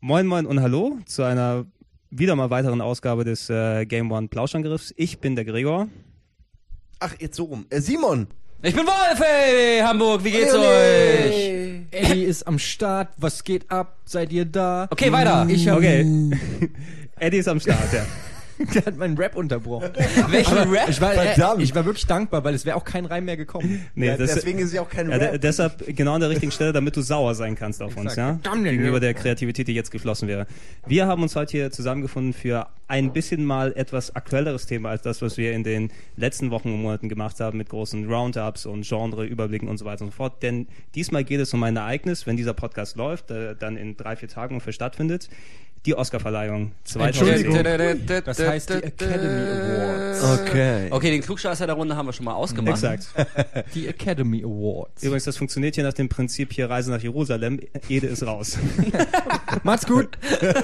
Moin Moin und Hallo zu einer wieder mal weiteren Ausgabe des äh, Game One Plauschangriffs. Ich bin der Gregor. Ach, jetzt so rum. Äh, Simon! Ich bin Wolf, hey, Hamburg, wie geht's euch? Eddie ist am Start, was geht ab? Seid ihr da? Okay, weiter. Ich hab, Okay. Eddie ist am Start, ja. Der hat meinen Rap unterbrochen. Welchen Aber Rap? Ich war, äh, Verdammt. ich war wirklich dankbar, weil es wäre auch kein Reim mehr gekommen. Nee, Ja, das, deswegen ist ja auch kein ja, Rap. deshalb genau an der richtigen Stelle, damit du sauer sein kannst auf uns, ja? Gegenüber der Kreativität, die jetzt geflossen wäre. Wir haben uns heute hier zusammengefunden für ein bisschen mal etwas aktuelleres Thema als das, was wir in den letzten Wochen und Monaten gemacht haben mit großen Roundups und Genre-Überblicken und so weiter und so fort. Denn diesmal geht es um ein Ereignis, wenn dieser Podcast läuft, äh, dann in drei, vier Tagen ungefähr stattfindet. Die Oscarverleihung 2010. Entschuldigung. Das heißt die Academy Awards. Okay. Okay, den Klugscheißer der Runde haben wir schon mal ausgemacht. Exakt. Die Academy Awards. Übrigens, das funktioniert hier nach dem Prinzip hier Reise nach Jerusalem. Ede ist raus. Macht's gut.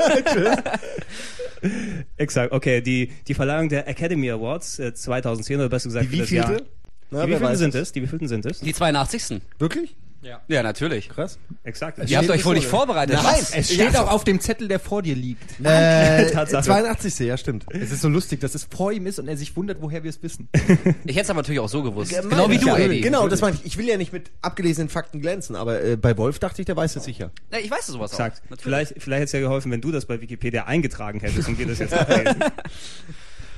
Exakt, okay. Die, die Verleihung der Academy Awards äh, 2010 oder besser gesagt Die für das Jahr. Na, Die wievielten sind es? es? Die wievielten sind es? Die 82. Wirklich? Ja, natürlich. Krass. Exakt. Ihr habt euch wohl nicht so, vorbereitet. Nein. Was? Es steht auch auf dem Zettel, der vor dir liegt. Äh, Tatsache. 82. Ja, stimmt. Es ist so lustig, dass es vor ihm ist und er sich wundert, woher wir es wissen. Ich hätte es aber natürlich auch so gewusst. Meine genau wie du, ja. Eddie. Genau, das meine ich. Ich will ja nicht mit abgelesenen Fakten glänzen, aber äh, bei Wolf dachte ich, der weiß es sicher. Ja, ich weiß sowas Exakt. auch. Natürlich. Vielleicht, vielleicht hätte es ja geholfen, wenn du das bei Wikipedia eingetragen hättest und wir das jetzt ablesen.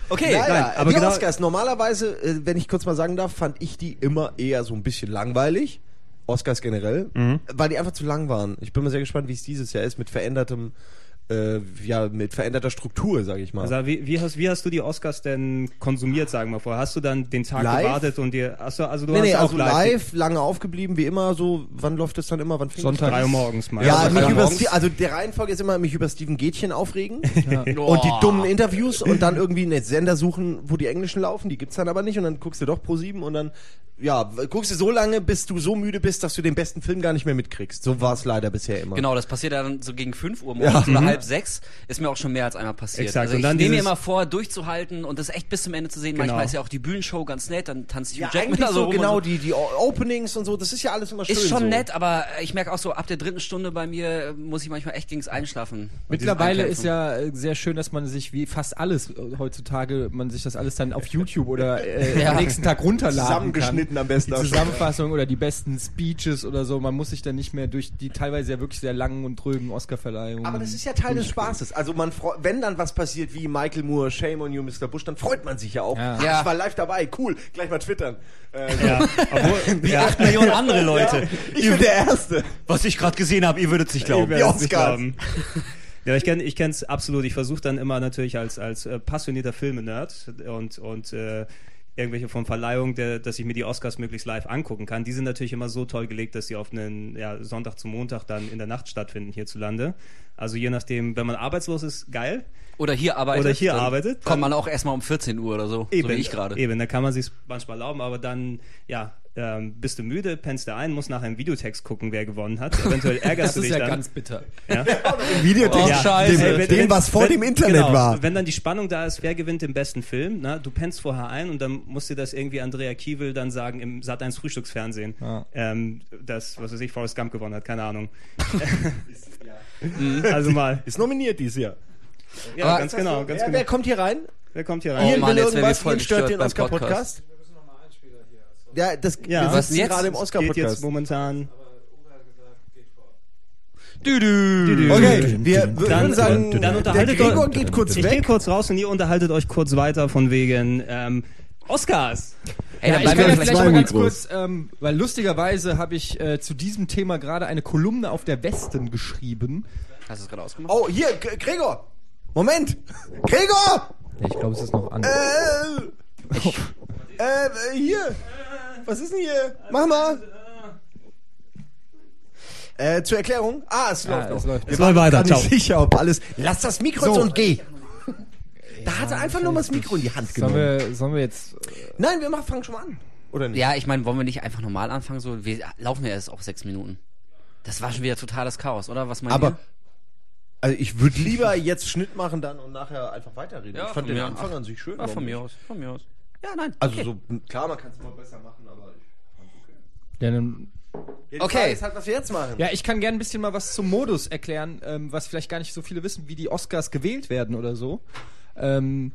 Okay, Naja, nein, aber die genau- Oscars, normalerweise, äh, wenn ich kurz mal sagen darf, fand ich die immer eher so ein bisschen langweilig. Oscars generell, weil die einfach zu lang waren. Ich bin mal sehr gespannt, wie es dieses Jahr ist mit verändertem, äh, ja, mit veränderter Struktur, sage ich mal. Also, wie, wie, hast, wie hast du die Oscars denn konsumiert, sagen wir mal vorher? Hast du dann den Tag Live? gewartet und dir, hast du, also du nee, hast nee, auch also live, live, lange aufgeblieben, wie immer, so, wann läuft es dann immer? Wann fängt Sonntag. drei Uhr morgens mal. Ja, Also mich über also der Reihenfolge ist immer mich über Steven Gätchen aufregen Oh. und die dummen Interviews und dann irgendwie einen Sender suchen, wo die Englischen laufen, die gibt's dann aber nicht und dann guckst du doch pro sieben und dann ja, guckst du so lange, bis du so müde bist, dass du den besten Film gar nicht mehr mitkriegst. So war es leider bisher immer. Genau, das passiert ja dann so gegen 5 Uhr morgens oder halb sechs. Ist mir auch schon mehr als einmal passiert. Exakt. Also Und ich dann nehme mir immer vor, durchzuhalten und das echt bis zum Ende zu sehen. Genau. Manchmal ist ja auch die Bühnenshow ganz nett, dann tanzt Hugh Ja, Jackman eigentlich da so so genau so. die die Openings und so, das ist ja alles immer schön. Ist schon so. nett, aber ich merke auch so, ab der dritten Stunde bei mir äh, muss ich manchmal echt gegens Einschlafen. Mittlerweile ist ja äh, sehr schön, dass man sich wie fast alles äh, heutzutage, man sich das alles dann auf YouTube oder äh, Ja. am nächsten Tag runterladen Zusammengeschnitten kann. am besten Die. Zusammenfassung oder die besten Speeches oder so. Man muss sich dann nicht mehr durch die teilweise ja wirklich sehr langen und trögen Oscarverleihungen. Aber das ist ja Teil des Spaßes. Also man wenn dann was passiert wie Michael Moore, Shame on You, Mr. Bush, dann freut man sich ja auch. Ja. Ach, Ja. Ich war live dabei, cool, gleich mal twittern. Äh, Ja, obwohl, Wie ja, acht Millionen andere Leute. ich bin der Erste. Was ich gerade gesehen habe, ihr würdet es nicht Ich glauben. werde Die es nicht Oscars. glauben. Ja, ich kenne ich kenn's absolut. Ich versuche dann immer natürlich als als äh, passionierter Filme-Nerd und und äh, irgendwelche von Verleihungen, der, dass ich mir die Oscars möglichst live angucken kann. Die sind natürlich immer so toll gelegt, dass sie auf einen ja, Sonntag zu Montag dann in der Nacht stattfinden hierzulande. Also je nachdem, wenn man arbeitslos ist, geil. Oder hier arbeitet. Oder hier arbeitet, Kommt man auch erstmal um 14 Uhr oder so. So wie ich gerade. Eben, da kann man sich manchmal erlauben, aber dann, ja, ähm, bist du müde, pennst du ein, musst nachher im Videotext gucken, wer gewonnen hat. Eventuell ärgerst das du ist dich ja dann. ganz bitter. ja. Videotext. Oh, scheiße. Dem, Wenn- dem was vor wenn- dem Internet genau, war. Wenn dann die Spannung da ist, wer gewinnt den besten Film, na, du pennst vorher ein und dann musst dir das irgendwie Andrea Kiewel dann sagen im Sat 1 Frühstücksfernsehen, Ja. ähm, das, was weiß ich, Forrest Gump gewonnen hat, keine Ahnung. also mal. Ist nominiert dieses Jahr. Ja, Aber- ganz genau, ganz Wer, genau. wer kommt hier rein? Wer kommt hier Oh rein? Hier Mann, will jetzt werden wir irgendwas, stört den Oscar-Podcast? Ja, das Ja. wir Was sitzen jetzt? gerade im geht jetzt momentan. Dü -dü. Okay, wir Dann- würden sagen, dann der unterhaltet Gregor euch- geht kurz Ich gehe weg. kurz raus und ihr unterhaltet euch kurz weiter von wegen ähm, Oscars. Ey, dann ich bleiben kann wir ja vielleicht mal ganz kurz, ähm, weil lustigerweise habe ich äh, zu diesem Thema gerade eine Kolumne auf der Westen geschrieben. Hast du es gerade ausgemacht? Oh, hier, G Gregor. Moment. Gregor! Ja, ich glaube, es ist noch an. Äh, äh, hier. Was ist denn hier? Mach mal. Äh, zur Erklärung. Ah, es läuft es noch. läuft. Wir Es waren weiter, nicht ciao. sicher, ob alles. Lass das Mikro So. und geh. Da hat er einfach nur mal das Mikro in die Hand Sollen genommen. wir, sollen wir jetzt. äh, Nein, wir machen, fangen schon mal an. Oder nicht? Ja, ich meine, wollen wir nicht einfach normal anfangen? So, wir laufen ja erst auf sechs Minuten. Das war schon wieder totales Chaos, oder? Was meint Aber ihr? also ich würde lieber jetzt Schnitt machen dann und nachher einfach weiterreden. Ja, ich fand von den mir Anfang aus. an sich schön. Ja, von mir aus, von mir aus. Ja, nein. Also okay. so klar, man kann es immer besser machen, aber ich fand's okay. Ja, dann Ja, die Okay. Frage ist halt, was wir jetzt machen. Ja, ich kann gerne ein bisschen mal was zum Modus erklären, ähm, was vielleicht gar nicht so viele wissen, wie die Oscars gewählt werden oder so. Ähm,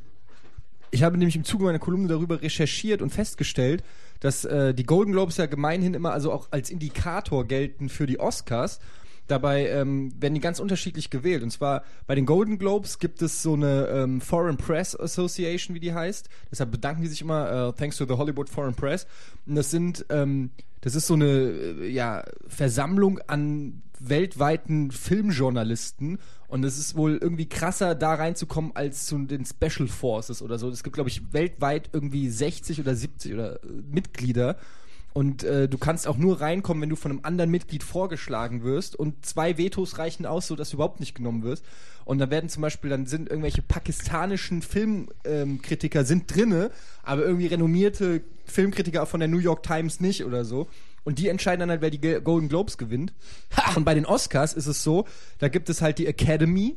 ich habe nämlich im Zuge meiner Kolumne darüber recherchiert und festgestellt, dass äh, die Golden Globes ja gemeinhin immer also auch als Indikator gelten für die Oscars. Dabei ähm, werden die ganz unterschiedlich gewählt. Und zwar bei den Golden Globes gibt es so eine ähm, Foreign Press Association, wie die heißt. Deshalb bedanken die sich immer, äh, thanks to the Hollywood Foreign Press. Und das sind, ähm, das ist so eine äh, ja, Versammlung an weltweiten Filmjournalisten. Und es ist wohl irgendwie krasser, da reinzukommen als zu den Special Forces oder so. Es gibt, glaube ich, weltweit irgendwie 60 oder 70 oder äh, Mitglieder. Und äh, du kannst auch nur reinkommen, wenn du von einem anderen Mitglied vorgeschlagen wirst. Und zwei Vetos reichen aus, so dass du überhaupt nicht genommen wirst. Und da werden zum Beispiel, dann sind irgendwelche pakistanischen Filmkritiker sind drinne, aber irgendwie renommierte Filmkritiker von der New York Times nicht oder so. Und die entscheiden dann halt, wer die Golden Globes gewinnt. Und bei den Oscars ist es so, da gibt es halt die Academy.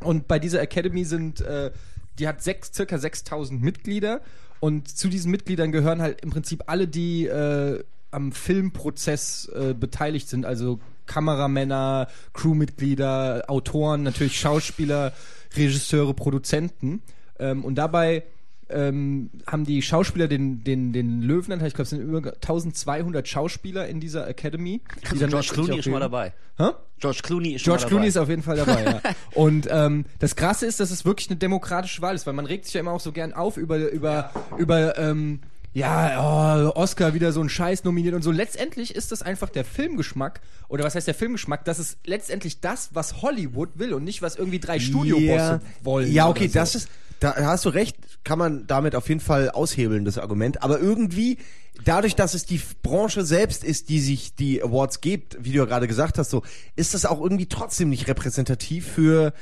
Und bei dieser Academy sind, äh, die hat sechs, circa 6000 Mitglieder. Und zu diesen Mitgliedern gehören halt im Prinzip alle, die äh, am Filmprozess äh, beteiligt sind. Also Kameramänner, Crewmitglieder, Autoren, natürlich Schauspieler, Regisseure, Produzenten. Ähm, und dabei ähm, haben die Schauspieler den, den, den Löwenanteil. Ich glaube, es sind über 1200 Schauspieler in dieser Academy. die Also George Clooney ist schon mal dabei. Hä? George Clooney ist George Clooney dabei. ist auf jeden Fall dabei, ja. Und ähm, das Krasse ist, dass es wirklich eine demokratische Wahl ist, weil man regt sich ja immer auch so gern auf über, über, über ähm, ja, oh, Oscar wieder so ein Scheiß nominiert und so. Letztendlich ist das einfach der Filmgeschmack, oder was heißt der Filmgeschmack? Das ist letztendlich das, was Hollywood will und nicht, was irgendwie drei Studiobosse wollen. Ja, okay, so. das ist, da hast du recht, kann man damit auf jeden Fall aushebeln, das Argument. Aber irgendwie, dadurch, dass es die Branche selbst ist, die sich die Awards gibt, wie du ja gerade gesagt hast, so, ist das auch irgendwie trotzdem nicht repräsentativ für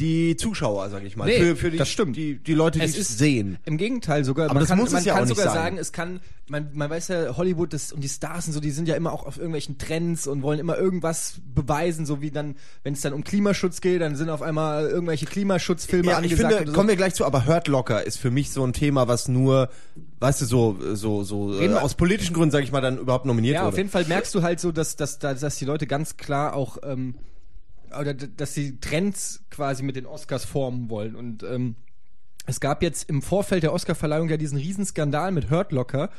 die Zuschauer, sag ich mal. Nee, für, für die, das stimmt. Die, die Leute, die Es es ist- sehen. Im Gegenteil sogar. Aber man das kann, muss es man ja kann auch nicht sogar sein. sagen, es kann, man, man weiß ja, Hollywood das, und die Stars und so, die sind ja immer auch auf irgendwelchen Trends und wollen immer irgendwas beweisen, so wie dann, wenn es dann um Klimaschutz geht, dann sind auf einmal irgendwelche Klimaschutzfilme Ja, ich angesagt. finde, oder so. kommen wir gleich zu, aber Hurt Locker ist für mich so ein Thema, was nur, weißt du, so, so, so, äh, Reden wir- aus politischen Gründen, sag ich mal, dann überhaupt nominiert Ja, wurde. auf jeden Fall merkst du halt so, dass, dass, dass, dass die Leute ganz klar auch, ähm, oder dass sie Trends quasi mit den Oscars formen wollen. Und ähm, es gab jetzt im Vorfeld der Oscarverleihung ja diesen Riesenskandal mit Hurt Locker,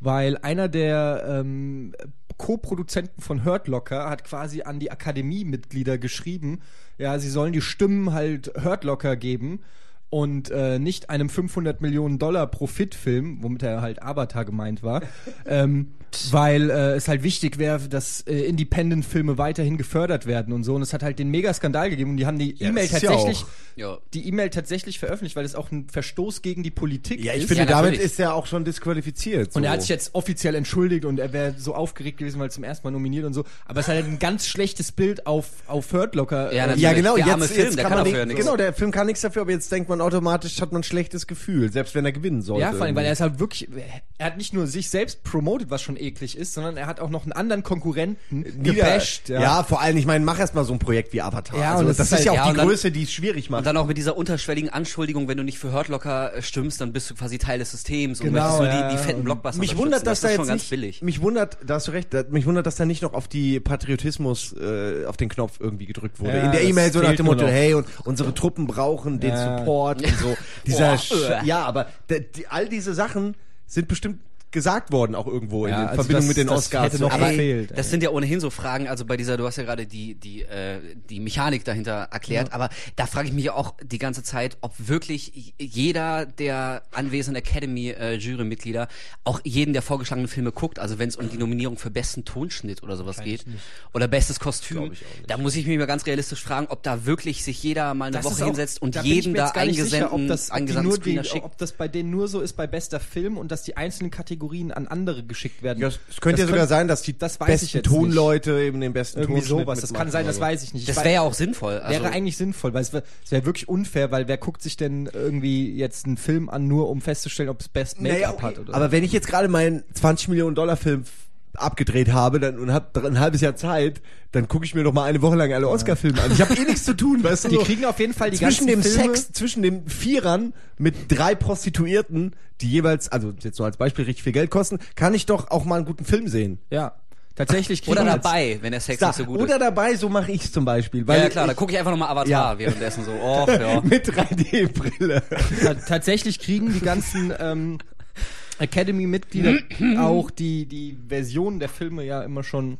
weil einer der ähm, Co-Produzenten von Hurt Locker hat quasi an die Akademiemitglieder geschrieben, ja, sie sollen die Stimmen halt Hurt Locker geben und äh, nicht einem 500 Millionen Dollar Profitfilm, womit er halt Avatar gemeint war, ähm, weil äh, es halt wichtig wäre, dass äh, Independent-Filme weiterhin gefördert werden und so. Und es hat halt den Mega-Skandal gegeben und die haben die Ja, E-Mail tatsächlich, Ja. die E-Mail tatsächlich veröffentlicht, weil es auch ein Verstoß gegen die Politik ja, ich ist. finde, Ja, damit natürlich. ist er auch schon disqualifiziert. Und er so. hat sich jetzt offiziell entschuldigt und er wäre so aufgeregt gewesen, weil er zum ersten Mal nominiert und so. Aber es hat halt ein ganz schlechtes Bild auf, auf Hurt Locker. Ja, äh. Ja, genau, Der jetzt, Film, jetzt kann kann man dafür nicht, nichts. Genau, der Film kann nichts dafür, aber jetzt denkt man automatisch, hat man ein schlechtes Gefühl, selbst wenn er gewinnen sollte. Ja, vor allem, weil er ist halt wirklich, er hat nicht nur sich selbst promotet, was schon eklig ist, sondern er hat auch noch einen anderen Konkurrenten Nieder- gebasht. Ja. vor allem, ich meine, mach erst mal so ein Projekt wie Avatar. Ja, also, und das, das ist, halt- ja auch ja, die und dann- Größe, die es schwierig macht. Und dann auch mit dieser unterschwelligen Anschuldigung, wenn du nicht für Hurt Locker äh, stimmst, dann bist du quasi Teil des Systems und Genau, möchtest nur ja, die, die ja. fetten Blockbuster mich wundert, dass das da ist jetzt schon ganz nicht, billig. mich wundert, da hast du recht, da, mich wundert, dass da nicht noch auf die Patriotismus äh, auf den Knopf irgendwie gedrückt wurde. Ja, In der E-Mail so nach dem nur Motto, hey, und unsere Truppen brauchen den Ja. Support und so. Dieser, äh. ja, aber die, all diese Sachen sind bestimmt gesagt worden, auch irgendwo in Ja, also Verbindung das- mit den das Oscars. hätte noch Aber gefehlt. das sind ja ohnehin so Fragen, also bei dieser, du hast ja gerade die, die, äh, die Mechanik dahinter erklärt, aber da frage ich mich ja auch die ganze Zeit, ob wirklich jeder der anwesenden Academy-Jury-Mitglieder auch jeden der vorgeschlagenen Filme guckt, also wenn es um die Nominierung für besten Tonschnitt oder sowas geht oder bestes Kostüm, da muss ich mich mal ganz realistisch fragen, ob da wirklich sich jeder mal eine Das Woche auch- hinsetzt und da jeden da nicht sicher, ob das, ob nur die, Screener schickt. ob das bei denen nur so ist bei bester Film und dass die einzelnen Kategorien Kategorien an andere geschickt werden. Ja, es könnte ja sogar sein, dass die das weiß ich besten jetzt Tonleute eben den besten Irgendwie Tonschnitt sowas. Das kann sein, das weiß ich nicht. Das wäre ja auch sinnvoll. Also, Wäre eigentlich sinnvoll, weil es wäre wär wirklich unfair, weil wer guckt sich denn irgendwie jetzt einen Film an, nur um festzustellen, ob es Best Make-up Naja, okay. hat oder Aber wenn ich jetzt gerade meinen 20 Millionen Dollar Film abgedreht habe dann, und habe ein halbes Jahr Zeit, dann gucke ich mir doch mal eine Woche lang alle Oscar-Filme an. Ich habe eh nichts zu tun, weißt du? Die so. kriegen auf jeden Fall die zwischen ganzen dem Filme- Sex, zwischen den Vierern mit drei Prostituierten, die jeweils, also jetzt so als Beispiel richtig viel Geld kosten, kann ich doch auch mal einen guten Film sehen. Ja. Tatsächlich kriegen oder dabei, wenn der Sex Da, nicht so gut oder ist. dabei, so mache ich's zum Beispiel. Ja, Weil ja, klar, da ich, gucke ich einfach nochmal Avatar Ja. währenddessen so. Oh, ja. mit 3D-Brille. Ta tatsächlich kriegen die ganzen ähm, Academy-Mitglieder auch die, die Versionen der Filme ja immer schon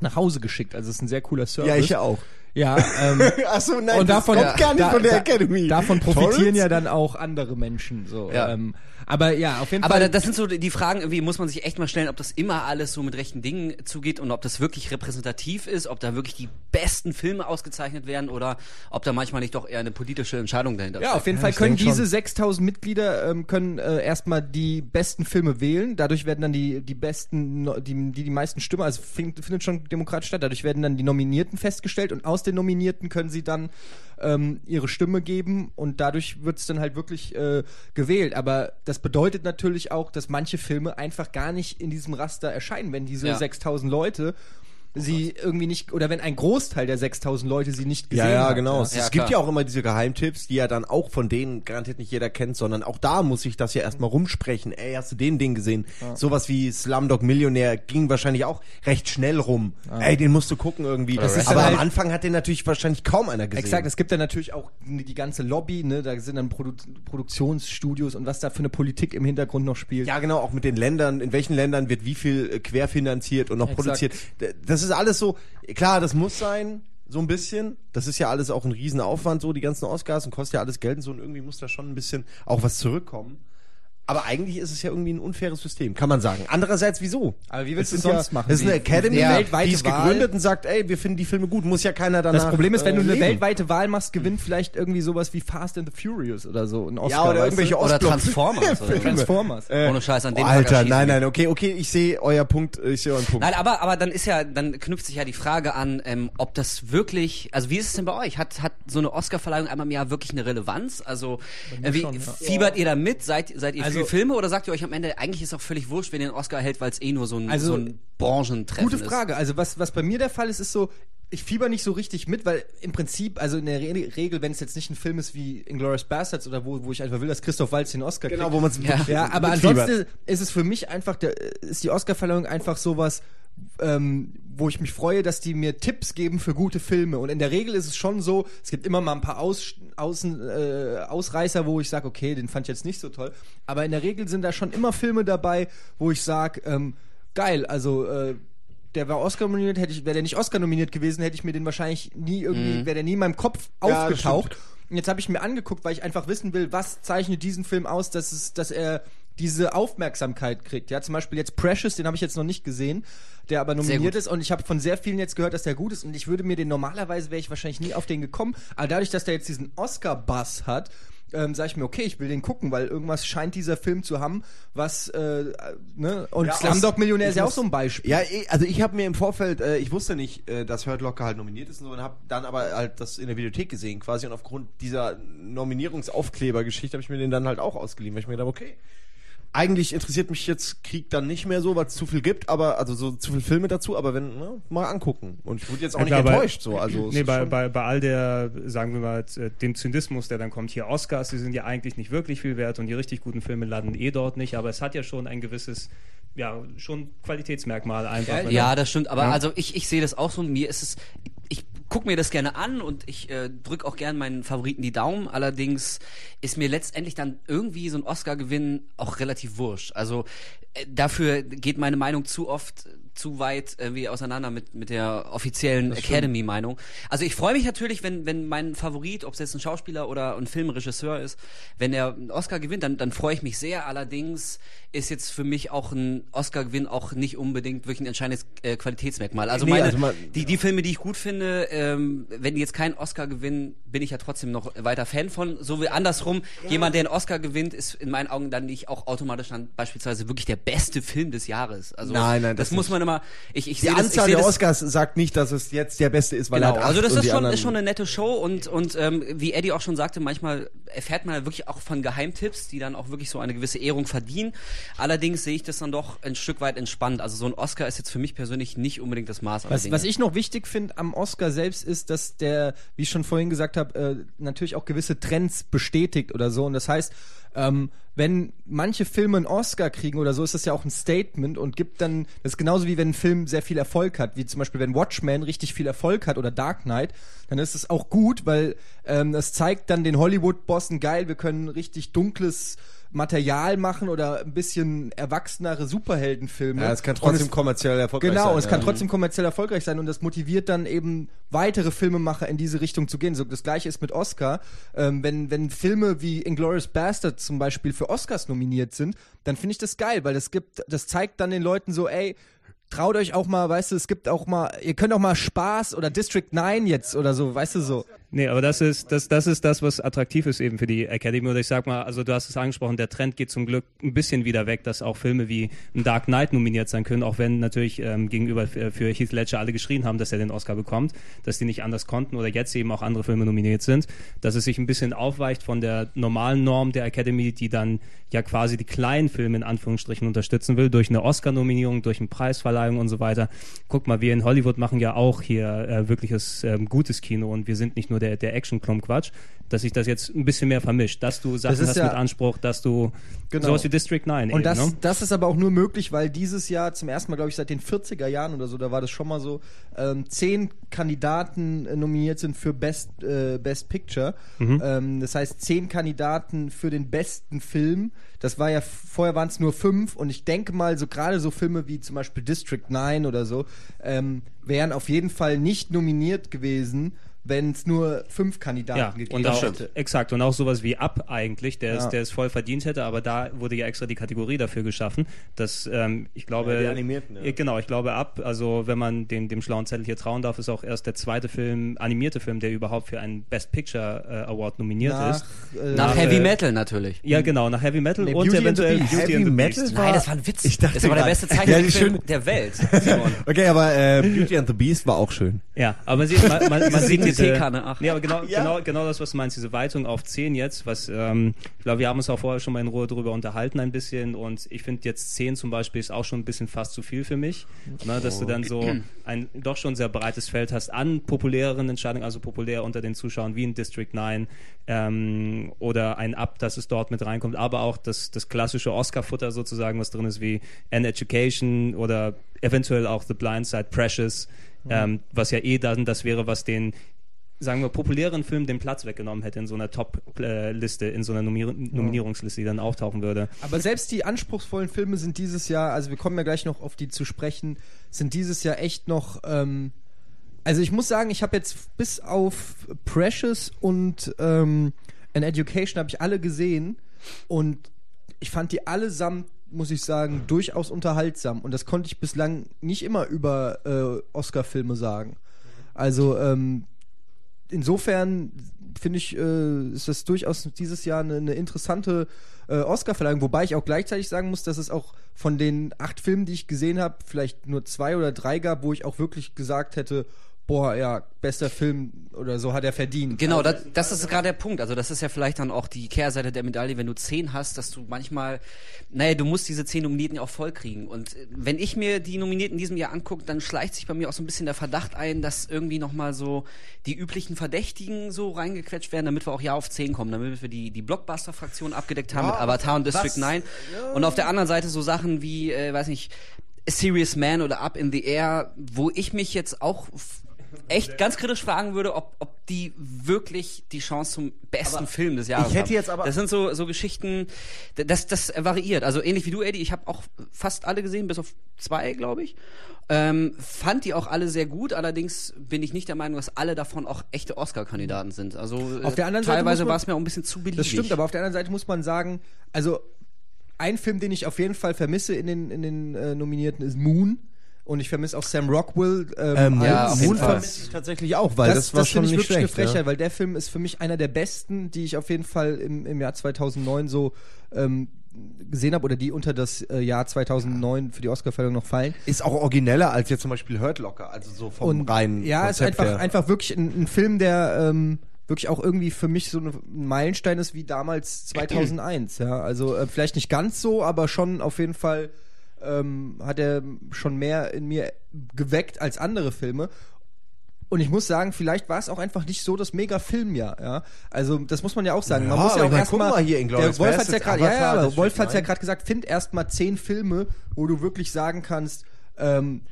nach Hause geschickt. Also es ist ein sehr cooler Service. Ja, ich ja auch. Ja, ähm, Achso, nein, und das davon, kommt gar nicht da- von der da- Academy. Davon profitieren Torrents? ja dann auch andere Menschen. So. Ja. Ähm, aber ja, auf jeden Aber Fall. da- das sind so die Fragen, irgendwie muss man sich echt mal stellen, ob das immer alles so mit rechten Dingen zugeht und ob das wirklich repräsentativ ist, ob da wirklich die besten Filme ausgezeichnet werden oder ob da manchmal nicht doch eher eine politische Entscheidung dahinter Ja, auf jeden Ja, Fall können diese 6000 Mitglieder ähm, können äh, erstmal die besten Filme wählen. Dadurch werden dann die die besten die die, die meisten Stimmen, also findet, findet schon demokratisch statt. Dadurch werden dann die Nominierten festgestellt und aus den Nominierten können sie dann ähm, ihre Stimme geben und dadurch wird es dann halt wirklich äh, gewählt. Aber das bedeutet natürlich auch, dass manche Filme einfach gar nicht in diesem Raster erscheinen, wenn diese Ja. 6000 Leute sie irgendwie nicht oder wenn ein Großteil der 6000 Leute sie nicht gesehen Ja, ja, hat. genau. Ja. Es, Ja, es gibt ja auch immer diese Geheimtipps, die ja dann auch von denen garantiert nicht jeder kennt, sondern auch da muss ich das ja erstmal rumsprechen. Ey, hast du den Ding gesehen? Sowas wie Slumdog Millionär ging wahrscheinlich auch recht schnell rum. Ey, den musst du gucken irgendwie. Das ist Aber dann am halt- Anfang hat den natürlich wahrscheinlich kaum einer gesehen. Exakt, es gibt dann natürlich auch die ganze Lobby, ne, da sind dann Produ Produktionsstudios und was da für eine Politik im Hintergrund noch spielt. Ja, genau, auch mit den Ländern, in welchen Ländern wird wie viel äh, querfinanziert und noch Exakt. produziert. Das ist alles so, klar, das muss sein, so ein bisschen. Das ist ja alles auch ein Riesenaufwand, so die ganzen Oscars und kostet ja alles Geld und so und irgendwie muss da schon ein bisschen auch was zurückkommen. Aber eigentlich ist es ja irgendwie ein unfaires System, kann man sagen. Andererseits, wieso? Aber wie willst Es du ist sonst ja, machen? Das ist eine Academy, Ja. die weltweite ist Wahl. gegründet und sagt, ey, wir finden die Filme gut, muss ja keiner danach Das Problem ist, wenn du äh, eine leben. weltweite Wahl machst, gewinnt vielleicht irgendwie sowas wie Fast and the Furious oder so, ein Oscar. Ja, oder irgendwelche du? Oder Transformers, oder? Filme. Transformers. Äh, Ohne Scheiß, an oh, dem Alter, Tag erschießen nein, die. nein, okay, okay, ich sehe euer Punkt, ich sehe euren Punkt. Nein, aber, aber dann ist ja, dann knüpft sich ja die Frage an, ähm, ob das wirklich, also wie ist es denn bei euch? Hat, hat so eine Oscarverleihung einmal im Jahr wirklich eine Relevanz? Also, äh, wie, schon, ja. fiebert ihr da mit? Seid, seid ihr Also- für Filme oder sagt ihr euch am Ende, eigentlich ist auch völlig wurscht, wenn ihr einen Oscar erhält, weil es eh nur so ein, Also, so ein Branchentreffen Gute ist? Frage. Also was, was bei mir der Fall ist, ist so, ich fieber nicht so richtig mit, weil im Prinzip, also in der Re Regel, wenn es jetzt nicht ein Film ist wie Inglourious Bastards oder wo, wo ich einfach will, dass Christoph Waltz den Oscar genau, kriegt. wo man es Ja. Ja, aber ansonsten ist es für mich einfach, der, ist die Oscarverleihung einfach sowas, ähm, wo ich mich freue, dass die mir Tipps geben für gute Filme. Und in der Regel ist es schon so, es gibt immer mal ein paar Aus, Außen, äh, Ausreißer, wo ich sage, okay, den fand ich jetzt nicht so toll. Aber in der Regel sind da schon immer Filme dabei, wo ich sage, ähm, geil, also äh, der war Oscar nominiert, hätte ich, wäre der nicht Oscar nominiert gewesen, hätte ich mir den wahrscheinlich nie irgendwie, wäre der nie in meinem Kopf Ja, aufgetaucht. Und jetzt habe ich mir angeguckt, weil ich einfach wissen will, was zeichnet diesen Film aus, dass es, dass er diese Aufmerksamkeit kriegt. Ja, zum Beispiel jetzt Precious, den habe ich jetzt noch nicht gesehen, der aber nominiert ist und ich habe von sehr vielen jetzt gehört, dass der gut ist und ich würde mir den normalerweise wäre ich wahrscheinlich nie auf den gekommen, aber dadurch, dass der jetzt diesen Oscar-Bass hat, ähm, sage ich mir, okay, ich will den gucken, weil irgendwas scheint dieser Film zu haben, was, äh, ne, und Ja, Slumdog Millionär ist ja auch so ein Beispiel. Ja, eh, also ich habe mir im Vorfeld, äh, ich wusste nicht, äh, dass Hurt Locker halt nominiert ist und so, und habe dann aber halt das in der Videothek gesehen quasi und aufgrund dieser Nominierungsaufkleber-Geschichte habe ich mir den dann halt auch ausgeliehen, weil ich mir gedacht okay, eigentlich interessiert mich jetzt Krieg dann nicht mehr so, weil es zu viel gibt, aber also so zu viele Filme dazu, aber wenn, ne, mal angucken. Und ich wurde jetzt auch Ja, nicht klar, bei- enttäuscht, so, also Nee, bei, bei, bei all der, sagen wir mal, äh, dem Zynismus, der dann kommt, hier Oscars, die sind ja eigentlich nicht wirklich viel wert und die richtig guten Filme landen eh dort nicht, aber es hat ja schon ein gewisses, ja, schon Qualitätsmerkmal einfach. Ja, das stimmt. Aber Ja. also ich, ich sehe das auch so. Mir ist es, ich guck mir das gerne an und ich äh, drück auch gern meinen Favoriten die Daumen. Allerdings ist mir letztendlich dann irgendwie so ein Oscar-Gewinn auch relativ wurscht. Also äh, dafür geht meine Meinung zu oft zu weit irgendwie auseinander mit, mit der offiziellen Academy-Meinung. Also ich freue mich natürlich, wenn, wenn mein Favorit, ob es jetzt ein Schauspieler oder ein Filmregisseur ist, wenn er einen Oscar gewinnt, dann, dann freue ich mich sehr. Allerdings ist jetzt für mich auch ein Oscar-Gewinn auch nicht unbedingt wirklich ein entscheidendes äh, Qualitätsmerkmal. Also, Nee, meine, also man- die, die Filme, die ich gut finde, ähm, wenn die jetzt keinen Oscar gewinnen, bin ich ja trotzdem noch weiter Fan von. So wie andersrum, jemand, der einen Oscar gewinnt, ist in meinen Augen dann nicht auch automatisch dann beispielsweise wirklich der beste Film des Jahres. Also Nein, nein, das, das muss man immer. Ich, ich Die sehe das, ich Anzahl sehe der das, Oscars sagt nicht, dass es jetzt der beste ist, weil Genau, er hat also das ist die schon, ist schon eine nette Show und, und ähm, wie Eddie auch schon sagte, manchmal erfährt man ja wirklich auch von Geheimtipps, die dann auch wirklich so eine gewisse Ehrung verdienen. Allerdings sehe ich das dann doch ein Stück weit entspannt. Also so ein Oscar ist jetzt für mich persönlich nicht unbedingt das Maß Was, was ich noch wichtig finde am Oscar selbst ist, dass der, wie ich schon vorhin gesagt habe, äh, natürlich auch gewisse Trends bestätigt oder so. Und das heißt, ähm, wenn manche Filme einen Oscar kriegen oder so, ist das ja auch ein Statement und gibt dann, das ist genauso wie wenn ein Film sehr viel Erfolg hat, wie zum Beispiel wenn Watchmen richtig viel Erfolg hat oder Dark Knight, dann ist es auch gut, weil ähm, das zeigt dann den Hollywood-Bossen, geil, wir können richtig dunkles Material machen oder ein bisschen erwachsenere Superheldenfilme. Ja, es kann trotzdem es- kommerziell erfolgreich Genau, sein. und es kann ja. trotzdem kommerziell erfolgreich sein und das motiviert dann eben weitere Filmemacher in diese Richtung zu gehen. So, das gleiche ist mit Oscar. Ähm, wenn, wenn Filme wie Inglourious Bastard zum Beispiel für Oscars nominiert sind, dann finde ich das geil, weil das gibt, das zeigt dann den Leuten so, ey, traut euch auch mal, weißt du, es gibt auch mal, ihr könnt auch mal Spaß oder District 9 jetzt oder so, weißt du so. Nee, aber das ist, das, das ist das, was attraktiv ist eben für die Academy. Oder ich sag mal, also du hast es angesprochen, der Trend geht zum Glück ein bisschen wieder weg, dass auch Filme wie Dark Knight nominiert sein können, auch wenn natürlich ähm, gegenüber für, für Heath Ledger alle geschrien haben, dass er den Oscar bekommt, dass die nicht anders konnten oder jetzt eben auch andere Filme nominiert sind, dass es sich ein bisschen aufweicht von der normalen Norm der Academy, die dann ja quasi die kleinen Filme in Anführungsstrichen unterstützen will, durch eine Oscar-Nominierung, durch eine Preisverleihung und so weiter. Guck mal, wir in Hollywood machen ja auch hier äh, wirkliches ähm, gutes Kino und wir sind nicht nur der, der Action-Klump-Quatsch, dass sich das jetzt ein bisschen mehr vermischt, dass du Sachen hast ja- mit Anspruch, dass du Genau. sowas wie District 9 Und eben, das, ne? das ist aber auch nur möglich, weil dieses Jahr zum ersten Mal, glaube ich, seit den 40er Jahren oder so, da war das schon mal so, ähm, zehn Kandidaten äh, nominiert sind für Best, äh, Best Picture. Mhm. Ähm, das heißt, zehn Kandidaten für den besten Film. Das war ja, vorher waren es nur fünf und ich denke mal, so gerade so Filme wie zum Beispiel District 9 oder so, ähm, wären auf jeden Fall nicht nominiert gewesen, wenn es nur fünf Kandidaten Ja, gegeben und auch, hätte. exakt. Und auch sowas wie Up eigentlich, der, Ja. es, der es voll verdient hätte, aber da wurde ja extra die Kategorie dafür geschaffen, dass ähm, ich glaube. Ja, die animierten, ja. äh, Genau, ich glaube Up, also wenn man dem, dem schlauen Zettel hier trauen darf, ist auch erst der zweite Film, animierte Film, der überhaupt für einen Best Picture äh, Award nominiert Nach, ist. äh, Nach Nach, Heavy äh, Metal natürlich. Ja, genau, nach Heavy Metal Nee, und Beauty and the eventuell Beast. Beauty Heavy and the Metal Beast. war- Nein, das war ein Witz. Ich dachte das war der beste Zeichentrickfilm der Welt. Okay, aber äh, Beauty and the Beast war auch schön. Ja, aber man, man, man sieht diese, Teekanne, ach. Nee, aber genau, Ja. genau, genau das, was du meinst, diese Weitung auf 10 jetzt, was, ähm, ich glaube, wir haben uns auch vorher schon mal in Ruhe drüber unterhalten ein bisschen und ich finde jetzt 10 zum Beispiel ist auch schon ein bisschen fast zu viel für mich, ne, dass du dann so ein doch schon sehr breites Feld hast an populäreren Entscheidungen, also populär unter den Zuschauern wie in District 9 ähm, oder ein Up, dass es dort mit reinkommt, aber auch das, das klassische Oscar-Futter sozusagen, was drin ist, wie An Education oder eventuell auch The Blind Side, Precious, ähm, was ja eh dann das wäre, was den sagen wir, populären Film den Platz weggenommen hätte in so einer Top-Liste, in so einer Nominier Nominierungsliste, die dann auftauchen würde. Aber selbst die anspruchsvollen Filme sind dieses Jahr, also wir kommen ja gleich noch auf die zu sprechen, sind dieses Jahr echt noch. Ähm, also ich muss sagen, ich habe jetzt bis auf Precious und ähm, An Education habe ich alle gesehen und ich fand die allesamt, muss ich sagen, durchaus unterhaltsam und das konnte ich bislang nicht immer über äh, Oscar-Filme sagen. Also ähm, insofern finde ich, äh, ist das durchaus dieses Jahr eine, eine interessante äh, Oscar-Verleihung, wobei ich auch gleichzeitig sagen muss, dass es auch von den acht Filmen, die ich gesehen habe, vielleicht nur zwei oder drei gab, wo ich auch wirklich gesagt hätte, boah, ja, bester Film oder so hat er verdient. Genau, also, das, das ist gerade der Punkt. Also das ist ja vielleicht dann auch die Kehrseite der Medaille, wenn du zehn hast, dass du manchmal, naja, du musst diese zehn Nominierten ja auch voll kriegen. Und äh, wenn ich mir die Nominierten in diesem Jahr angucke, dann schleicht sich bei mir auch so ein bisschen der Verdacht ein, dass irgendwie nochmal so die üblichen Verdächtigen so reingequetscht werden, damit wir auch ja auf zehn kommen, damit wir die, die Blockbuster-Fraktion abgedeckt haben Ja, mit Avatar und District was- 9. Und auf der anderen Seite so Sachen wie, äh, weiß nicht, A Serious Man oder Up in the Air, wo ich mich jetzt auch echt ganz kritisch fragen würde, ob, ob die wirklich die Chance zum besten aber Film des Jahres ich hätte jetzt aber Das sind so, so Geschichten, das, das variiert. Also ähnlich wie du, Eddie, ich habe auch fast alle gesehen, bis auf zwei, glaube ich. Ähm, fand die auch alle sehr gut, allerdings bin ich nicht der Meinung, dass alle davon auch echte Oscar-Kandidaten sind. Also auf der anderen teilweise war es mir auch ein bisschen zu beliebig. Das stimmt, aber auf der anderen Seite muss man sagen, also ein Film, den ich auf jeden Fall vermisse in den, in den äh, Nominierten, ist Moon. Und ich vermisse auch Sam Rockwell. Ähm, ähm, ja, Moon vermisse ich tatsächlich auch, weil das, das war das schon nicht wirklich schlecht. Frechheit, ja. weil der Film ist für mich einer der besten, die ich auf jeden Fall im, im Jahr 2009 so ähm, gesehen habe oder die unter das äh, Jahr 2009 für die Oscarverleihung noch fallen. Ist auch origineller als jetzt zum Beispiel Hurt Locker, also so vom Und, reinen Ja, Konzept ist einfach, einfach wirklich ein, ein Film, der ähm, wirklich auch irgendwie für mich so ein Meilenstein ist wie damals 2001. ja, also äh, vielleicht nicht ganz so, aber schon auf jeden Fall ähm, hat er schon mehr in mir geweckt als andere Filme. Und ich muss sagen, vielleicht war es auch einfach nicht so das Mega-Filmjahr, ja. Also, das muss man ja auch sagen. Man ja, muss ja auch erstmal. Mal hier in der Wolf hat ja gerade, ja, ja, aber Wolf hat ja gerade gesagt, find erstmal zehn Filme, wo du wirklich sagen kannst, ähm,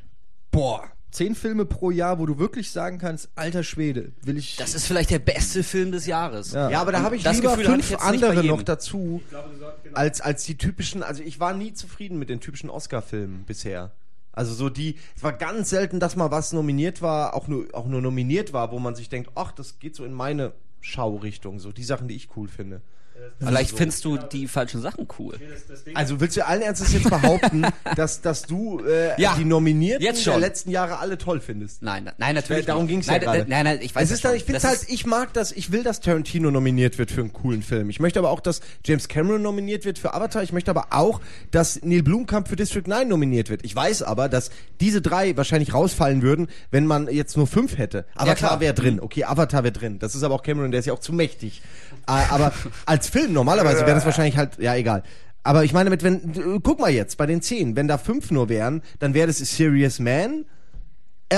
boah, zehn Filme pro Jahr, wo du wirklich sagen kannst, alter Schwede, will ich. Das ist vielleicht der beste Film des Jahres. Ja, ja aber da habe ich das lieber Gefühl fünf andere noch dazu, glaube, genau. als, als die typischen, also ich war nie zufrieden mit den typischen Oscar-Filmen bisher. Also so die, es war ganz selten, dass mal was nominiert war, auch nur, auch nur nominiert war, wo man sich denkt, ach, das geht so in meine Schaurichtung, so die Sachen, die ich cool finde. Vielleicht so. findest du die falschen Sachen cool. Also willst du allen Ernstes jetzt behaupten, dass, dass du äh, ja, die Nominierten der letzten Jahre alle toll findest? Nein, nein, natürlich. Weil darum ging es ja gerade. Nein, nein, ich weiß es. Ist dann, ich finde halt, ich mag das, ich will, dass Tarantino nominiert wird für einen coolen Film. Ich möchte aber auch, dass James Cameron nominiert wird für Avatar. Ich möchte aber auch, dass Neil Blomkamp für District 9 nominiert wird. Ich weiß aber, dass diese drei wahrscheinlich rausfallen würden, wenn man jetzt nur fünf hätte. Avatar ja, wäre drin. Okay, Avatar wäre drin. Das ist aber auch Cameron, der ist ja auch zu mächtig. Äh, aber als Film normalerweise wäre das wahrscheinlich halt, ja, egal. Aber ich meine, mit wenn, guck mal jetzt, bei den zehn, wenn da fünf nur wären, dann wäre das Serious Man,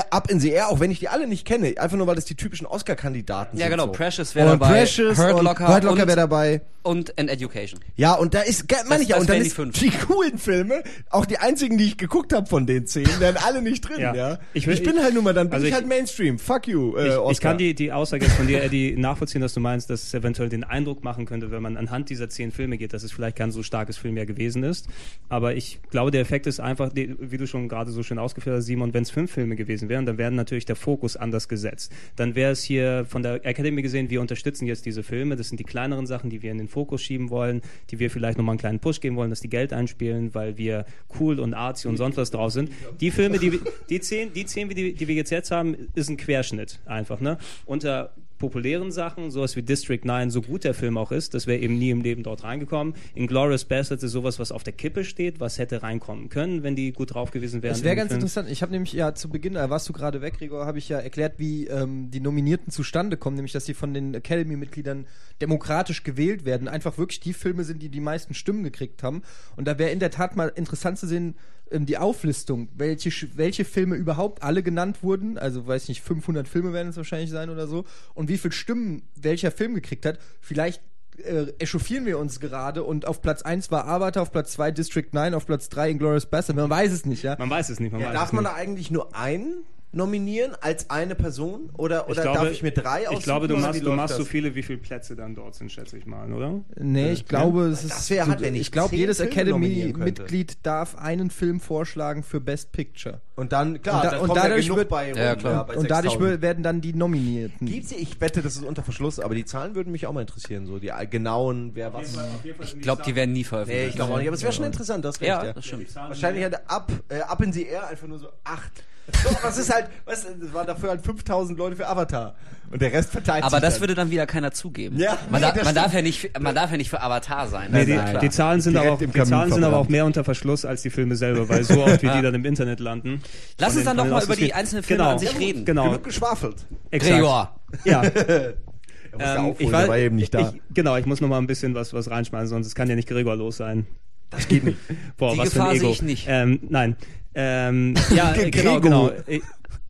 Up in the Air, auch wenn ich die alle nicht kenne, einfach nur weil das die typischen Oscar-Kandidaten ja, sind. Ja, genau, so. Precious wäre dabei. Precious Hurt Locker, Hurt Locker wäre dabei. Und An Education. Ja, und da ist, meine ich ja, und dann die, ist die coolen Filme, auch die einzigen, die ich geguckt habe von den zehn, wären alle nicht drin, ja. ja? Ich, will, ich, bin halt nur mal, dann bin also ich, halt Mainstream. Fuck you, äh, ich, ich, kann die, die Aussage jetzt von dir, Eddie, nachvollziehen, dass du meinst, dass es eventuell den Eindruck machen könnte, wenn man anhand dieser zehn Filme geht, dass es vielleicht kein so starkes Film mehr gewesen ist. Aber ich glaube, der Effekt ist einfach, wie du schon gerade so schön ausgeführt hast, Simon, wenn es fünf Filme gewesen wären, dann wären natürlich der Fokus anders gesetzt. Dann wäre es hier von der Academy gesehen, wir unterstützen jetzt diese Filme, das sind die kleineren Sachen, die wir in den Fokus schieben wollen die wir vielleicht nochmal einen kleinen Push geben wollen, dass die Geld einspielen, weil wir cool und artsy und sonst was drauf sind. Die Filme, die, die zehn, die zehn, die, die wir jetzt haben, ist ein Querschnitt einfach. Ne? Unter populären Sachen, sowas wie District 9, so gut der Film auch ist, das wäre eben nie im Leben dort reingekommen. Inglourious Bastards ist sowas, was auf der Kippe steht, was hätte reinkommen können, wenn die gut drauf gewesen wären. Das wäre ganz Film. interessant. Ich habe nämlich ja zu Beginn, da warst du gerade weg, Gregor, habe ich ja erklärt, wie ähm, die Nominierten zustande kommen, nämlich dass sie von den Academy-Mitgliedern demokratisch gewählt werden, einfach wirklich die Filme sind, die die meisten Stimmen gekriegt haben. Und da wäre in der Tat mal interessant zu sehen, ähm, die Auflistung, welche, welche Filme überhaupt alle genannt wurden, also weiß nicht, 500 Filme werden es wahrscheinlich sein oder so, und wie viele Stimmen welcher Film gekriegt hat. Vielleicht äh, echauffieren wir uns gerade und auf Platz 1 war Avatar, auf Platz 2 District 9, auf Platz 3 Inglourious Bastard. Man weiß es nicht, ja? Man weiß es nicht. Man ja, weiß darf man nicht. da eigentlich nur einen nominieren als eine Person? Oder, oder ich glaube, darf ich mir drei aussuchen? Ich glaube, du machst, du machst so viele, wie viele Plätze dann dort sind, schätze ich mal, oder? Nee, ich glaube, es ist. Das wäre halt, wenn ich Ich glaube, jedes Academy-Mitglied darf einen Film vorschlagen für Best Picture. Und dann, klar, und, da, dann und dadurch, ja wird, bei, ja, klar. und dadurch werden dann die Nominierten. Gibt's, ich wette, das ist unter Verschluss, aber die Zahlen würden mich auch mal interessieren, so die genauen, wer was. Ich glaube, die werden nie veröffentlicht. Nee, ich glaube auch nicht, aber es wäre schon interessant, das recht, ja, ja. das stimmt. Wahrscheinlich hätte ab, äh, ab in die Air einfach nur so acht was ist halt, was, das waren dafür halt 5000 Leute für Avatar. Und der Rest verteilt Aber sich das dann. würde dann wieder keiner zugeben. Ja, man, nee, da, man darf ja nicht, man darf ja nicht für Avatar sein. Nee, die, die, Zahlen sind, aber auch, die Zahlen sind aber auch mehr unter Verschluss als die Filme selber, weil so oft wie die dann im Internet landen. Lass uns dann doch mal über die einzelnen Filme genau, an sich reden. Genau. Genug geschwafelt. Exakt. Gregor. Ja. ähm, ich war, war eben nicht da. Ich, genau, ich muss noch mal ein bisschen was, was reinschmeißen, sonst kann ja nicht Gregor los sein. Das geht nicht. Boah, die was Gefahr für ein Ego. sehe ich nicht. Ähm, nein. Ähm, ja, genau, genau. Ich,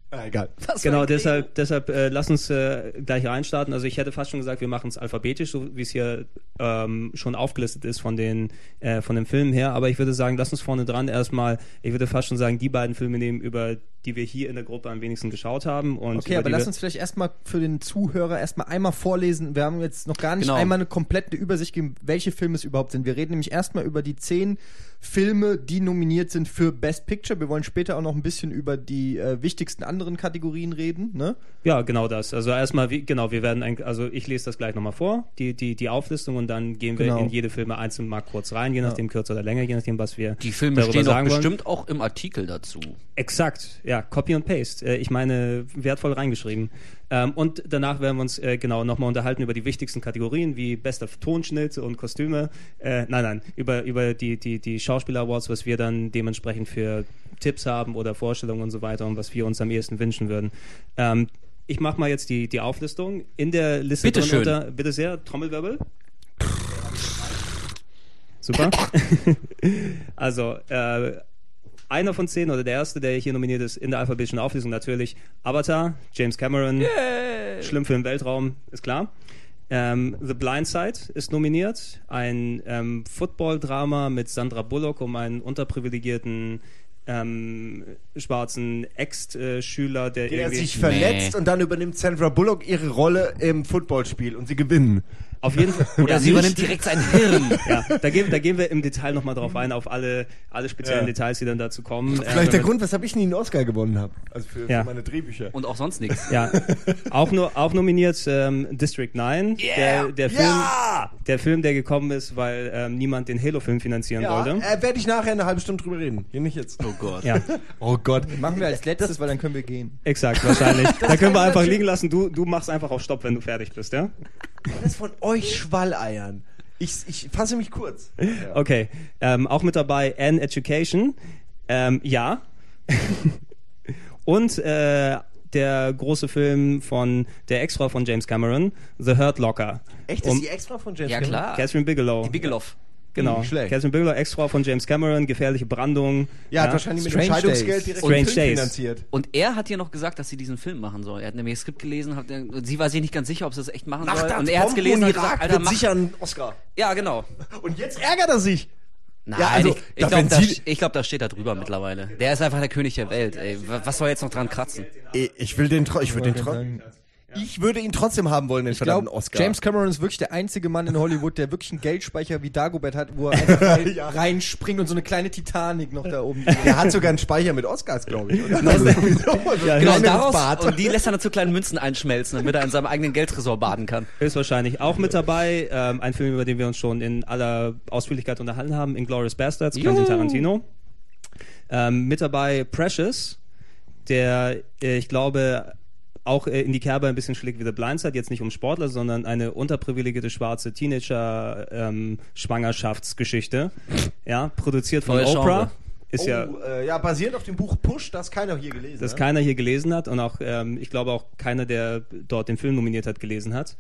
Ah, egal. Was genau, deshalb, deshalb äh, lass uns äh, gleich reinstarten. Also ich hätte fast schon gesagt, wir machen es alphabetisch, so wie es hier ähm, schon aufgelistet ist von den äh, von den Filmen her. Aber ich würde sagen, lass uns vorne dran erstmal, ich würde fast schon sagen, die beiden Filme nehmen, über die wir hier in der Gruppe am wenigsten geschaut haben. Und okay, aber lass uns vielleicht erstmal für den Zuhörer erstmal einmal vorlesen. Wir haben jetzt noch gar nicht genau. einmal eine komplette Übersicht gegeben, welche Filme es überhaupt sind. Wir reden nämlich erstmal über die zehn Filme, die nominiert sind für Best Picture. Wir wollen später auch noch ein bisschen über die äh, wichtigsten anderen Kategorien reden, ne? Ja, genau das. Also erstmal, wie, genau, wir werden, ein, also ich lese das gleich nochmal vor, die, die, die Auflistung und dann gehen wir genau. in jede Filme einzeln mal kurz rein, je nachdem ja. kürzer oder länger, je nachdem, was wir Die Filme stehen doch bestimmt auch im Artikel dazu. Exakt, ja, Copy und Paste. Äh, ich meine, wertvoll reingeschrieben. Ähm, und danach werden wir uns äh, genau nochmal unterhalten über die wichtigsten Kategorien wie bester Tonschnitt und Kostüme. Äh, nein, nein, über, über die, die, die Schauspieler-Awards, was wir dann dementsprechend für Tipps haben oder Vorstellungen und so weiter und was wir uns am ehesten wünschen würden. Ähm, ich mache mal jetzt die, die Auflistung. In der Liste bitte schön. Unter, bitte sehr, Trommelwirbel. Super. also, äh, einer von zehn oder der erste, der hier nominiert ist in der alphabetischen Auflistung natürlich Avatar, James Cameron, yeah. Schlimmfilm Weltraum, ist klar. Ähm, The Blind Side ist nominiert, ein ähm, Football-Drama mit Sandra Bullock um einen unterprivilegierten ähm, schwarzen Ex-Schüler, der, der sich verletzt nee. und dann übernimmt Sandra Bullock ihre Rolle im Footballspiel und sie gewinnen. Auf jeden Fall. Oder ja, sie übernimmt direkt sein Hirn. ja, da gehen, da gehen wir im Detail nochmal drauf ein, auf alle, alle speziellen ja. Details, die dann dazu kommen. Vielleicht äh, der Grund, weshalb ich nie einen Oscar gewonnen habe. Also für, ja. für, meine Drehbücher. Und auch sonst nichts. Ja. auch, nur, auch nominiert ähm, District 9. Yeah. Der, der, Film, ja. der Film, der gekommen ist, weil ähm, niemand den Halo-Film finanzieren ja. wollte. Äh, Werde ich nachher eine halbe Stunde drüber reden. Hier nicht jetzt. Oh Gott. Ja. oh Gott. Machen wir als letztes, weil dann können wir gehen. Exakt, wahrscheinlich. da können wir einfach liegen lassen. Du, du machst einfach auf Stopp, wenn du fertig bist, ja? Das von euch Schwalleiern. Ich, ich fasse mich kurz. Ja. Okay. Ähm, auch mit dabei An Education. Ähm, ja. Und äh, der große Film von der Ex-Frau von James Cameron, The Hurt Locker. Echt? Ist um, die Ex-Frau von James ja, Cameron? Ja, klar. Catherine Bigelow. Die Bigelow. Genau. Catherine Bigelow, Ex-Frau von James Cameron, gefährliche Brandung. Ja, ja. hat wahrscheinlich mit Strange Scheidungsgeld direkt Strange Film Days. finanziert. Und er hat ihr noch gesagt, dass sie diesen Film machen soll. Er hat nämlich das Skript gelesen, hat, sie war sich nicht ganz sicher, ob sie das echt machen Nach soll. Und er hat es gelesen und gesagt, Alter, mach. sicher einen Oscar. Ja, genau. Und jetzt ärgert er sich. Nein, ja, also, ich, ich glaube, da, glaub, da steht da drüber mittlerweile. Der ist einfach der König der Welt. Ey. Was soll jetzt noch dran kratzen? Ich will den, ich will den, ich würde ihn trotzdem haben wollen, den ich verdammten glaub, Oscar. James Cameron ist wirklich der einzige Mann in Hollywood, der wirklich einen Geldspeicher wie Dagobert hat, wo er einfach ja. reinspringt und so eine kleine Titanic noch da oben. Der hat sogar einen Speicher mit Oscars, glaube ich. Oder? Also, ja, genau, daraus, Bad. und die lässt er dann zu kleinen Münzen einschmelzen, damit er in seinem eigenen Geldtresor baden kann. Ist wahrscheinlich auch mit dabei. Ähm, ein Film, über den wir uns schon in aller Ausführlichkeit unterhalten haben, Inglourious Bastards, Quentin Tarantino. Ähm, mit dabei Precious, der, äh, ich glaube, auch äh, in die Kerbe ein bisschen schlägt wie The Blind Side, jetzt nicht um Sportler, sondern eine unterprivilegierte schwarze Teenager-Schwangerschaftsgeschichte. Ähm, ja, produziert von Neue Oprah. Genre. Ist oh, ja, äh, ja basiert auf dem Buch Push, das keiner hier gelesen hat. Das ne? keiner hier gelesen hat und auch, ähm, ich glaube auch keiner, der dort den Film nominiert hat, gelesen hat.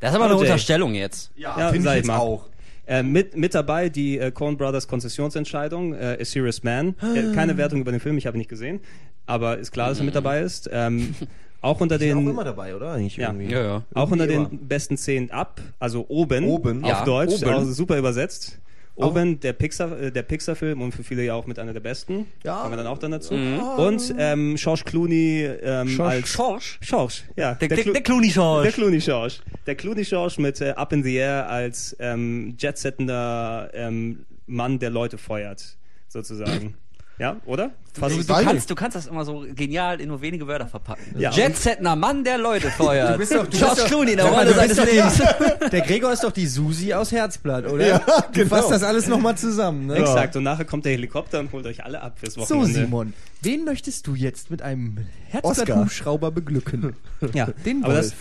Das ist aber eine Unterstellung jetzt. Ja, ja finde ich jetzt mal. auch. Äh, mit, mit dabei die äh, Coen Brothers Konzessionsentscheidung, äh, A Serious Man. Äh, keine Wertung über den Film, ich habe ihn nicht gesehen, aber ist klar, dass er mit dabei ist. Ähm, Auch unter den. auch immer dabei, oder? Eigentlich ja. ja, ja. Auch unter den besten zehn ab, also oben, oben. auf ja. Deutsch, oben. Also super übersetzt. Oben der Pixar, äh, der Pixar-Film und für viele ja auch mit einer der besten. Ja. Kommen wir dann auch dann dazu. Mhm. Und ähm, George Clooney ähm, George. als George? George, ja. Der, der, der, der Clooney George. Der Clooney George. Der Clooney George mit äh, Up in the Air als ähm, jetsettender ähm, Mann, der Leute feuert, sozusagen. Ja, oder? Fast du, du, kannst, du kannst das immer so genial in nur wenige Wörter verpacken. Ja, Jetsetner Mann, der Leute feuert. Du bist doch, du George Clooney in der Rolle seines Lebens. Der Gregor ist doch die Susi aus Herzblatt, oder? Ja, genau. Du fasst das alles nochmal zusammen. Ne? Exakt. Und nachher kommt der Helikopter und holt euch alle ab fürs Wochenende. So, Simon. Wen möchtest du jetzt mit einem Herzblatt-Hubschrauber beglücken? Ja, den Wolf. Das,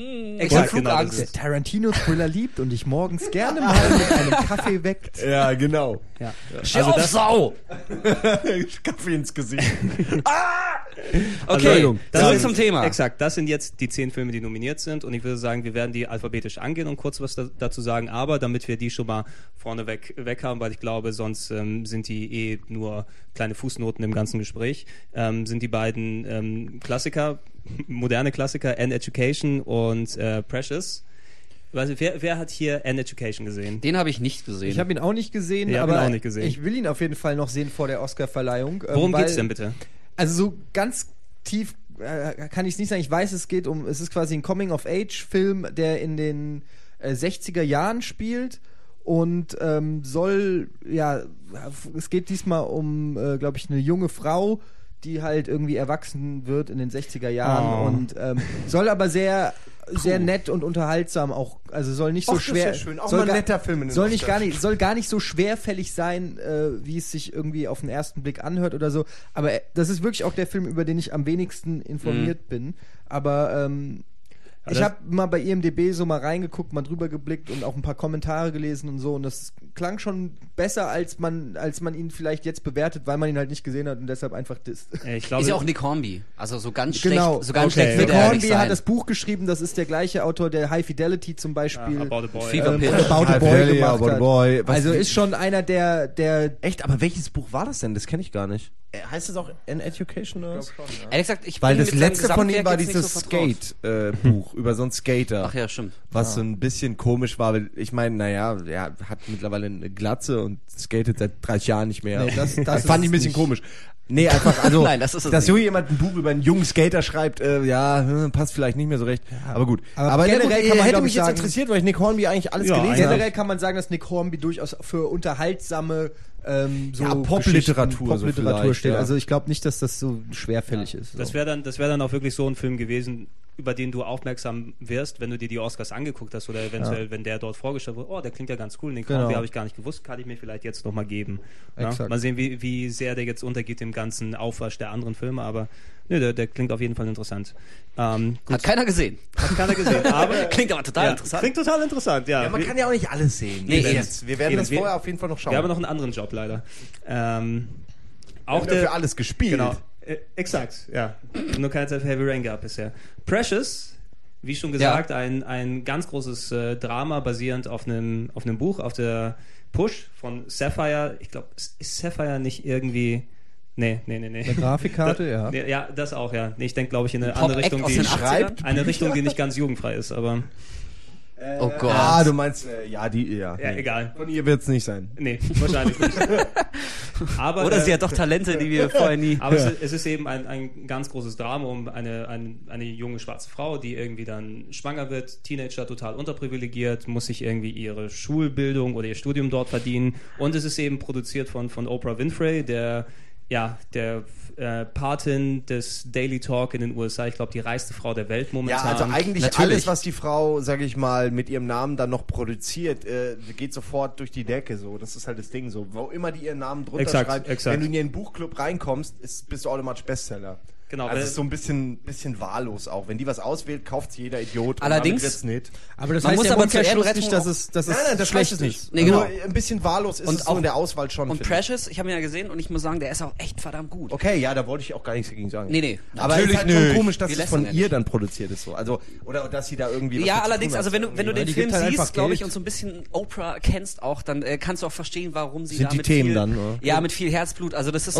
Mm, Exakt, genau, der Tarantino-Thriller liebt und dich morgens gerne mal mit einem Kaffee weckt. Ja, genau. Ja. Also auf, Sau! Kaffee ins Gesicht. ah! Okay, also, zurück zum Thema. Exakt, das sind jetzt die zehn Filme, die nominiert sind und ich würde sagen, wir werden die alphabetisch angehen und kurz was da, dazu sagen, aber damit wir die schon mal vorneweg weg haben, weil ich glaube, sonst ähm, sind die eh nur kleine Fußnoten im ganzen Gespräch, ähm, sind die beiden ähm, Klassiker moderne Klassiker, An Education und äh, Precious. Weiß wer, wer hat hier An Education gesehen? Den habe ich nicht gesehen. Ich habe ihn auch nicht gesehen, ich aber ihn auch nicht gesehen. ich will ihn auf jeden Fall noch sehen vor der Oscar-Verleihung. Ähm, Worum geht's denn bitte? also so ganz tief äh, kann ich es nicht sagen. Ich weiß, es geht um, es ist quasi ein Coming-of-Age-Film, der in den äh, 60er Jahren spielt und ähm, soll, ja, es geht diesmal um, äh, glaube ich, eine junge Frau, die halt irgendwie erwachsen wird in den 60er Jahren Oh. und ähm, soll aber sehr sehr nett und unterhaltsam auch also soll nicht so Och, das ist schwer ja schön. Auch soll mal ein gar- netter Film in soll nicht gar nicht soll gar nicht so schwerfällig sein äh, wie es sich irgendwie auf den ersten Blick anhört oder so. Aber äh, das ist wirklich auch der Film über den ich am wenigsten informiert bin. Aber ähm, ich das- habe mal bei IMDb so mal reingeguckt, mal drüber geblickt und auch ein paar Kommentare gelesen und so und das klang schon besser, als man, als man ihn vielleicht jetzt bewertet, weil man ihn halt nicht gesehen hat und deshalb einfach disst. Ich glaube, Ist ja auch Nick Hornby. Also so ganz Genau. schlecht, so ganz Okay, schlecht Nick ja Hornby nicht sein. hat das Buch geschrieben, das ist der gleiche Autor, der High Fidelity zum Beispiel About a Boy. Ähm. About a Boy gemacht About hat. Boy. Also ist schon einer der, der Echt, aber welches Buch war das denn? Das kenne ich gar nicht. Äh, Heißt es auch An Education oder was? Ehrlich gesagt, ich Weil bin das letzte von ihm war dieses so. Skate-Buch über so einen Skater. Ach ja, stimmt. Was so ein bisschen komisch war, weil ich meine, naja, er hat mittlerweile eine Glatze und skatet seit 30 Jahren nicht mehr. Nee, das- das fand ist ich ein bisschen nicht- komisch. Nee, einfach, also, Nein, das dass so jemand ein Buch über einen jungen Skater schreibt, äh, ja, hm, passt vielleicht nicht mehr so recht. Aber gut. Aber Aber, generell generell kann man, hätte mich ich, jetzt sagen- interessiert, weil ich Nick Hornby eigentlich alles Ja, gelesen habe. generell kann man sagen, dass Nick Hornby durchaus für unterhaltsame ähm, so Ja, Popliteratur so Popliteratur vielleicht, steht. ja. Also ich glaube nicht, dass das so schwerfällig ist. So. Das wäre dann, das wäre dann auch wirklich so ein Film gewesen, über den du aufmerksam wirst, wenn du dir die Oscars angeguckt hast oder eventuell, wenn der dort vorgestellt wurde, oh, der klingt ja ganz cool, den Genau. habe ich gar nicht gewusst, kann ich mir vielleicht jetzt noch mal geben. Ja? Mal sehen, wie, wie sehr der jetzt untergeht im ganzen Aufwasch der anderen Filme, aber nö, der, der klingt auf jeden Fall interessant. Ähm, Hat keiner gesehen. hat keiner gesehen, aber Klingt aber total ja, interessant. Klingt total interessant, ja. Ja, man Wir- kann ja auch nicht alles sehen. Nee, Wir jetzt- wir werden Eben, das wir- vorher auf jeden Fall noch schauen. wir haben noch einen anderen Job leider. Ähm, auch der, dafür alles gespielt. Genau, äh, exakt, ja. Nur keine Zeit für Heavy Rain gehabt bisher. Precious, wie schon gesagt, ein, ein ganz großes äh, Drama basierend auf einem, auf einem Buch, auf der Push von Sapphire. Ich glaube, ist Sapphire nicht irgendwie. Nee, nee, nee, nee. Eine Grafikkarte, ja. Nee, ja, das auch, ja. Nee, ich denke, glaube ich, in eine andere Richtung, die schreibt 80ern? eine Richtung, die nicht ganz jugendfrei ist, aber Oh Gott. Ah, du meinst, äh, ja, die, ja. ja, nee. egal. Von ihr wird es nicht sein. Nee, wahrscheinlich nicht. aber, Oder äh, sie hat doch Talente, die wir vorher nie. Aber es, es ist eben ein, ein ganz großes Drama um eine, ein, eine junge schwarze Frau, die irgendwie dann schwanger wird, Teenager total unterprivilegiert, muss sich irgendwie ihre Schulbildung oder ihr Studium dort verdienen. Und es ist eben produziert von, von Oprah Winfrey, der ja, der äh, Patin des Daily Talk in den USA, ich glaube, die reichste Frau der Welt Ja, momentan. also eigentlich Natürlich. alles, was die Frau, sage ich mal, mit ihrem Namen dann noch produziert, äh, geht sofort durch die Decke. So, das ist halt das Ding. So, wo immer die ihren Namen drunter Exakt, schreibt, exakt. wenn du in ihren Buchclub reinkommst, ist, bist du automatisch Bestseller. Genau, Also es ist so ein bisschen, bisschen wahllos auch. Wenn die was auswählt, kauft jeder Idiot. Allerdings- wird's nicht. Aber das Man heißt muss ja aber Ehrenrettung nicht, dass es, dass es Nein, nein, das schlecht es nicht. Nee, genau. Nur ein bisschen wahllos ist Und es so auch- in der Auswahl schon. Und. Precious, ich habe ihn ja gesehen und ich muss sagen, der ist auch echt verdammt gut. Okay, ja, da wollte ich auch gar nichts dagegen sagen. Nee, nee, Aber natürlich es ist halt schon komisch, dass es von ihr dann produziert ist. So. Also, oder dass sie da irgendwie. was Ja, allerdings, also wenn du, wenn du den Film halt siehst, glaube ich, und so ein bisschen Oprah kennst auch, dann äh, kannst du auch verstehen, warum sie Sind da die mit Themen viel, ja, mit viel Herzblut, also ist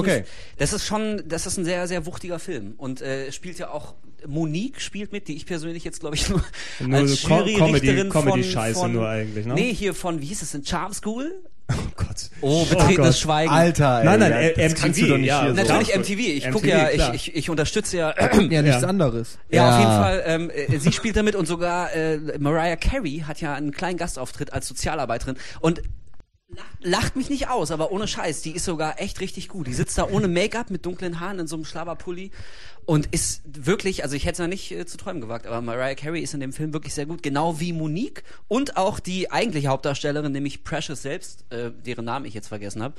das ist schon, das ist ein sehr, sehr wuchtiger Film und äh, spielt ja auch Monique spielt mit, die ich persönlich jetzt glaube ich nur, Nur als so Jury-Richterin Comedy- von, Comedy-Scheiße von nur eigentlich, ne? Nee, hier von, wie hieß es, in Charm School? oh Gott. Oh, betretenes Gott. Schweigen. Alter, ey, Nein, nein, ja, äh, das MTV, kannst du doch nicht ja. hier so. Natürlich Klar. MTV. Ich gucke ja, ich, klar. ich, ich unterstütze ja ja nichts Ja. anderes. Ja, Ja. auf jeden Fall. Ähm, äh, sie spielt damit und sogar äh, Mariah Carey hat ja einen kleinen Gastauftritt als Sozialarbeiterin und lacht, mich nicht aus, aber ohne Scheiß, die ist sogar echt richtig gut. Die sitzt da ohne Make-up mit dunklen Haaren in so einem Schlabberpulli und ist wirklich, also ich hätte es ja nicht äh, zu träumen gewagt, aber Mariah Carey ist in dem Film wirklich sehr gut, genau wie Monique und auch die eigentliche Hauptdarstellerin, nämlich Precious selbst, äh, deren Namen ich jetzt vergessen habe.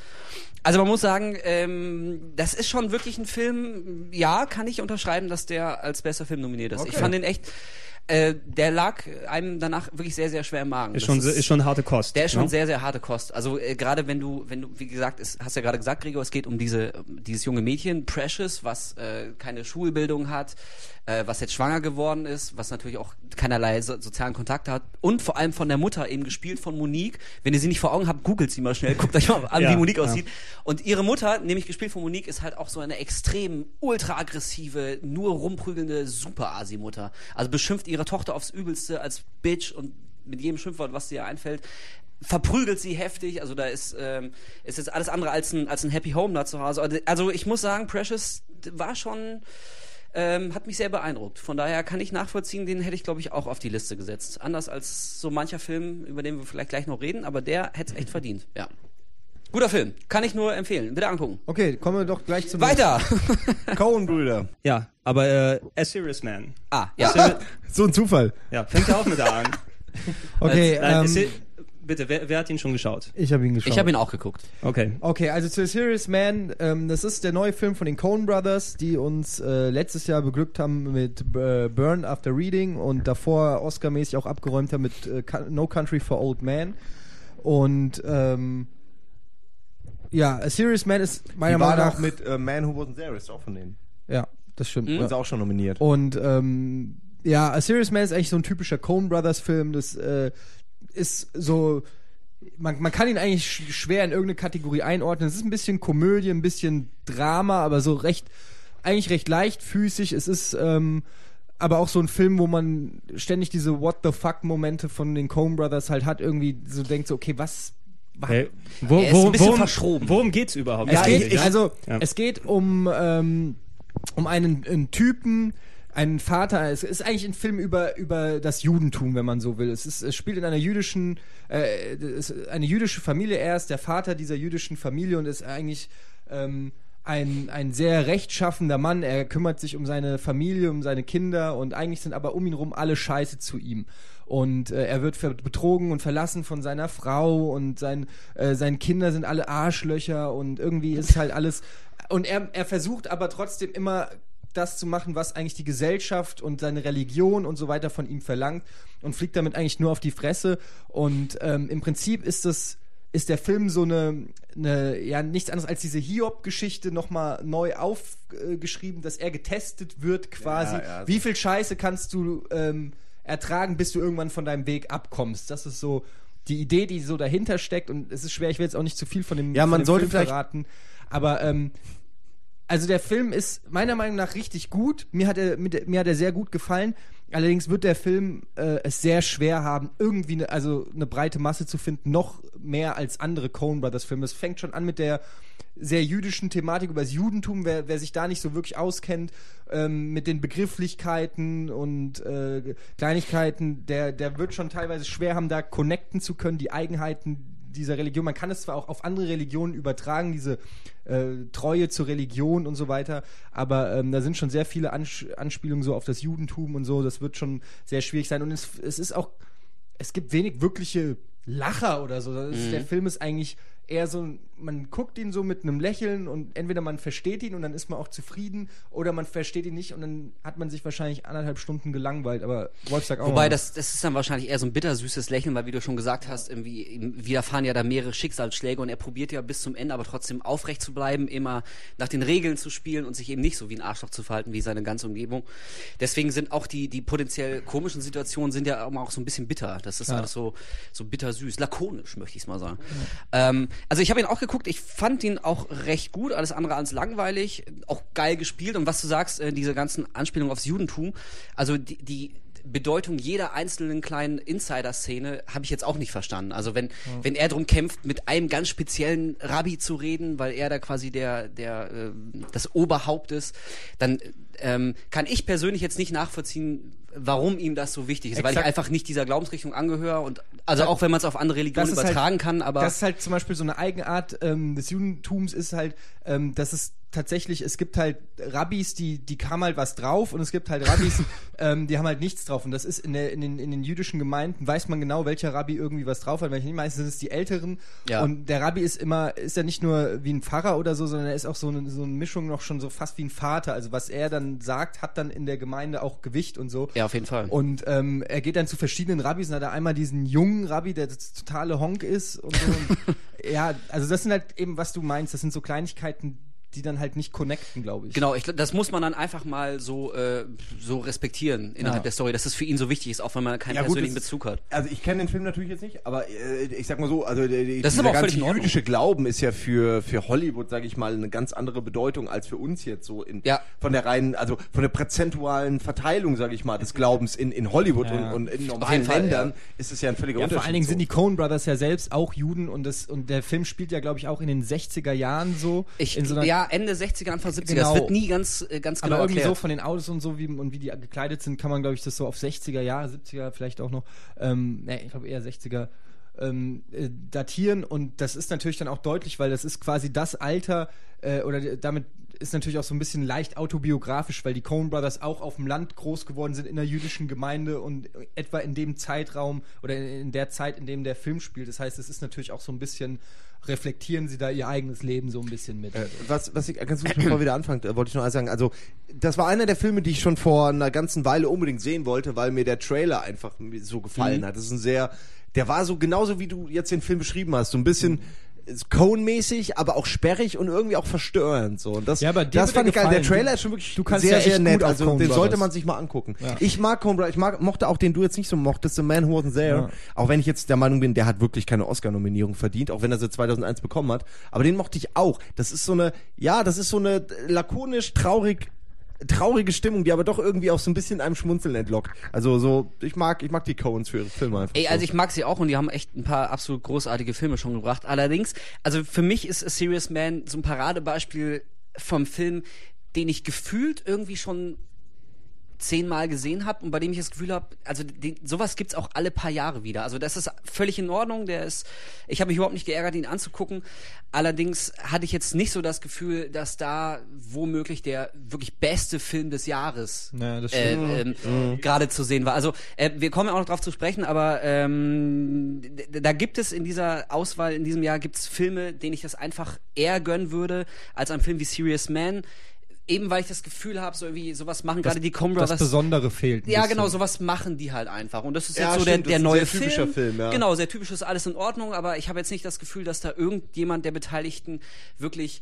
Also man muss sagen, ähm, das ist schon wirklich ein Film, ja, kann ich unterschreiben, dass der als bester Film nominiert ist. Ich fand den echt, äh, der lag einem danach wirklich sehr, sehr schwer im Magen. Ist Das schon, ist schon harte Kost. der ist schon ne? sehr, sehr harte Kost. Also äh, gerade wenn du, wenn du, wie gesagt, es, hast ja gerade gesagt, Gregor, es geht um diese, dieses junge Mädchen, Precious, was äh, keine Schulbildung hat, äh, was jetzt schwanger geworden ist, was natürlich auch keinerlei so, sozialen Kontakt hat und vor allem von der Mutter eben gespielt von Monique. Wenn ihr sie nicht vor Augen habt, googelt sie mal schnell, guckt euch mal an, Ja, wie Monique ja. aussieht. Und ihre Mutter, nämlich gespielt von Monique, ist halt auch so eine extrem ultra aggressive, nur rumprügelnde Super-Asi-Mutter. Also beschimpft ihre Tochter aufs Übelste als Bitch und mit jedem Schimpfwort, was dir einfällt. verprügelt sie heftig. Also da ist, ähm, ist jetzt alles andere als ein, als ein Happy Home da zu Hause. Also, also ich muss sagen, Precious war schon, ähm, hat mich sehr beeindruckt. Von daher kann ich nachvollziehen, den hätte ich, glaube ich, auch auf die Liste gesetzt. Anders als so mancher Film, über den wir vielleicht gleich noch reden, aber der hätte es echt verdient. Ja. Guter Film. Kann ich nur empfehlen. Bitte angucken. Okay, kommen wir doch gleich zum Weiter! Coen-Brüder. Ja, aber äh, A Serious Man. ah, ja. So ein Zufall. ja, fängt ja auch mit A an. Okay, Als- nein, ähm, bitte, wer, wer hat ihn schon geschaut? ich habe ihn geschaut. Ich habe ihn auch geguckt. Okay. Okay, also zu Serious Man, ähm, das ist der neue Film von den Coen Brothers, die uns äh, letztes Jahr beglückt haben mit äh, Burn After Reading und davor Oscar-mäßig auch abgeräumt haben mit äh, No Country for Old Men. Und ähm, ja, A Serious Man ist meiner Meinung auch nach mit äh, Man Who Wasn't There, ist auch von denen. Ja, das stimmt. Mhm. Ja. Ist auch schon nominiert. Und ähm, ja, A Serious Man ist eigentlich so ein typischer Coen Brothers Film. Das äh, ist so, man, man kann ihn eigentlich sch schwer in irgendeine Kategorie einordnen. Es ist ein bisschen Komödie, ein bisschen Drama, aber so recht, eigentlich recht leichtfüßig. Es ist ähm, aber auch so ein Film, wo man ständig diese What the fuck Momente von den Coen Brothers halt hat, irgendwie so denkt so, okay, was Hey, wo, Er ist wo, ein bisschen worum, verschroben. Worum geht's überhaupt? Es eigentlich, geht, ja? also, Ja. es geht um, ähm, um einen, einen Typen, einen Vater. Es ist eigentlich ein Film über, über das Judentum, wenn man so will. Es, ist, es spielt in einer jüdischen, äh, eine jüdische Familie. Er ist der Vater dieser jüdischen Familie und ist eigentlich ähm, ein, ein sehr rechtschaffender Mann. Er kümmert sich um seine Familie, um seine Kinder und eigentlich sind aber um ihn rum alle scheiße zu ihm. Und äh, er wird betrogen und verlassen von seiner Frau und sein, äh, seine Kinder sind alle Arschlöcher und irgendwie ist halt alles. Und er, er versucht aber trotzdem immer das zu machen, was eigentlich die Gesellschaft und seine Religion und so weiter von ihm verlangt und fliegt damit eigentlich nur auf die Fresse. Und ähm, im Prinzip ist das ist der Film so eine, eine ja nichts anderes als diese Hiob-Geschichte nochmal neu aufgeschrieben, dass er getestet wird quasi. Ja, ja, Wie viel Scheiße kannst du ähm, ertragen, bis du irgendwann von deinem Weg abkommst? Das ist so die Idee, die so dahinter steckt und es ist schwer, ich will jetzt auch nicht zu viel von dem, Ja, man dem sollte Film verraten, aber ähm, also der Film ist meiner Meinung nach richtig gut. Mir hat er, mir hat er sehr gut gefallen. Allerdings wird der Film äh, es sehr schwer haben, irgendwie eine, also eine breite Masse zu finden, noch mehr als andere Coen Brothers Filme. Es fängt schon an mit der sehr jüdischen Thematik über das Judentum. Wer, wer sich da nicht so wirklich auskennt, ähm, mit den Begrifflichkeiten und äh, Kleinigkeiten, der, der wird schon teilweise schwer haben, da connecten zu können, die Eigenheiten dieser Religion. Man kann es zwar auch auf andere Religionen übertragen, diese äh, Treue zur Religion und so weiter, aber ähm, da sind schon sehr viele Ans Anspielungen so auf das Judentum und so. Das wird schon sehr schwierig sein. Und es, es ist auch, es gibt wenig wirkliche Lacher oder so. Ist, Der Film ist eigentlich eher so, ein- man guckt ihn so mit einem Lächeln und entweder man versteht ihn und dann ist man auch zufrieden oder man versteht ihn nicht und dann hat man sich wahrscheinlich anderthalb Stunden gelangweilt. Aber Wolf sagt auch Wobei das, das ist dann wahrscheinlich eher so ein bittersüßes Lächeln, weil wie du schon gesagt hast, irgendwie widerfahren ja da mehrere Schicksalsschläge und er probiert ja bis zum Ende aber trotzdem aufrecht zu bleiben, immer nach den Regeln zu spielen und sich eben nicht so wie ein Arschloch zu verhalten wie seine ganze Umgebung. Deswegen sind auch die, die potenziell komischen Situationen sind ja auch so ein bisschen bitter. Das ist alles so, so bittersüß, lakonisch, möchte ich es mal sagen. Ähm, also ich habe ihn auch geguckt, ich fand ihn auch recht gut, alles andere als langweilig, auch geil gespielt. Und was du sagst, äh, diese ganzen Anspielungen aufs Judentum, also die, die Bedeutung jeder einzelnen kleinen Insider-Szene habe ich jetzt auch nicht verstanden. Also wenn, wenn er drum kämpft, mit einem ganz speziellen Rabbi zu reden, weil er da quasi der, der, äh, das Oberhaupt ist, dann ähm, kann ich persönlich jetzt nicht nachvollziehen, warum ihm das so wichtig ist, weil ich Exakt. einfach nicht dieser Glaubensrichtung angehöre und also auch wenn man es auf andere Religionen ist übertragen halt, kann, aber das ist halt zum Beispiel so eine Eigenart ähm, des Judentums ist halt, ähm, dass es tatsächlich, es gibt halt Rabbis, die, die haben halt was drauf und es gibt halt Rabbis, ähm, die haben halt nichts drauf. Und das ist in, der, in, den, in den jüdischen Gemeinden, weiß man genau, welcher Rabbi irgendwie was drauf hat, welcher nicht. Meistens sind es die Älteren. Ja. Und der Rabbi ist immer, ist ja nicht nur wie ein Pfarrer oder so, sondern er ist auch so eine, so eine Mischung noch schon so fast wie ein Vater. Also was er dann sagt, hat dann in der Gemeinde auch Gewicht und so. ja auf jeden Fall. Und ähm, er geht dann zu verschiedenen Rabbis und hat da einmal diesen jungen Rabbi, der das totale Honk ist und so. Ja, also das sind halt eben, was du meinst, das sind so Kleinigkeiten, die dann halt nicht connecten, glaube ich. Genau, ich, das muss man dann einfach mal so, äh, so respektieren innerhalb Ja. der Story, dass es für ihn so wichtig ist, auch wenn man keinen Ja, gut, persönlichen das- Bezug hat. Also ich kenne den Film natürlich jetzt nicht, aber äh, ich sag mal so, also die, Das ist dieser ganze jüdische Glauben ist ja für für Hollywood, sage ich mal, eine ganz andere Bedeutung als für uns jetzt so in Ja. von der reinen, also von der prozentualen Verteilung, sage ich mal, des Glaubens in in Hollywood und, und in normalen Fall, Ländern ja. ist es ja ein völliger Ja, Unterschied. vor allen Dingen so. sind die Coen Brothers ja selbst auch Juden und das und der Film spielt ja, glaube ich, auch in den 60er Jahren so. Ich, in so einer, ja, Ende 60er, Anfang 70er. Genau. Das wird nie ganz, äh, ganz genau aber irgendwie so erklärt. von den Autos und so wie und wie die gekleidet sind, kann man, glaube ich, das so auf 60er Jahre, 70er vielleicht auch noch, ähm, ne, ich glaube eher 60er ähm, äh, datieren und das ist natürlich dann auch deutlich, weil das ist quasi das Alter äh, oder damit ist natürlich auch so ein bisschen leicht autobiografisch, weil die Coen Brothers auch auf dem Land groß geworden sind in der jüdischen Gemeinde und etwa in dem Zeitraum oder in, in der Zeit, in dem der Film spielt. Das heißt, es ist natürlich auch so ein bisschen reflektieren sie da ihr eigenes Leben so ein bisschen mit. Äh, was, was ich ganz kurz bevor wir wieder anfangen, äh, wollte ich noch eins sagen. Also, das war einer der Filme, die ich schon vor einer ganzen Weile unbedingt sehen wollte, weil mir der Trailer einfach so gefallen hat. Das ist ein sehr, der war so genauso wie du jetzt den Film beschrieben hast, so ein bisschen Cone-mäßig, aber auch sperrig und irgendwie auch verstörend so. Und das, Ja, aber das fand ich geil. Der. Trailer ist schon wirklich sehr, ja sehr nett. Also Coen den sollte Brothers. man sich mal angucken. Ja. Ich mag Coen Brothers. Ich mag, mochte auch den du jetzt nicht so mochtest, The Man Who Wasn't There. Auch wenn ich jetzt der Meinung bin, der hat wirklich keine Oscar-Nominierung verdient, auch wenn er sie 2001 bekommen hat. Aber den mochte ich auch. Das ist so eine, ja, das ist so eine lakonisch traurig traurige Stimmung, die aber doch irgendwie auch so ein bisschen einem Schmunzeln entlockt. Also so, ich mag, ich mag die Coens für ihre Filme einfach. Ey, so. also ich mag sie auch und die haben echt ein paar absolut großartige Filme schon gebracht. Allerdings, also für mich ist A Serious Man so ein Paradebeispiel vom Film, den ich gefühlt irgendwie schon zehnmal gesehen habe und bei dem ich das Gefühl habe, also den, sowas gibt's auch alle paar Jahre wieder. Also das ist völlig in Ordnung. Der ist, ich habe mich überhaupt nicht geärgert, ihn anzugucken. Allerdings hatte ich jetzt nicht so das Gefühl, dass da womöglich der wirklich beste Film des Jahres Ja, äh, ähm, gerade zu sehen war. Also äh, wir kommen ja auch noch drauf zu sprechen, aber ähm, da gibt es in dieser Auswahl in diesem Jahr gibt's Filme, denen ich das einfach eher gönnen würde als ein Film wie Serious Man. Eben weil ich das Gefühl habe, so irgendwie sowas machen gerade die Coen das Brothers. Besondere fehlt. Ja, bisschen. genau, sowas machen die halt einfach. Und das ist Ja, jetzt so stimmt, der, der das ist ein neue sehr typischer Film, ja. Genau, sehr typisch ist alles in Ordnung, aber ich habe jetzt nicht das Gefühl, dass da irgendjemand der Beteiligten wirklich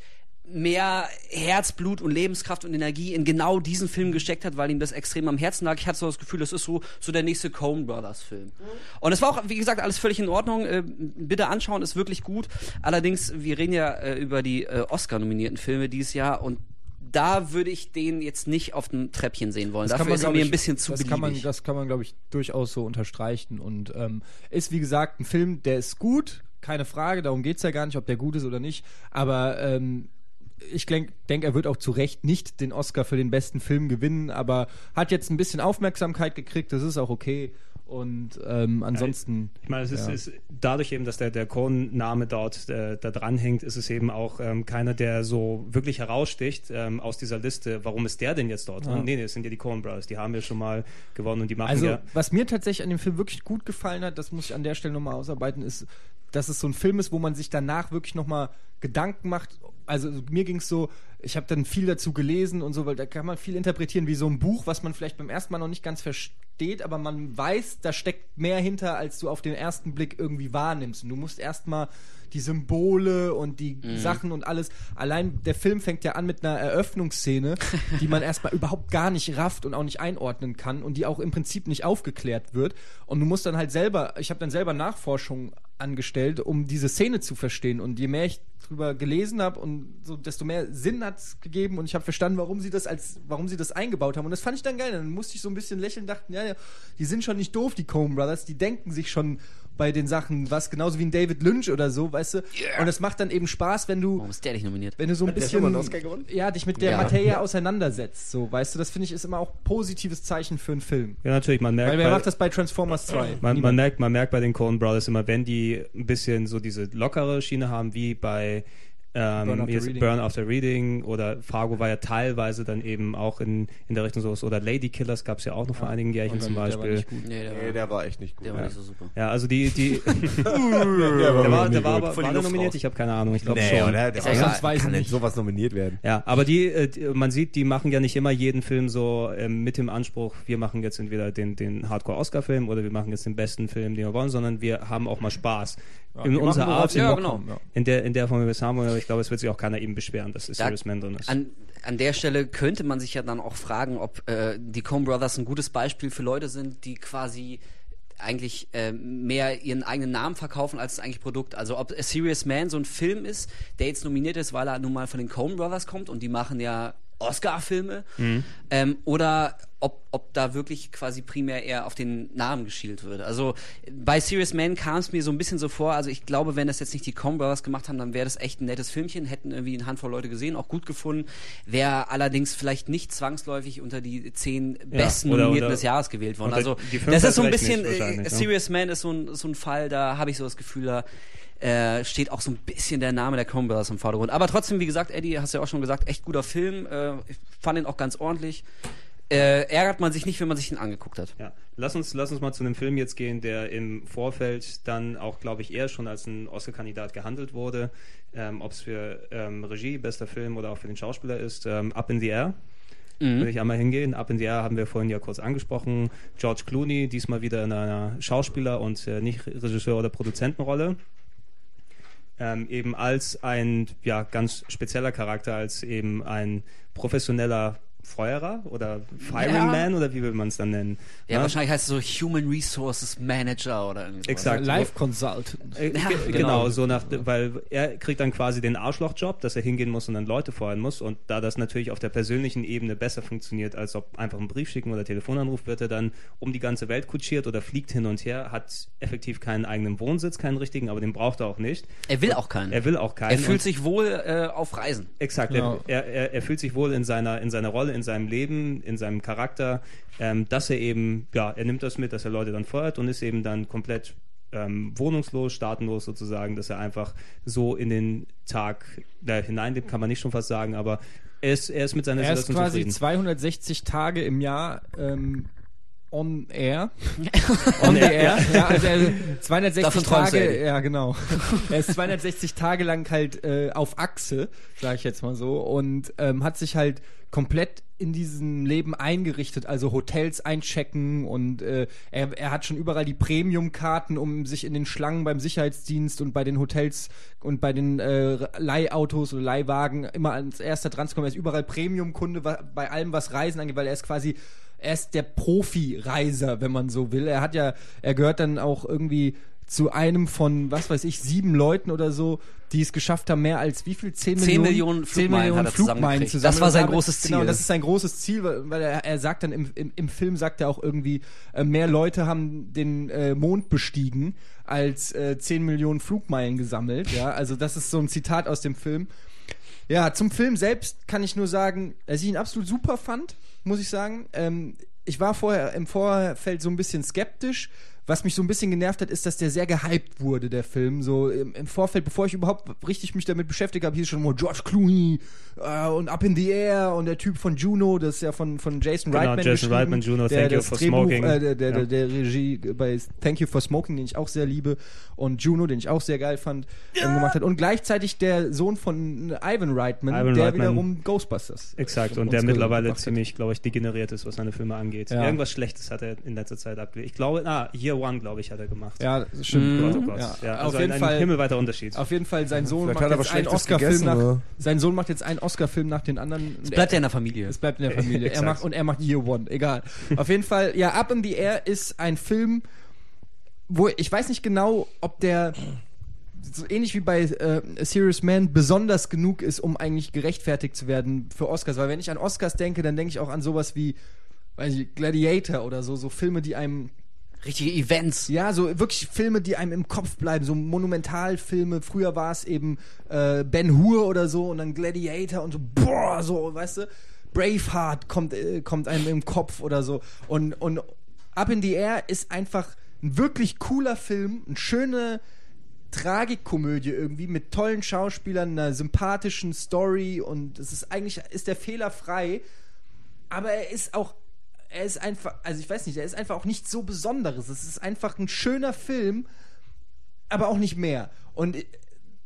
mehr Herzblut und Lebenskraft und Energie in genau diesen Film gesteckt hat, weil ihm das extrem am Herzen lag. Ich hatte so das Gefühl, das ist so, so der nächste Coen Brothers Film. Und es war auch, wie gesagt, alles völlig in Ordnung. Äh, bitte anschauen, ist wirklich gut. Allerdings, wir reden ja äh, über die äh, Oscar-nominierten Filme dieses Jahr und da würde ich den jetzt nicht auf dem Treppchen sehen wollen. Dafür ist er mir ich, ein bisschen zu das kann man, das kann man, glaube ich, durchaus so unterstreichen. Und ähm, ist, wie gesagt, ein Film, der ist gut, keine Frage, darum geht's ja gar nicht, ob der gut ist oder nicht. Aber ähm, ich denke, denk, er wird auch zu Recht nicht den Oscar für den besten Film gewinnen, aber hat jetzt ein bisschen Aufmerksamkeit gekriegt, das ist auch okay. Und ähm, ansonsten. Ich meine, es ist, Ja. ist dadurch eben, dass der, der Cohen-Name dort äh, da dran hängt, ist es eben auch ähm, keiner, der so wirklich heraussticht ähm, aus dieser Liste. Warum ist der denn jetzt dort dran? Nee, nee, es sind ja die Coen Brothers. Die haben ja schon mal gewonnen und die machen Also, ja. was mir tatsächlich an dem Film wirklich gut gefallen hat, das muss ich an der Stelle nochmal ausarbeiten, ist, dass es so ein Film ist, wo man sich danach wirklich nochmal Gedanken macht. Also mir ging es so, ich habe dann viel dazu gelesen und so, weil da kann man viel interpretieren wie so ein Buch, was man vielleicht beim ersten Mal noch nicht ganz versteht, aber man weiß, da steckt mehr hinter, als du auf den ersten Blick irgendwie wahrnimmst. Und du musst erstmal die Symbole und die Sachen und alles. Allein der Film fängt ja an mit einer Eröffnungsszene, die man erstmal überhaupt gar nicht rafft und auch nicht einordnen kann und die auch im Prinzip nicht aufgeklärt wird. Und du musst dann halt selber, ich habe dann selber Nachforschung angestellt, um diese Szene zu verstehen. Und je mehr ich drüber gelesen habe und so, desto mehr Sinn hat es gegeben und ich habe verstanden, warum sie das als, warum sie das eingebaut haben. Und das fand ich dann geil. Dann musste ich so ein bisschen lächeln, dachten, ja, ja, die sind schon nicht doof, die Coen Brothers, die denken sich schon bei den Sachen was, genauso wie ein David Lynch oder so, weißt du. Und es macht dann eben Spaß, wenn du, Warum ist der nicht nominiert? wenn du so ein schon bisschen ja, dich mit der Ja. Materie auseinandersetzt, so, weißt du, das finde ich ist immer auch positives Zeichen für einen Film. Ja, natürlich, man merkt. Weil wer bei- macht das bei Transformers 2? Man, man, merkt, man merkt bei den Coen Brothers immer, wenn die ein bisschen so diese lockere Schiene haben, wie bei Burn ähm, After jetzt Reading. Burn After Reading oder Fargo war ja teilweise dann eben auch in, in der Richtung sowas oder Lady Killers gab es ja auch noch vor einigen Jährchen zum der war Beispiel. nicht gut. Nee, der war, Nee, der war echt nicht gut. der war ja. nicht so super. Ja, also die, die der der war, der war, aber, war der nominiert? raus. Ich habe keine Ahnung, ich glaube Nee, schon. oder? Der Ist ja egal. Ausnahmsweise kann nicht. sowas nominiert werden. Ja, aber die, äh, die, man sieht, die machen ja nicht immer jeden Film so ähm, mit dem Anspruch, wir machen jetzt entweder den, den Hardcore-Oscar-Film oder wir machen jetzt den besten Film, den wir wollen, sondern wir haben auch mal Spaß. In die unserer Art, Ja, genau. ja. in der, in der Form, wie wir es haben, oder ich glaube, es wird sich auch keiner eben beschweren, dass Serious Man drin ist. An, an der Stelle könnte man sich ja dann auch fragen, ob äh, die Coen Brothers ein gutes Beispiel für Leute sind, die quasi eigentlich äh, mehr ihren eigenen Namen verkaufen als das eigentliche Produkt. Also ob A Serious Man so ein Film ist, der jetzt nominiert ist, weil er nun mal von den Coen Brothers kommt und die machen ja Oscar-Filme mhm. ähm, oder ob, ob da wirklich quasi primär eher auf den Namen geschielt wird. Also bei Serious Man kam es mir so ein bisschen so vor, also ich glaube, wenn das jetzt nicht die Coen Brothers gemacht haben, dann wäre das echt ein nettes Filmchen, hätten irgendwie eine Handvoll Leute gesehen, auch gut gefunden, wäre allerdings vielleicht nicht zwangsläufig unter die zehn besten ja, oder, Nominierten oder, des Jahres gewählt worden. Also das ist so ein bisschen, äh, Serious Man ist so ein, so ein Fall, da habe ich so das Gefühl, da äh, steht auch so ein bisschen der Name der Coen Brothers im Vordergrund. Aber trotzdem, wie gesagt, Eddie, hast du ja auch schon gesagt, echt guter Film. Äh, ich fand ihn auch ganz ordentlich. Äh, ärgert man sich nicht, wenn man sich ihn angeguckt hat. Ja. Lass uns, lass uns mal zu einem Film jetzt gehen, der im Vorfeld dann auch, glaube ich, eher schon als ein Oscar-Kandidat gehandelt wurde. Ähm, Ob es für ähm, Regie, bester Film oder auch für den Schauspieler ist. Ähm, Up in the Air. Mhm. Will ich einmal hingehen. Up in the Air haben wir vorhin ja kurz angesprochen. George Clooney, diesmal wieder in einer Schauspieler- und äh, nicht Regisseur- oder Produzentenrolle ähm, eben als ein ja, ganz spezieller Charakter, als eben ein professioneller Feuerer oder Fireman ja. oder wie will man es dann nennen? Ja, ja, wahrscheinlich heißt es so Human Resources Manager oder irgendwie Exakt. Life Consultant. Äh, ja, genau. genau, so nach, weil er kriegt dann quasi den Arschlochjob, dass er hingehen muss und dann Leute feuern muss und da das natürlich auf der persönlichen Ebene besser funktioniert, als ob einfach ein Brief schicken oder Telefonanruf, wird er dann um die ganze Welt kutschiert oder fliegt hin und her, hat effektiv keinen eigenen Wohnsitz, keinen richtigen, aber den braucht er auch nicht. Er will auch keinen. Er will auch keinen. Er fühlt sich wohl äh, auf Reisen. Exakt, genau. er, er, er fühlt sich wohl in seiner, in seiner Rolle, in seinem Leben, in seinem Charakter, ähm, dass er eben, ja, er nimmt das mit, dass er Leute dann feuert und ist eben dann komplett ähm, wohnungslos, staatenlos sozusagen, dass er einfach so in den Tag äh, hineinlebt, kann man nicht schon fast sagen, aber er ist, er ist mit seiner er Situation Er ist quasi zufrieden. 260 Tage im Jahr ähm, on air. on the air. Ja, also er 260 Tage, ja genau. er ist 260 Tage lang halt äh, auf Achse, sage ich jetzt mal so, und ähm, hat sich halt komplett in diesem Leben eingerichtet, also Hotels einchecken und äh, er, er hat schon überall die Premium-Karten, um sich in den Schlangen beim Sicherheitsdienst und bei den Hotels und bei den äh, Leihautos oder Leihwagen immer als erster dran zu kommen. Er ist überall Premium-Kunde bei allem, was Reisen angeht, weil er ist quasi er ist der Profi-Reiser, wenn man so will. Er hat ja, er gehört dann auch irgendwie zu einem von, was weiß ich, sieben Leuten oder so, die es geschafft haben, mehr als wie viel? Zehn, Millionen, Millionen Flugmeilen, Millionen Flugmeilen zu Das war sein damit, großes Ziel. Genau, das ist sein großes Ziel, weil er, er sagt dann im, im, im, Film, sagt er auch irgendwie, äh, mehr Leute haben den äh, Mond bestiegen als äh, 10 Millionen Flugmeilen gesammelt. Ja, also das ist so ein Zitat aus dem Film. Ja, zum Film selbst kann ich nur sagen, dass ich ihn absolut super fand, muss ich sagen. Ähm, ich war vorher im Vorfeld so ein bisschen skeptisch, was mich so ein bisschen genervt hat, ist, dass der sehr gehypt wurde, der Film. So im, im Vorfeld, bevor ich überhaupt richtig mich damit beschäftigt habe, hieß schon mal George Clooney äh, und Up in the Air und der Typ von Juno, das ist ja von, von Jason genau, Reitman. Jason Reitman, Juno, der, Thank You for Drehbuch, Smoking. Äh, der, der, ja. der, der, Regie bei Thank You for Smoking, den ich auch sehr liebe, und Juno, den ich auch sehr geil fand, ja. ähm, gemacht hat. Und gleichzeitig der Sohn von Ivan Reitman, Ivan der Reitman. wiederum Ghostbusters. Exakt, und der mittlerweile ziemlich, glaube ich, degeneriert ist, was seine Filme angeht. Ja. Irgendwas Schlechtes hat er in letzter Zeit abgewählt. Ich glaube, ah, Year One, glaube ich, hat er gemacht. Ja, das stimmt. Mhm. Oh Gott. Ja. ja also auf jeden ein, Fall himmelweiter Unterschied. Auf jeden Fall, sein Sohn macht jetzt einen Oscar-Film nach. Sein Sohn macht jetzt einen Oscar-Film nach den anderen. Es bleibt ja in der Familie. Es bleibt in der Familie. er macht und er macht Year One. Egal. auf jeden Fall, ja, Up in the Air ist ein Film, wo ich weiß nicht genau, ob der so ähnlich wie bei äh, A Serious Man besonders genug ist, um eigentlich gerechtfertigt zu werden für Oscars. Weil wenn ich an Oscars denke, dann denke ich auch an sowas wie weiß ich, Gladiator oder so, so Filme, die einem richtige Events. Ja, so wirklich Filme, die einem im Kopf bleiben, so Monumentalfilme. Früher war es eben äh, Ben Hur oder so und dann Gladiator und so, boah, so, weißt du. Braveheart kommt, äh, kommt einem im Kopf oder so. Und, und Up in the Air ist einfach ein wirklich cooler Film, eine schöne Tragikkomödie irgendwie mit tollen Schauspielern, einer sympathischen Story und es ist eigentlich, ist der Fehler frei, aber er ist auch er ist einfach, also ich weiß nicht, er ist einfach auch nichts so Besonderes. Es ist einfach ein schöner Film, aber auch nicht mehr. Und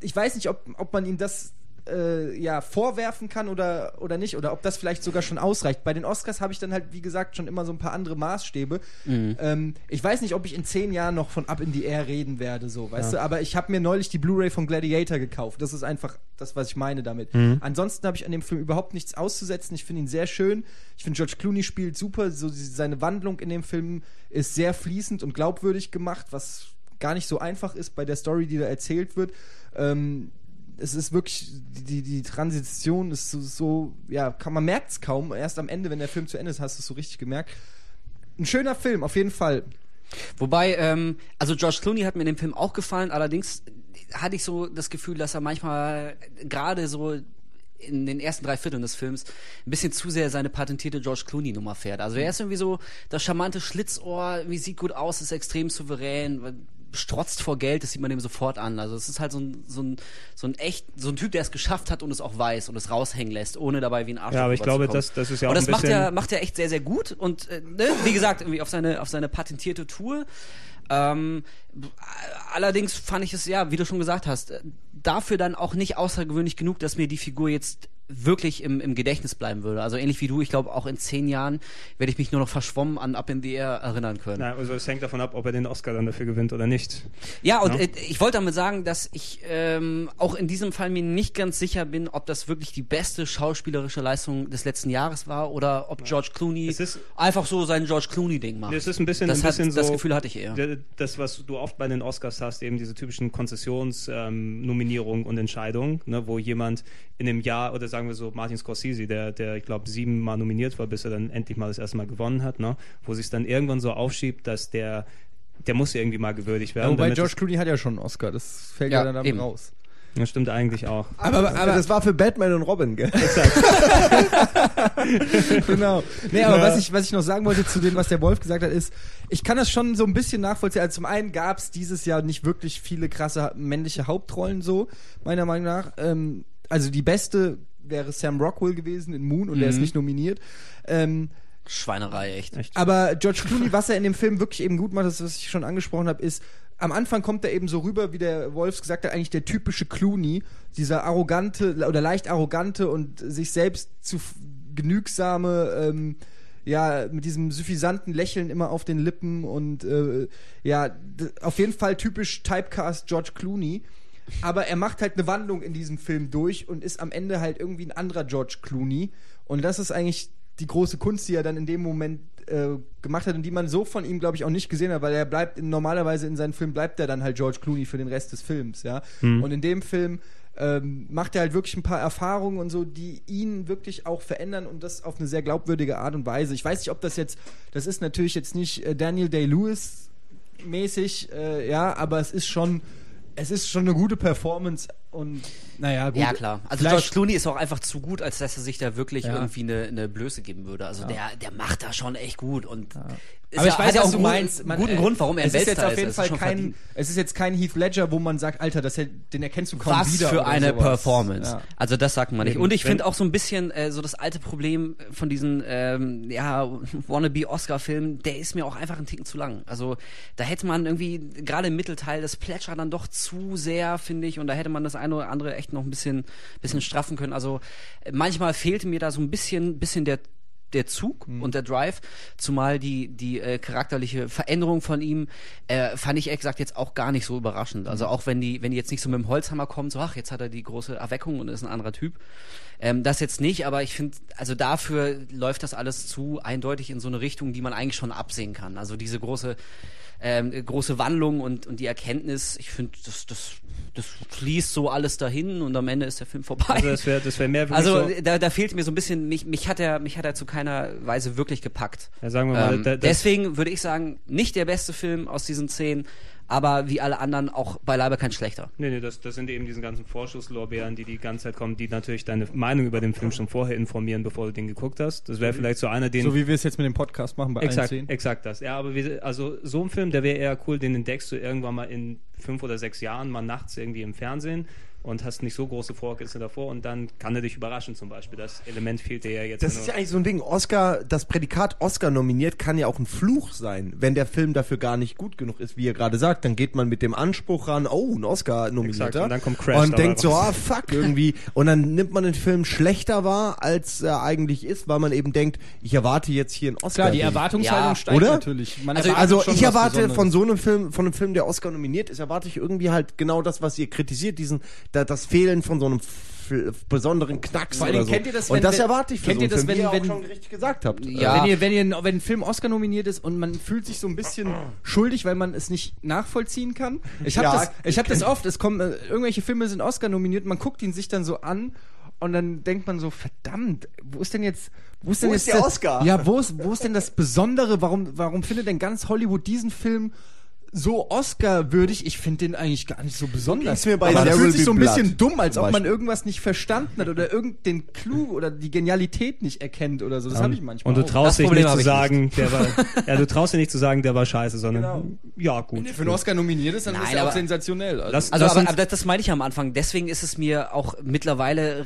ich weiß nicht, ob, ob man ihm das äh, ja, vorwerfen kann oder, oder nicht, oder ob das vielleicht sogar schon ausreicht. Bei den Oscars habe ich dann halt, wie gesagt, schon immer so ein paar andere Maßstäbe. Mhm. Ähm, ich weiß nicht, ob ich in zehn Jahren noch von Up in the Air reden werde, so, weißt ja. du, aber ich habe mir neulich die Blu-ray von Gladiator gekauft. Das ist einfach das, was ich meine damit. Mhm. Ansonsten habe ich an dem Film überhaupt nichts auszusetzen. Ich finde ihn sehr schön. Ich finde, George Clooney spielt super. So, seine Wandlung in dem Film ist sehr fließend und glaubwürdig gemacht, was gar nicht so einfach ist bei der Story, die da erzählt wird. Ähm, es ist wirklich, die, die Transition ist so, so ja, kann, man merkt es kaum. Erst am Ende, wenn der Film zu Ende ist, hast du es so richtig gemerkt. Ein schöner Film, auf jeden Fall. Wobei, ähm, also George Clooney hat mir in dem Film auch gefallen, allerdings hatte ich so das Gefühl, dass er manchmal gerade so in den ersten drei Vierteln des Films ein bisschen zu sehr seine patentierte George Clooney-Nummer fährt. Also er ist irgendwie so das charmante Schlitzohr, wie sieht gut aus, ist extrem souverän, strotzt vor Geld, das sieht man dem sofort an. Also es ist halt so ein, so ein, so ein echt, so ein Typ, der es geschafft hat und es auch weiß und es raushängen lässt, ohne dabei wie ein Arsch Ja, aber ich glaube, das, das ist ja auch und das ein macht er, macht er echt sehr, sehr gut und äh, ne, wie gesagt, irgendwie auf seine, auf seine patentierte Tour. Ähm, allerdings fand ich es, ja, wie du schon gesagt hast, dafür dann auch nicht außergewöhnlich genug, dass mir die Figur jetzt wirklich im, im Gedächtnis bleiben würde. Also ähnlich wie du, ich glaube auch in zehn Jahren werde ich mich nur noch verschwommen an Up in the Air erinnern können. Na, also es hängt davon ab, ob er den Oscar dann dafür gewinnt oder nicht. Ja, und ja? Äh, ich wollte damit sagen, dass ich ähm, auch in diesem Fall mir nicht ganz sicher bin, ob das wirklich die beste schauspielerische Leistung des letzten Jahres war oder ob George Clooney einfach so sein George Clooney-Ding macht. Es ist ein bisschen, das, ein bisschen hat, so, das Gefühl hatte ich eher. Das, was du oft bei den Oscars hast, eben diese typischen Konzessionsnominierungen ähm, und Entscheidungen, ne, wo jemand in dem Jahr, oder sagen wir so, Martin Scorsese, der, der ich glaube, siebenmal nominiert war, bis er dann endlich mal das erste Mal gewonnen hat, ne? wo sich dann irgendwann so aufschiebt, dass der, der muss irgendwie mal gewürdigt werden. Ja, wobei George Clooney hat ja schon einen Oscar, das fällt ja, ja dann eben. raus. Das stimmt eigentlich auch. Aber, aber, aber, das war für Batman und Robin, gell? genau. Nee, aber ja. was, ich, was ich noch sagen wollte zu dem, was der Wolf gesagt hat, ist, ich kann das schon so ein bisschen nachvollziehen. Also zum einen gab es dieses Jahr nicht wirklich viele krasse männliche Hauptrollen so, meiner Meinung nach. Ähm, also die beste wäre Sam Rockwell gewesen in Moon und mhm. der ist mhm. nicht nominiert. Ähm, Schweinerei, echt. echt. Aber George Clooney, was er in dem Film wirklich eben gut macht, das, was ich schon angesprochen habe, ist, am Anfang kommt er eben so rüber, wie der Wolfs gesagt hat, eigentlich der typische Clooney, dieser arrogante oder leicht arrogante und sich selbst zu genügsame, ähm, ja, mit diesem suffisanten Lächeln immer auf den Lippen und äh, ja, auf jeden Fall typisch Typecast George Clooney. Aber er macht halt eine Wandlung in diesem Film durch und ist am Ende halt irgendwie ein anderer George Clooney. Und das ist eigentlich die große Kunst, die er dann in dem Moment äh, gemacht hat und die man so von ihm, glaube ich, auch nicht gesehen hat, weil er bleibt in, normalerweise in seinen Filmen bleibt er dann halt George Clooney für den Rest des Films, ja. Mhm. Und in dem Film ähm, macht er halt wirklich ein paar Erfahrungen und so, die ihn wirklich auch verändern und das auf eine sehr glaubwürdige Art und Weise. Ich weiß nicht, ob das jetzt, das ist natürlich jetzt nicht äh, Daniel Day-Lewis mäßig, äh, ja, aber es ist schon es ist schon eine gute Performance und naja, gut. Ja, klar. Also George Clooney ist auch einfach zu gut, als dass er sich da wirklich ja. irgendwie eine, eine Blöße geben würde. Also ja. der, der macht da schon echt gut und ja. Aber ich ja, weiß, was du meinst. Man, guten äh, Grund, warum er es ist jetzt auf jeden ist. Fall kein. Es ist jetzt kein Heath Ledger, wo man sagt, Alter, das, den erkennst du kaum was wieder. Was für eine sowas. Performance. Ja. Also das sagt man nicht. Und ich finde auch so ein bisschen äh, so das alte Problem von diesen ähm, ja wannabe Oscar-Filmen, der ist mir auch einfach ein Ticken zu lang. Also da hätte man irgendwie gerade im Mittelteil das Plätscher dann doch zu sehr, finde ich, und da hätte man das eine oder andere echt noch ein bisschen bisschen straffen können. Also manchmal fehlte mir da so ein bisschen bisschen der der Zug mhm. und der Drive, zumal die, die äh, charakterliche Veränderung von ihm äh, fand ich ehrlich gesagt jetzt auch gar nicht so überraschend. Also mhm. auch wenn die, wenn die jetzt nicht so mit dem Holzhammer kommen, so ach, jetzt hat er die große Erweckung und ist ein anderer Typ. Ähm, das jetzt nicht, aber ich finde, also dafür läuft das alles zu eindeutig in so eine Richtung, die man eigentlich schon absehen kann. Also diese große ähm, große Wandlung und, und die Erkenntnis, ich finde, das, das, das fließt so alles dahin und am Ende ist der Film vorbei. Also das wäre das wär mehr Also so da, da fehlt mir so ein bisschen, mich, mich, hat er, mich hat er zu keiner Weise wirklich gepackt. Ja, sagen wir mal. Ähm, da, deswegen würde ich sagen, nicht der beste Film aus diesen zehn, aber wie alle anderen auch beileibe kein schlechter. Nee, nee, das, das sind eben diese ganzen Vorschusslorbeeren, die die ganze Zeit kommen, die natürlich deine Meinung über den Film schon vorher informieren, bevor du den geguckt hast. Das wäre vielleicht so einer, den... So wie wir es jetzt mit dem Podcast machen bei exakt, 10. Exakt das. Ja, aber wir, also so ein Film, der wäre eher cool, den entdeckst du irgendwann mal in fünf oder sechs Jahren mal nachts irgendwie im Fernsehen und hast nicht so große Vorkenntnisse davor und dann kann er dich überraschen zum Beispiel. Das Element fehlt dir ja jetzt. Das ist ja eigentlich so ein Ding. Oscar, das Prädikat Oscar nominiert kann ja auch ein Fluch sein. Wenn der Film dafür gar nicht gut genug ist, wie ihr gerade sagt, dann geht man mit dem Anspruch ran, oh, ein Oscar nominierter. Und dann kommt Crash Und denkt so, ah, fuck, irgendwie. Und dann nimmt man den Film schlechter wahr, als er eigentlich ist, weil man eben denkt, ich erwarte jetzt hier einen Oscar. Klar, die Erwartungshaltung Ja. steigt Oder? natürlich. Man Also- Also schon ich erwarte von so einem Film, von einem Film, der Oscar nominiert ist, erwarte ich irgendwie halt genau das, was ihr kritisiert, diesen, da, das Fehlen von so einem besonderen Knacks Vor oder so. kennt ihr das, Und wenn- das wenn- erwarte ich für kennt so ihr das, Film, wenn- ihr auch wenn- schon richtig gesagt habt. Ja. Wenn ihr, wenn ihr, wenn ein Film Oscar nominiert ist und man fühlt sich so ein bisschen schuldig, weil man es nicht nachvollziehen kann. Ich habe Ja, das, ich habe das oft. Es kommen äh, irgendwelche Filme sind Oscar nominiert, man guckt ihn sich dann so an und dann denkt man so, verdammt, wo ist denn jetzt, wo ist denn Wo jetzt ist der Oscar? Ja, wo ist, wo ist denn das Besondere? Warum, warum findet denn ganz Hollywood diesen Film so Oscar-würdig? Ich finde den eigentlich gar nicht so besonders. ging's mir bei Aber There fühlt sich so ein Blood bisschen dumm, als ob man irgendwas nicht verstanden hat oder irgendeinen Clou oder die Genialität nicht erkennt oder so. Das habe ich manchmal. Und du auch. traust dich nicht zu sagen, der war, ja, du traust dir nicht zu sagen, der war scheiße, sondern ja gut. Wenn er für einen Oscar nominiert ist, dann Nein, ist er auch sensationell. Also, Lass- Also, lass aber, aber das, das meine ich am Anfang. Deswegen ist es mir auch mittlerweile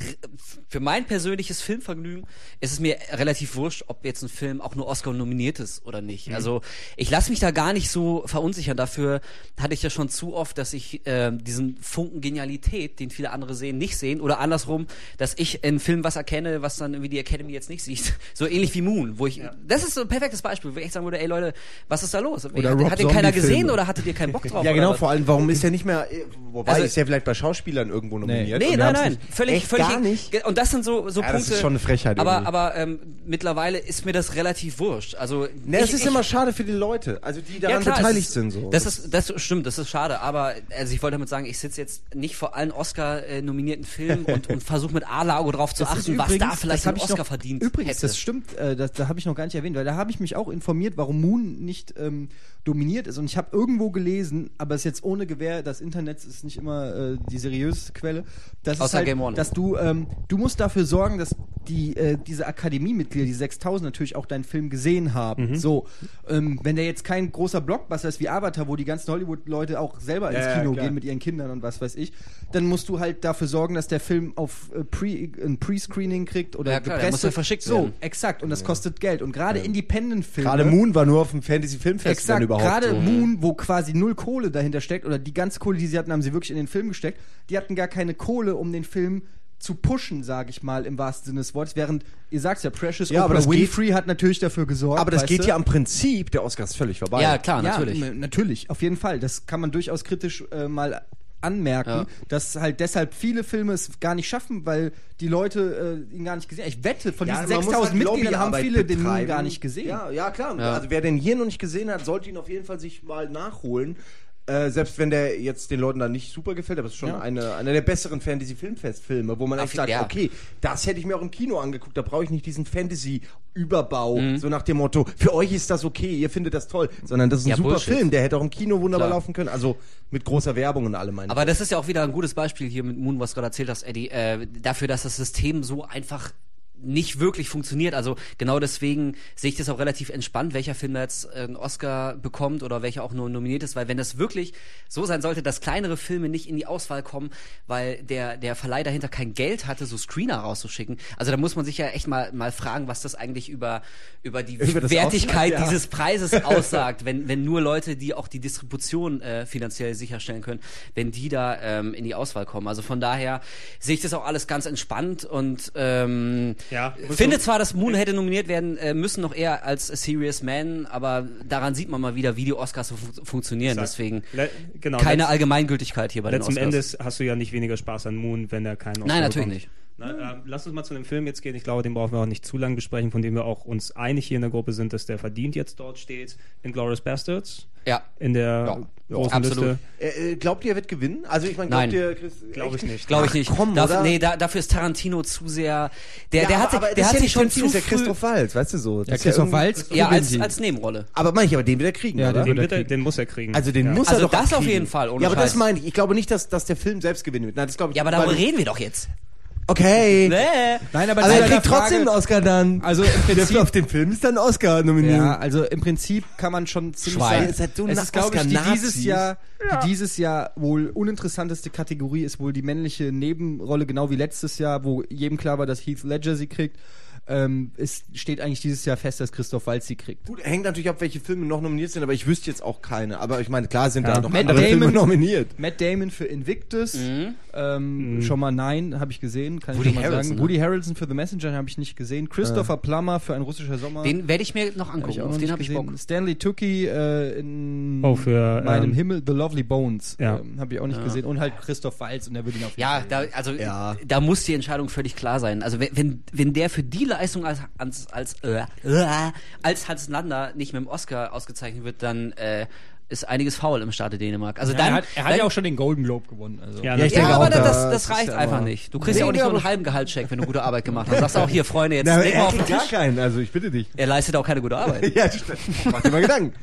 für mein persönliches Filmvergnügen ist es mir relativ wurscht, ob jetzt ein Film auch nur Oscar nominiert ist oder nicht. Also ich lasse mich da gar nicht so verunsichern. Dafür hatte ich ja schon zu oft, dass ich äh, diesen Funken Genialität, den viele andere sehen, nicht sehen oder andersrum, dass ich in Film was erkenne, was dann irgendwie die Academy jetzt nicht sieht. So ähnlich wie Moon, wo ich das ist so ein perfektes Beispiel, wo ich echt sagen würde, ey Leute, was ist da los? Oder hat, Rob hat den keiner gesehen oder hattet ihr keinen Bock drauf? Ja, genau, vor allem, warum ist er nicht mehr, äh, wobei, Also- ist er vielleicht bei Schauspielern irgendwo nominiert? Nee, nein, nein, völlig, völlig. gar nicht. Und das sind so, so Ja, das Punkte. ist schon eine Frechheit Aber, irgendwie. aber ähm, mittlerweile ist mir das relativ wurscht. Also Ne, ich, es ist ich, immer schade für die Leute, also die daran klar, es beteiligt ist, sind. So. Das ist, das stimmt, das ist schade. Aber also ich wollte damit sagen, ich sitze jetzt nicht vor allen Oscar-nominierten Filmen und, und versuche mit A-Lago drauf zu Das achten, was übrigens- da vielleicht das ich Oscar noch- verdient Übrigens, hätte. das stimmt, äh, das, da habe ich noch gar nicht erwähnt, weil da habe ich mich auch informiert, warum Moon nicht ähm, dominiert ist. Und ich habe irgendwo gelesen, aber es ist jetzt ohne Gewähr, das Internet ist nicht immer äh, die seriöse Quelle, dass, es Außer halt, Game One. dass du, ähm, du musst dafür sorgen, dass die, äh, diese Akademiemitglieder, die 6000 natürlich auch deinen Film gesehen haben. So, ähm, wenn der jetzt kein großer Blockbuster ist wie Avatar, wo die ganzen Hollywood-Leute auch selber ins Ja, ja, Kino klar. gehen mit ihren Kindern und was weiß ich, dann musst du halt dafür sorgen, dass der Film auf äh, Pre, ein Pre-Screening kriegt oder Ja, klar, gepresst muss ja wird. verschickt so, werden. exakt. Und das kostet Geld. Und gerade Independent-Filme. Gerade Moon war nur auf dem Fantasy-Filmfest, überhaupt. gerade so. Moon, wo quasi null Kohle dahinter steckt, oder die ganze Kohle, die sie hatten, haben sie wirklich in den Film gesteckt. Die hatten gar keine Kohle, um den Film zu pushen, sage ich mal, im wahrsten Sinne des Wortes. Während, ihr sagt's ja, Precious Ja, aber Oprah das geht- Winfrey hat natürlich dafür gesorgt. Aber das geht du? ja am Prinzip der Oscars völlig vorbei. ja, klar, natürlich. Ja, natürlich, auf jeden Fall. Das kann man durchaus kritisch äh, mal anmerken, Ja. dass halt deshalb viele Filme es gar nicht schaffen, weil die Leute äh, ihn gar nicht gesehen haben. Ich wette, von Ja, diesen man muss 6000 halt Mitgliedern haben viele den Moon betreiben. gar nicht gesehen. Ja, ja klar. Ja. Also wer den hier noch nicht gesehen hat, sollte ihn auf jeden Fall sich mal nachholen. Äh, selbst wenn der jetzt den Leuten da nicht super gefällt, aber es ist schon Ja. eine, einer der besseren Fantasy-Filmfest-Filme, wo man echt sagt, ja. okay, das hätte ich mir auch im Kino angeguckt, da brauche ich nicht diesen Fantasy-Überbau, Mhm. so nach dem Motto, für euch ist das okay, ihr findet das toll, sondern das ist ein Ja, super Bullshit. Film, der hätte auch im Kino wunderbar Klar. laufen können, also mit großer Werbung und allem. Aber das ist ja auch wieder ein gutes Beispiel hier mit Moon, was du gerade erzählt hast, Eddie, äh, dafür, dass das System so einfach nicht wirklich funktioniert. Also genau deswegen sehe ich das auch relativ entspannt, welcher Film jetzt äh, einen Oscar bekommt oder welcher auch nur nominiert ist, weil wenn das wirklich so sein sollte, dass kleinere Filme nicht in die Auswahl kommen, weil der, der Verleih dahinter kein Geld hatte, so Screener rauszuschicken. Also da muss man sich ja echt mal, mal fragen, was das eigentlich über, über die Über Wertigkeit ja. dieses Preises aussagt, wenn, wenn nur Leute, die auch die Distribution äh, finanziell sicherstellen können, wenn die da ähm, in die Auswahl kommen. Also von daher sehe ich das auch alles ganz entspannt und ähm, Ja, finde zwar, dass Moon hätte nominiert werden äh, müssen, noch eher als Serious Man, aber daran sieht man mal wieder, wie die Oscars so fun funktionieren. Exakt. Deswegen Le genau, keine Allgemeingültigkeit hier bei den Letzten Oscars. Endes hast du ja nicht weniger Spaß an Moon, wenn er keinen Oscar Nein, natürlich bekommt. nicht. Na, ähm, lass uns mal zu dem Film jetzt gehen. Ich glaube, den brauchen wir auch nicht zu lange besprechen, von dem wir auch uns einig hier in der Gruppe sind, dass der verdient jetzt dort steht. In Glorious Bastards. Ja. In der großen absolut. Liste. äh, äh, glaubt ihr, er wird gewinnen? Also ich meine, Nein. glaubt ihr, Chris, Glaube ich nicht. Glaube ich Ach, nicht. komm, Darf, oder? nee, da, dafür ist Tarantino zu sehr. Der, Ja, der hat, sich- aber der das hat ja sich schon zu ist ja früh, Christoph Waltz, weißt du so. Das Ja, ist Christoph Waltz ja, gewinnt als, als Nebenrolle. Aber meine ich, aber den wird er kriegen, Ja, oder? den wird er kriegen. den muss er kriegen. Also den ja. muss Also er doch das auf jeden Fall, Ja, aber das meine ich. Ich glaube nicht, dass, dass der Film selbst gewinnen wird. Nein, das glaube ich Ja, aber darüber reden wir doch jetzt. Okay. Nee. Nein, aber, zu er kriegt trotzdem einen Oscar dann. Also im Prinzip auf den Film ist dann Oscar nominiert. Ja, also im Prinzip kann man schon ziemlich Schwein. sagen, Ihr seid so es na- ist, glaube ich, die dieses Jahr, die dieses Jahr wohl uninteressanteste Kategorie ist wohl die männliche Nebenrolle, genau wie letztes Jahr, wo jedem klar war, dass Heath Ledger sie kriegt. Ähm, es steht eigentlich dieses Jahr fest, dass Christoph Waltz sie kriegt. Gut, hängt natürlich ab, welche Filme noch nominiert sind, aber ich wüsste jetzt auch keine. Aber ich meine, klar sind Ja. da noch Matt andere Filme Damon- nominiert. Matt Damon für Invictus, Mhm. ähm, schon mal nein, habe ich gesehen, kann Woody ich schon mal Harrelson, sagen. ne? Woody Harrelson für The Messenger habe ich nicht gesehen. Christopher Plummer für ein russischer Sommer. Den werde ich mir noch hab angucken. Auf noch den habe ich. Bock. Stanley Tucci äh, in Oh, für, meinem ähm, Himmel, The Lovely Bones. Ja. Ähm, habe ich auch nicht Ja. gesehen. Und halt Christoph Waltz und der würde ihn auf jeden Ja, Fall da, also Ja. da muss die Entscheidung völlig klar sein. Also wenn, wenn, wenn der für die Leistung als, als, als, äh, äh, als Hans Lander nicht mit dem Oscar ausgezeichnet wird, dann äh, ist einiges faul im Staate Dänemark. Also Ja, dann, er hat, er hat dann, ja auch schon den Golden Globe gewonnen. Also. Ja, Ja, ich ja, denke aber auch, das, da- das, das reicht einfach nicht. Du kriegst ja auch Nee, nicht nur einen halben Gehaltscheck, wenn du gute Arbeit gemacht hast. Du sagst auch hier, Freunde, jetzt Na, leg mal er auf den Tisch. keinen, also ich bitte dich. Er leistet auch keine gute Arbeit. ja, stimmt. Mach dir mal Gedanken.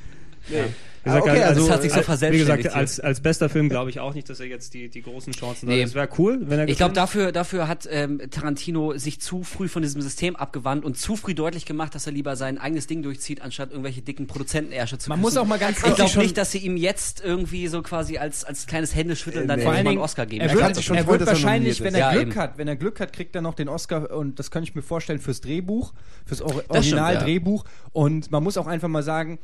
Wie gesagt, Ah, okay, also, das hat sich so als- Wie verselbstständigt gesagt, als, als bester Film glaube ich auch nicht, dass er jetzt die, die großen Chancen Nee. hat. Es wäre cool, wenn er Ich glaube, dafür, dafür hat ähm, Tarantino sich zu früh von diesem System abgewandt und zu früh deutlich gemacht, dass er lieber sein eigenes Ding durchzieht, anstatt irgendwelche dicken Produzentenärsche zu Man küssen. muss auch mal ganz Ich glaube nicht, dass sie ihm jetzt irgendwie so quasi als, als kleines Händeschütteln Äh, dann nee. Vor einen Oscar geben. Er Er wird, kann sich das schon er wird er wahrscheinlich, wenn er Ja, Glück eben. hat, wenn er Glück hat, kriegt er noch den Oscar und das kann ich mir vorstellen fürs Drehbuch, fürs Or Originaldrehbuch. Und man muss auch einfach mal sagen,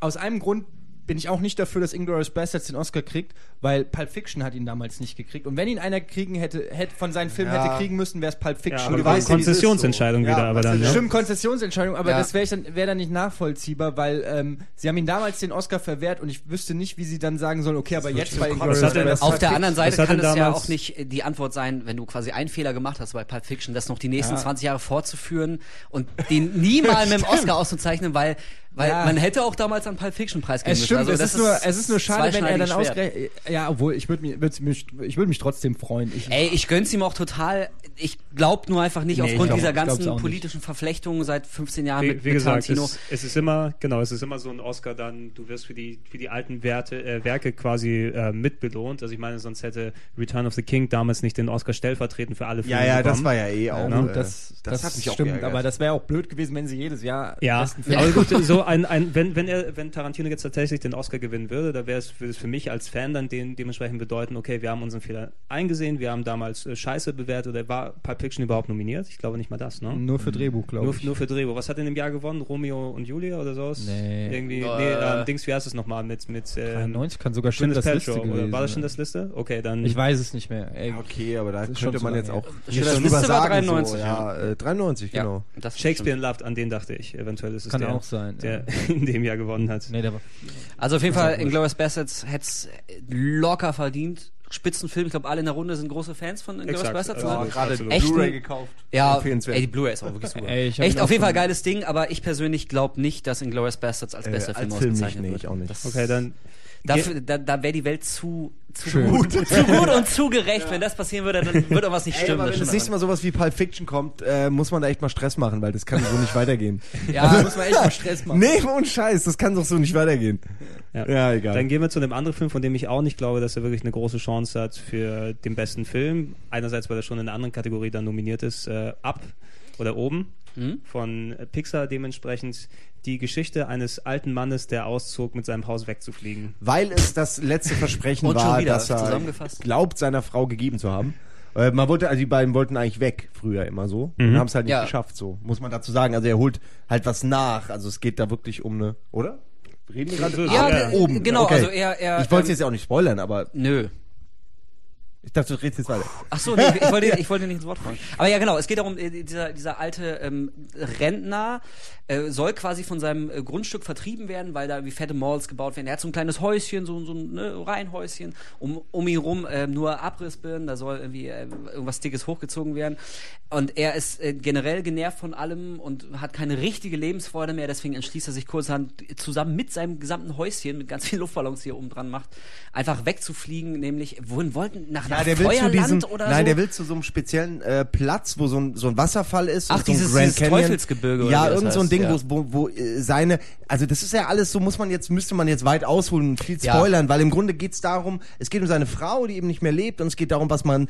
aus einem Grund bin ich auch nicht dafür, dass Inglourious Basterds den Oscar kriegt, weil Pulp Fiction hat ihn damals nicht gekriegt. Und wenn ihn einer kriegen hätte, hätte von seinen Filmen Ja. hätte kriegen müssen, wäre es Pulp ja, Fiction. aber du weißt ja, Konzessionsentscheidung so. wieder, Ja, aber dann, ist ja. Stimmt, Konzessionsentscheidung, aber Ja. das wäre dann, wär dann nicht nachvollziehbar, weil ähm, sie haben ihm damals den Oscar verwehrt und ich wüsste nicht, wie sie dann sagen sollen, okay, aber jetzt bei Inglourious Basterds- Auf der anderen Seite kann es ja auch nicht äh, die Antwort sein, wenn du quasi einen Fehler gemacht hast bei Pulp Fiction, das noch die nächsten Ja. 20 Jahre fortzuführen und den nie mal mit dem Oscar auszuzeichnen, weil, weil Ja. man hätte auch damals einen Pulp Fiction Preis geben Es stimmt, müssen. Also es, das ist nur, es ist nur schade, wenn er dann ausgerechnet. Ja, obwohl, ich würde mich, würd mich, ich würd mich trotzdem freuen. Ich, Ey, ich gönn's ihm auch total. Ich glaub nur einfach nicht Nee, aufgrund glaub- dieser ganzen auch politischen Verflechtungen seit 15 Jahren Wie, mit, wie mit gesagt, Tarantino. es, es ist immer, genau, es ist immer so ein Oscar dann, du wirst für die, für die alten Werte, äh, Werke quasi äh, mitbelohnt. Also ich meine, sonst hätte Return of the King damals nicht den Oscar stellvertretend für alle Filme Ja, ja, das bekommen. war ja eh auch. Ja, äh, gut, das, das, hat mich auch stimmt, geärgert. aber das wäre auch blöd gewesen, wenn sie jedes Jahr Ja, besten Film- aber gut, so ein, ein wenn, wenn er, wenn Tarantino jetzt tatsächlich den Oscar gewinnen würde, da wäre es für, für mich als Fan dann den, dementsprechend bedeuten, okay, wir haben unseren Fehler eingesehen, wir haben damals äh, Scheiße bewertet, oder war Pulp Fiction überhaupt nominiert? Ich glaube nicht mal das, ne? Nur für Drehbuch, glaube ich. nur für Drehbuch. Was hat denn im Jahr gewonnen? Romeo und Julia oder sowas? Nee. Irgendwie, Äh, nee, ähm, Dings, wie heißt es nochmal mit, mit ähm, 93 kann sogar Gwyneth Schindlers Liste Paltrow, gewesen oder war das sein. Schindlers Liste? Okay, dann. Ich weiß es nicht mehr. Ey, Ja, okay, aber da schon könnte man jetzt auch Schindlers nichts Liste drüber war sagen. 93, so, ja, äh, 93, Ja, genau. das Shakespeare in Love, an den dachte ich. Eventuell ist es Kann der, auch sein, der ja. in dem Jahr gewonnen hat. nee, der war. Also auf jeden Fall, gut. Inglourious Basterds hätt's locker verdient. Spitzenfilm, ich glaube, alle in der Runde sind große Fans von Inglourious Exakt, Basterds. ja, ne? gerade absolut. Echt Blu-ray gekauft. Ja, ey, die Blu-ray ist auch wirklich super. Ey, Echt, auf jeden Fall geiles Ding, aber ich persönlich glaube nicht, dass Inglourious Basterds als Äh, bester als Film Film nicht, ausgezeichnet nee, wird. ich auch nicht. Das, Okay, dann. Dafür, da, da wäre die Welt zu, zu Schön. gut, zu gut und zu gerecht. Wenn das passieren würde, dann würde irgendwas nicht Ey, stimmen. aber wenn das nächste Mal sowas wie Pulp Fiction kommt, äh, muss man da echt mal Stress machen, weil das kann so nicht weitergehen. Ja, Da muss man echt mal Stress machen. Nee, ohne Scheiß, das kann doch so nicht weitergehen. Ja. Ja, egal. Dann gehen wir zu einem anderen Film, von dem ich auch nicht glaube, dass er wirklich eine große Chance hat für den besten Film. Einerseits, weil er schon in einer anderen Kategorie dann nominiert ist, äh, Up oder Oben Hm? von Pixar. Dementsprechend die Geschichte eines alten Mannes, der auszog, mit seinem Haus wegzufliegen. Weil es das letzte Versprechen war, dass er zusammengefasst. glaubt, seiner Frau gegeben zu haben. Äh, Man wollte, also die beiden wollten eigentlich weg, früher immer so. Mhm. Und haben es halt nicht Ja. geschafft, so. Muss man dazu sagen. Also er holt halt was nach. Also es geht da wirklich um eine, oder? Reden wir gerade? Ja, Ja, äh, oben. genau, Okay. also er, er Ich wollte es ähm, jetzt ja auch nicht spoilern, aber Nö. Ich dachte, du redest jetzt weiter. Ach so, nee, ich wollte, ich wollte nicht ins Wort fallen. Aber ja, genau, es geht darum, äh, dieser, dieser alte ähm, Rentner äh, soll quasi von seinem äh, Grundstück vertrieben werden, weil da wie fette Malls gebaut werden. Er hat so ein kleines Häuschen, so, so ein ne, Reihenhäuschen, um, um ihn rum äh, nur Abrissbirnen, da soll irgendwie äh, irgendwas Dickes hochgezogen werden. Und er ist äh, generell genervt von allem und hat keine richtige Lebensfreude mehr, deswegen entschließt er sich kurzerhand zusammen mit seinem gesamten Häuschen, mit ganz vielen Luftballons, die er oben dran macht, einfach wegzufliegen, nämlich, wohin wollten? Nach, nach Ja, der will zu Feuerland diesem, oder nein, so? der will zu so einem speziellen äh, Platz, wo so ein, so ein Wasserfall ist. Ach, und so ein dieses- Grand dieses Canyon. Teufelsgebirge Ja, irgend so ein heißt, Ding, ja. wo, wo, äh, seine, also das ist ja alles so, muss man jetzt, müsste man jetzt weit ausholen und viel Ja. spoilern, weil im Grunde geht's darum, es geht um seine Frau, die eben nicht mehr lebt und es geht darum, was man,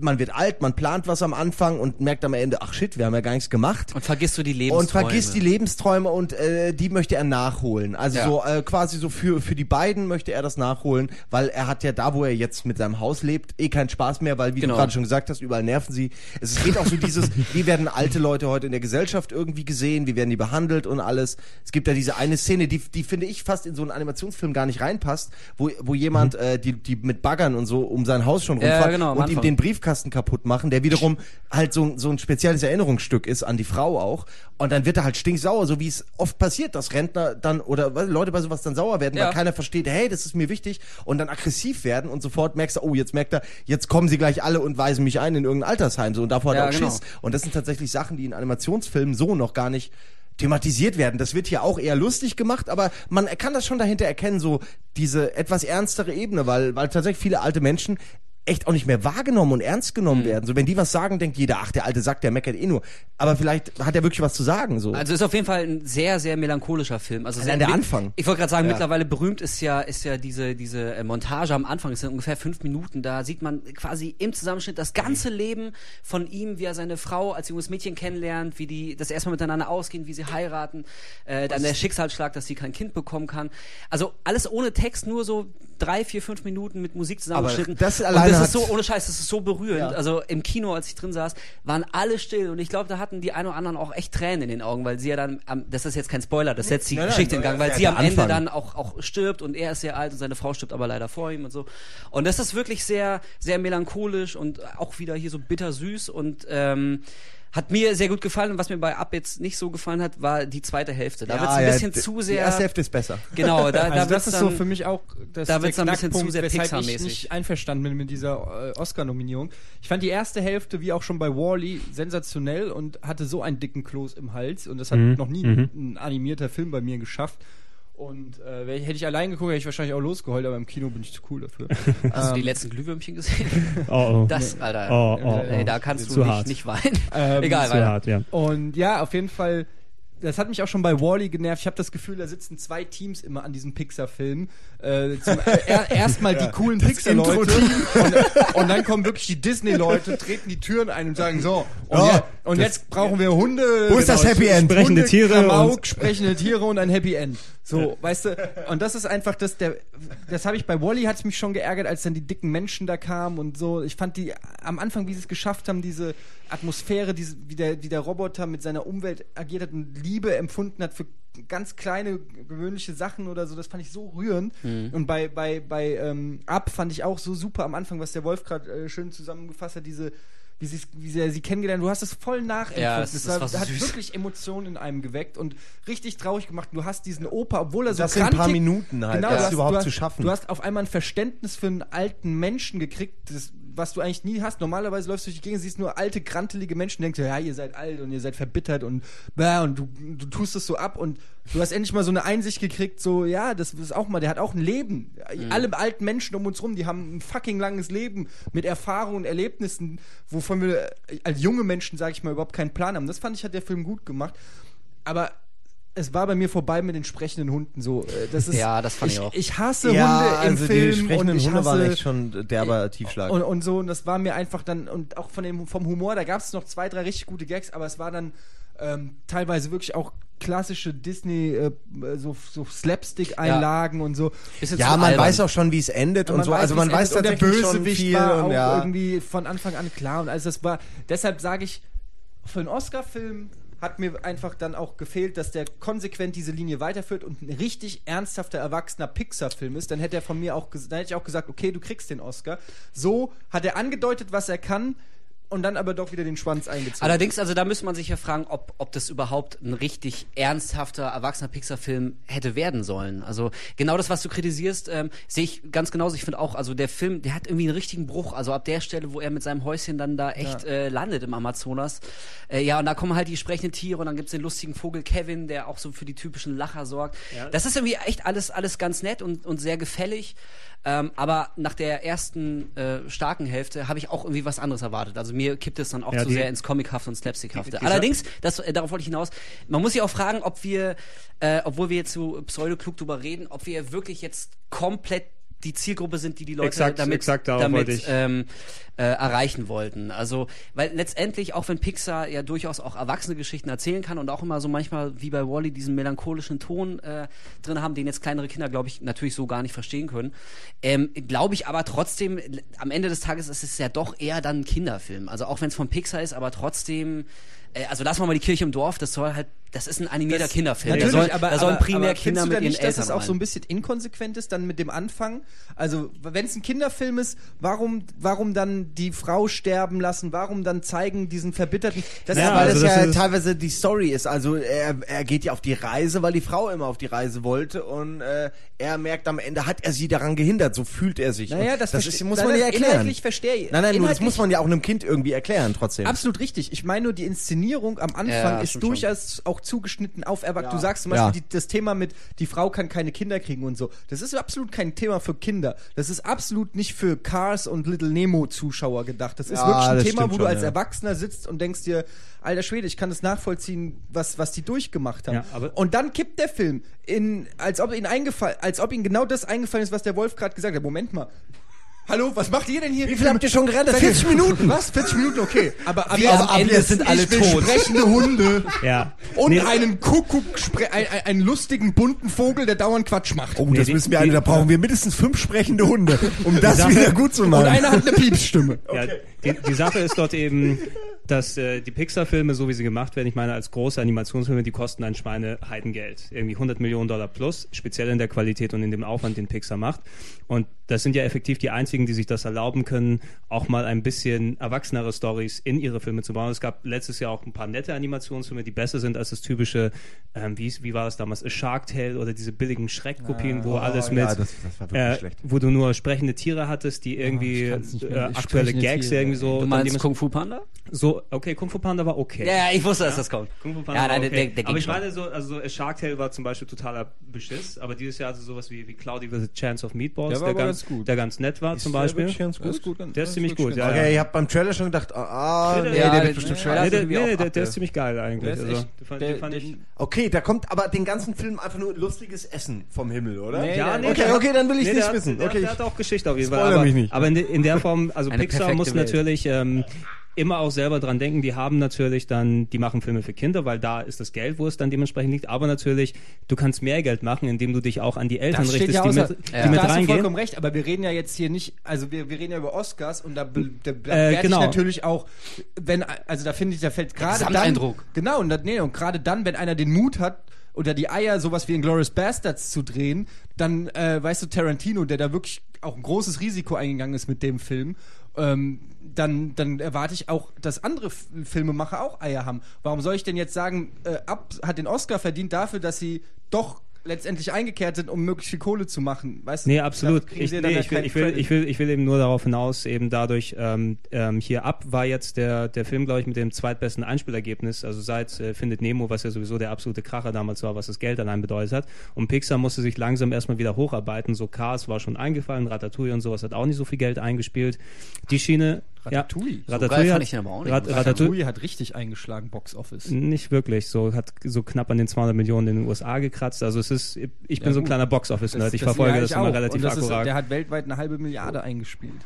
man wird alt, man plant was am Anfang und merkt am Ende, ach shit, wir haben ja gar nichts gemacht. Und vergisst du die Lebensträume. Und vergisst die Lebensträume und äh, die möchte er nachholen. Also Ja. so äh, quasi so für für die beiden möchte er das nachholen, weil er hat ja da, wo er jetzt mit seinem Haus lebt, eh keinen Spaß mehr, weil wie Genau. du gerade schon gesagt hast, überall nerven sie. Es geht auch so dieses, wie werden alte Leute heute in der Gesellschaft irgendwie gesehen, wie werden die behandelt und alles. Es gibt ja diese eine Szene, die die finde ich fast in so einen Animationsfilm gar nicht reinpasst, wo wo jemand äh, die die mit Baggern und so um sein Haus schon Ja, rumfährt genau, und ihm Anfang. den Briefkasten kaputt machen, der wiederum halt so, so ein spezielles Erinnerungsstück ist an die Frau auch. Und dann wird er halt stinksauer, so wie es oft passiert, dass Rentner dann oder Leute bei sowas dann sauer werden, Ja. weil keiner versteht, hey, das ist mir wichtig und dann aggressiv werden und sofort merkst du, oh, jetzt merkt er, jetzt kommen sie gleich alle und weisen mich ein in irgendein Altersheim so und davor hat Ja, er auch genau. Schiss. Und das sind tatsächlich Sachen, die in Animationsfilmen so noch gar nicht thematisiert werden. Das wird hier auch eher lustig gemacht, aber man kann das schon dahinter erkennen, so diese etwas ernstere Ebene, weil, weil tatsächlich viele alte Menschen echt auch nicht mehr wahrgenommen und ernst Mhm. genommen werden. So, wenn die was sagen, denkt jeder, ach, der alte Sack, der meckert eh nur. Aber vielleicht hat er wirklich was zu sagen, so. Also ist auf jeden Fall ein sehr, sehr melancholischer Film. Also Allein der Anfang. Ich wollte gerade sagen, Ja. mittlerweile berühmt ist ja, ist ja diese, diese äh, Montage am Anfang. Es sind ungefähr fünf Minuten. Da sieht man quasi im Zusammenschnitt das ganze Leben von ihm, wie er seine Frau als junges Mädchen kennenlernt, wie die das erstmal miteinander ausgehen, wie sie heiraten, äh, dann der Schicksalsschlag, dass sie kein Kind bekommen kann. Also alles ohne Text, nur so drei, vier, fünf Minuten mit Musik zusammengeschnitten. das und alleine das ist so, ohne Scheiß, das ist so berührend. Ja. Also im Kino, als ich drin saß, waren alle still und ich glaube, da hatten die ein oder anderen auch echt Tränen in den Augen, weil sie ja dann, am, das ist jetzt kein Spoiler, das setzt die Nein, nein, Geschichte in das Gang, weil sie am Ende Anfang. dann auch, auch stirbt und er ist sehr alt und seine Frau stirbt aber leider vor ihm und so. Und das ist wirklich sehr, sehr melancholisch und auch wieder hier so bittersüß und ähm, hat mir sehr gut gefallen und was mir bei Up jetzt nicht so gefallen hat, war die zweite Hälfte. Da Ja, wird's ein ja, bisschen die- zu Die sehr. erste Hälfte ist besser. Genau, da, da Also wird's das ist dann, so für mich auch das da der wird's ein bisschen zu Knackpunkt, sehr weshalb ich Pixar-mäßig. nicht einverstanden bin mit dieser äh, Oscar-Nominierung. Ich fand die erste Hälfte, wie auch schon bei Wall-E, sensationell und hatte so einen dicken Kloß im Hals und das hat Mhm. noch nie Mhm. ein animierter Film bei mir geschafft. Und äh, hätte ich allein geguckt, hätte ich wahrscheinlich auch losgeheult, aber im Kino bin ich zu cool dafür. Hast du die Ähm, letzten Glühwürmchen gesehen? Oh, oh. Das, Alter. Oh, oh, Ey, oh. da kannst du nicht, hart. nicht weinen. Ähm, Egal, Zu weiter. hart, ja. Und ja, auf jeden Fall, das hat mich auch schon bei Wally genervt. Ich habe das Gefühl, da sitzen zwei Teams immer an diesem Pixar-Film. Äh, zum- äh, er, Erstmal die coolen Pixar-Leute und, und dann kommen wirklich die Disney-Leute, treten die Türen ein und sagen so, und, Ja, je, und jetzt brauchen wir Hunde. Wo ist das Happy End? Sprechende Hunde, Tiere Klamauk, und- sprechende Tiere und ein Happy End. So, weißt du, und das ist einfach das, der, das habe ich bei Wally hat es mich schon geärgert, als dann die dicken Menschen da kamen und so. Ich fand die am Anfang, wie sie es geschafft haben, diese Atmosphäre, diese, wie, der, wie der Roboter mit seiner Umwelt agiert hat und Liebe empfunden hat für ganz kleine, gewöhnliche Sachen oder so, das fand ich so rührend. Und bei, bei, bei ähm, Up fand ich auch so super am Anfang, was der Wolf gerade äh, schön zusammengefasst hat, diese wie, sie, wie sie, sie kennengelernt, du hast es voll nachempfunden. Ja, das das war hat süß. wirklich Emotionen in einem geweckt und richtig traurig gemacht. Du hast diesen Opa, obwohl er so Das in ein paar Minuten halt, genau, das du hast, überhaupt hast, zu schaffen. Du hast auf einmal ein Verständnis für einen alten Menschen gekriegt, das, was du eigentlich nie hast. Normalerweise läufst du durch die Gegend, siehst nur alte, grantelige Menschen, denkst, ja, ihr seid alt und ihr seid verbittert und bäh, und du, du tust es so ab und du hast endlich mal so eine Einsicht gekriegt, so, ja, das ist auch mal, der hat auch ein Leben. Alle alten Menschen um uns rum, die haben ein fucking langes Leben mit Erfahrungen und Erlebnissen, wovon wir äh, als junge Menschen, sage ich mal, überhaupt keinen Plan haben. Das fand ich, hat der Film gut gemacht. Aber es war bei mir vorbei mit den sprechenden Hunden so. Äh, Das ist, Ja, das fand ich ich auch. Ich hasse ja, Hunde im also Film die sprechenden und ich Hunde hasse, waren echt schon derber Tiefschlag. und, und so, und das war mir einfach dann, und auch von dem, vom Humor, da gab es noch zwei, drei richtig gute Gags, aber es war dann ähm, teilweise wirklich auch klassische Disney, äh, so, so Slapstick-Einlagen und so. Ja, man albern. weiß auch schon, wie es endet und, so. Also man weiß tatsächlich der Bösewicht war und auch ja. irgendwie von Anfang an klar. Und also das war, deshalb sage ich, für einen Oscar-Film hat mir einfach dann auch gefehlt, dass der konsequent diese Linie weiterführt und ein richtig ernsthafter, erwachsener Pixar-Film ist. Dann hätte er von mir auch, dann hätte ich auch gesagt, okay, du kriegst den Oscar. So hat er angedeutet, was er kann und dann aber doch wieder den Schwanz eingezogen. Allerdings, also da müsste man sich ja fragen, ob, ob das überhaupt ein richtig ernsthafter, erwachsener Pixar-Film hätte werden sollen. Also genau das, was du kritisierst, ähm, sehe ich ganz genauso. Ich finde auch, also der Film, der hat irgendwie einen richtigen Bruch. Also ab der Stelle, wo er mit seinem Häuschen dann da echt äh, landet im Amazonas. Äh, ja, und da kommen halt die sprechenden Tiere und dann gibt's den lustigen Vogel Kevin, der auch so für die typischen Lacher sorgt. Das ist irgendwie echt alles, alles ganz nett und, und sehr gefällig. Ähm, aber nach der ersten äh, starken Hälfte habe ich auch irgendwie was anderes erwartet. Also mir kippt es dann auch ja, zu sehr ins Comichafte und Slapstickhafte. Allerdings, das, äh, darauf wollte ich hinaus, man muss sich auch fragen, ob wir, äh, obwohl wir jetzt so pseudoklug drüber reden, ob wir wirklich jetzt komplett die Zielgruppe sind, die die Leute exakt, damit, exakt damit ähm, äh, erreichen wollten. Also, weil letztendlich, auch wenn Pixar ja durchaus auch erwachsene Geschichten erzählen kann und auch immer so manchmal wie bei Wally diesen melancholischen Ton äh, drin haben, den jetzt kleinere Kinder, glaube ich, natürlich so gar nicht verstehen können, ähm, glaube ich aber trotzdem, am Ende des Tages ist es ja doch eher dann ein Kinderfilm. Also auch wenn es von Pixar ist, aber trotzdem äh, also lassen wir mal die Kirche im Dorf, das soll halt, das ist ein animierter das, Kinderfilm. Natürlich, da, soll, aber, da sollen aber, primär aber Kinder mit ihren nicht, Eltern dass es auch rein. so ein bisschen inkonsequent ist dann mit dem Anfang? Also, wenn es ein Kinderfilm ist, warum, warum dann die Frau sterben lassen? Warum dann zeigen diesen verbitterten... Das ja, ist, weil also das, das ja teilweise die Story ist. Also, er, er geht ja auf die Reise, weil die Frau immer auf die Reise wollte und äh, er merkt am Ende, hat er sie daran gehindert. So fühlt er sich. Naja, das, das ist, muss man ja erklären. Inhaltlich verstehe ich. Nein, nein, nur das muss man ja auch einem Kind irgendwie erklären trotzdem. Absolut richtig. Ich meine nur, die Inszenierung am Anfang ja, ist durchaus schon. auch zugeschnitten auf Erwachsene. Ja. Du sagst zum Beispiel ja. die, das Thema mit, die Frau kann keine Kinder kriegen und so. Das ist absolut kein Thema für Kinder. Das ist absolut nicht für Cars und Little Nemo Zuschauer gedacht. Das ist wirklich ein Thema, wo schon, du als Erwachsener sitzt und denkst dir, alter Schwede, ich kann das nachvollziehen, was, was die durchgemacht haben. und dann kippt der Film in, als ob ihnen eingefallen, als ob ihnen genau das eingefallen ist, was der Wolf gerade gesagt hat. Moment mal, Hallo, was macht ihr denn hier? Wie viel habt ihr schon gerannt? 40 Minuten. Was? 40 Minuten, okay. Aber, aber am, am Ende sind alle tot. sprechende Hunde. ja. Und nee. einen Kuckuck, ein, einen lustigen bunten Vogel, der dauernd Quatsch macht. Oh, nee, das müssen wir alle, da brauchen wir mindestens fünf sprechende Hunde, um das Sache, wieder gut zu machen. Und einer hat eine Piepsstimme. Okay. Ja, die, die Sache ist dort eben, dass äh, die Pixar-Filme, so wie sie gemacht werden, ich meine, als große Animationsfilme, die kosten ein Schweineheidengeld. Irgendwie 100 Millionen Dollar plus, speziell in der Qualität und in dem Aufwand, den Pixar macht. Und das sind ja effektiv die einzigen, die sich das erlauben können, auch mal ein bisschen erwachsenere Stories in ihre Filme zu bauen. Es gab letztes Jahr auch ein paar nette Animationsfilme, die besser sind als das typische, ähm, wie, wie war es damals, A Shark Tale oder diese billigen Schreckkopien, ah, wo oh, alles mit, ja, das, das äh, wo du nur sprechende Tiere hattest, die irgendwie oh, äh, aktuelle Gags Tiere. irgendwie so. Du meinst Kung Fu Panda? So, okay, Kung Fu Panda war okay. Ja, ich wusste, dass das kommt. Kung Fu Panda ja, nein, war okay. der, der, der aber ich meine so, also so Shark Tale war zum Beispiel totaler Beschiss, aber dieses Jahr hatte sowas wie, wie Cloudy with a Chance of Meatballs, der, der ganz, ganz der ganz nett war ist zum Beispiel. Der, ganz gut? gut der ist ziemlich gut, ja. Okay, ich habe beim Trailer schon gedacht, ah, nee, der wird bestimmt schwer. Nee, der, nee, der, der ist ziemlich geil eigentlich. Also, fand ich okay, da kommt aber den ganzen Film einfach nur lustiges Essen vom Himmel, oder? Nee, ja, nee, okay, okay, dann will ich nicht wissen. Okay, der hat auch Geschichte auf jeden Fall. Aber, aber in, der Form, also Pixar muss natürlich ähm, immer auch selber dran denken, die haben natürlich dann, die machen Filme für Kinder, weil da ist das Geld, wo es dann dementsprechend liegt, aber natürlich, du kannst mehr Geld machen, indem du dich auch an die Eltern das richtest, ja die mit, ja. die mit da hast reingehen. du vollkommen recht, aber wir reden ja jetzt hier nicht, also wir, wir reden ja über Oscars und da, da, da äh, genau. ich natürlich auch, wenn, also da finde ich, da fällt gerade dann, genau, und, nee, und gerade dann, wenn einer den Mut hat, oder die Eier, sowas wie in Glorious Bastards zu drehen, dann, äh, weißt du, Tarantino, der da wirklich auch ein großes Risiko eingegangen ist mit dem Film, ähm, dann, dann erwarte ich auch, dass andere Filmemacher auch Eier haben. Warum soll ich denn jetzt sagen, äh, Ab hat den Oscar verdient dafür, dass sie doch letztendlich eingekehrt sind, um möglichst viel Kohle zu machen. Weißt nee, absolut. Ich, nee, ich, will, ich, will, ich, will, ich will eben nur darauf hinaus, eben dadurch, ähm, ähm, hier ab war jetzt der, der Film, glaube ich, mit dem zweitbesten Einspielergebnis, also seit äh, Findet Nemo, was ja sowieso der absolute Kracher damals war, was das Geld allein bedeutet hat. Und Pixar musste sich langsam erstmal wieder hocharbeiten. So Cars war schon eingefallen, Ratatouille und sowas hat auch nicht so viel Geld eingespielt. Die Schiene Ratatouille. Ja, Ratatouille, hat, Rat, Ratatouille hat richtig eingeschlagen, Box Office. Nicht wirklich, so hat so knapp an den 200 Millionen in den USA gekratzt. Also es ist, ich bin ja, so ein kleiner Box Office Nerd. Ich verfolge ja, das immer relativ akkurat. der hat weltweit eine halbe Milliarde eingespielt.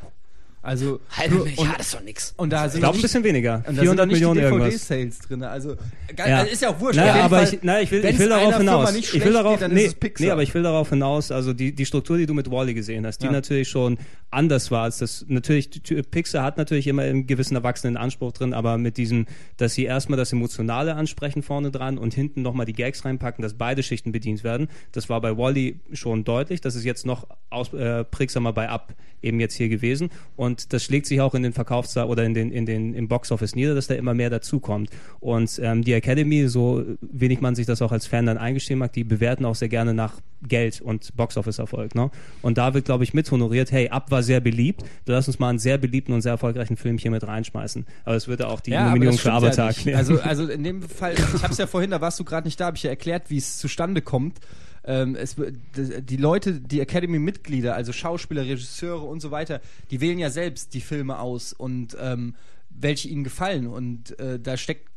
Also halbe Milliarde ist doch nix. Und da sind ich glaube ein bisschen weniger. 400 Millionen die irgendwas. Sales drin. Also, ja. also ist ja auch wurscht. Naja, aber ich, na, ich will, ich will darauf hinaus. Ich will darauf, geht, nee, nee, aber ich will darauf hinaus. Also die die Struktur, die du mit Wally gesehen hast, die ja. natürlich schon anders war als das. Natürlich Pixar hat natürlich immer einen gewissen erwachsenen Anspruch drin, aber mit diesem, dass sie erstmal das Emotionale ansprechen vorne dran und hinten nochmal die Gags reinpacken, dass beide Schichten bedient werden. Das war bei Wally schon deutlich. Das ist jetzt noch aus, äh, prägsamer bei Up eben jetzt hier gewesen und das schlägt sich auch in den Verkaufszahlen oder in den, in den, im Boxoffice nieder, dass da immer mehr dazukommt. Und ähm, die Academy, so wenig man sich das auch als Fan dann eingestehen mag, die bewerten auch sehr gerne nach Geld und Boxoffice-Erfolg. Ne? Und da wird, glaube ich, mit honoriert, hey, Ab war sehr beliebt, lass uns mal einen sehr beliebten und sehr erfolgreichen Film hier mit reinschmeißen. Aber es würde auch die ja, Nominierung für Avatar ja erklären. Also, also in dem Fall, ich habe es ja vorhin, da warst du gerade nicht da, habe ich ja erklärt, wie es zustande kommt ähm, es, die Leute, die Academy-Mitglieder, also Schauspieler, Regisseure und so weiter, die wählen ja selbst die Filme aus und ähm, welche ihnen gefallen. Und äh, da steckt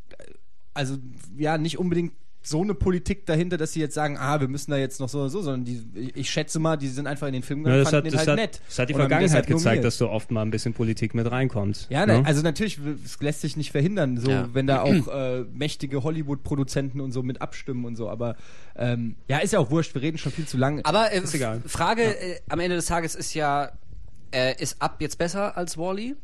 also ja nicht unbedingt so eine Politik dahinter, dass sie jetzt sagen, ah, wir müssen da jetzt noch so oder so, sondern die, ich schätze mal, die sind einfach in den Film ja, das hat, das halt hat, nett. Das hat die Vergangenheit gezeigt, dass so oft mal ein bisschen Politik mit reinkommt. Ja, ne? also natürlich, es lässt sich nicht verhindern, so ja. wenn da auch äh, mächtige Hollywood-Produzenten und so mit abstimmen und so, aber ähm, ja, ist ja auch wurscht, wir reden schon viel zu lange. Aber äh, Frage ja. äh, am Ende des Tages ist ja, äh, ist Ab jetzt besser als Wally? -E?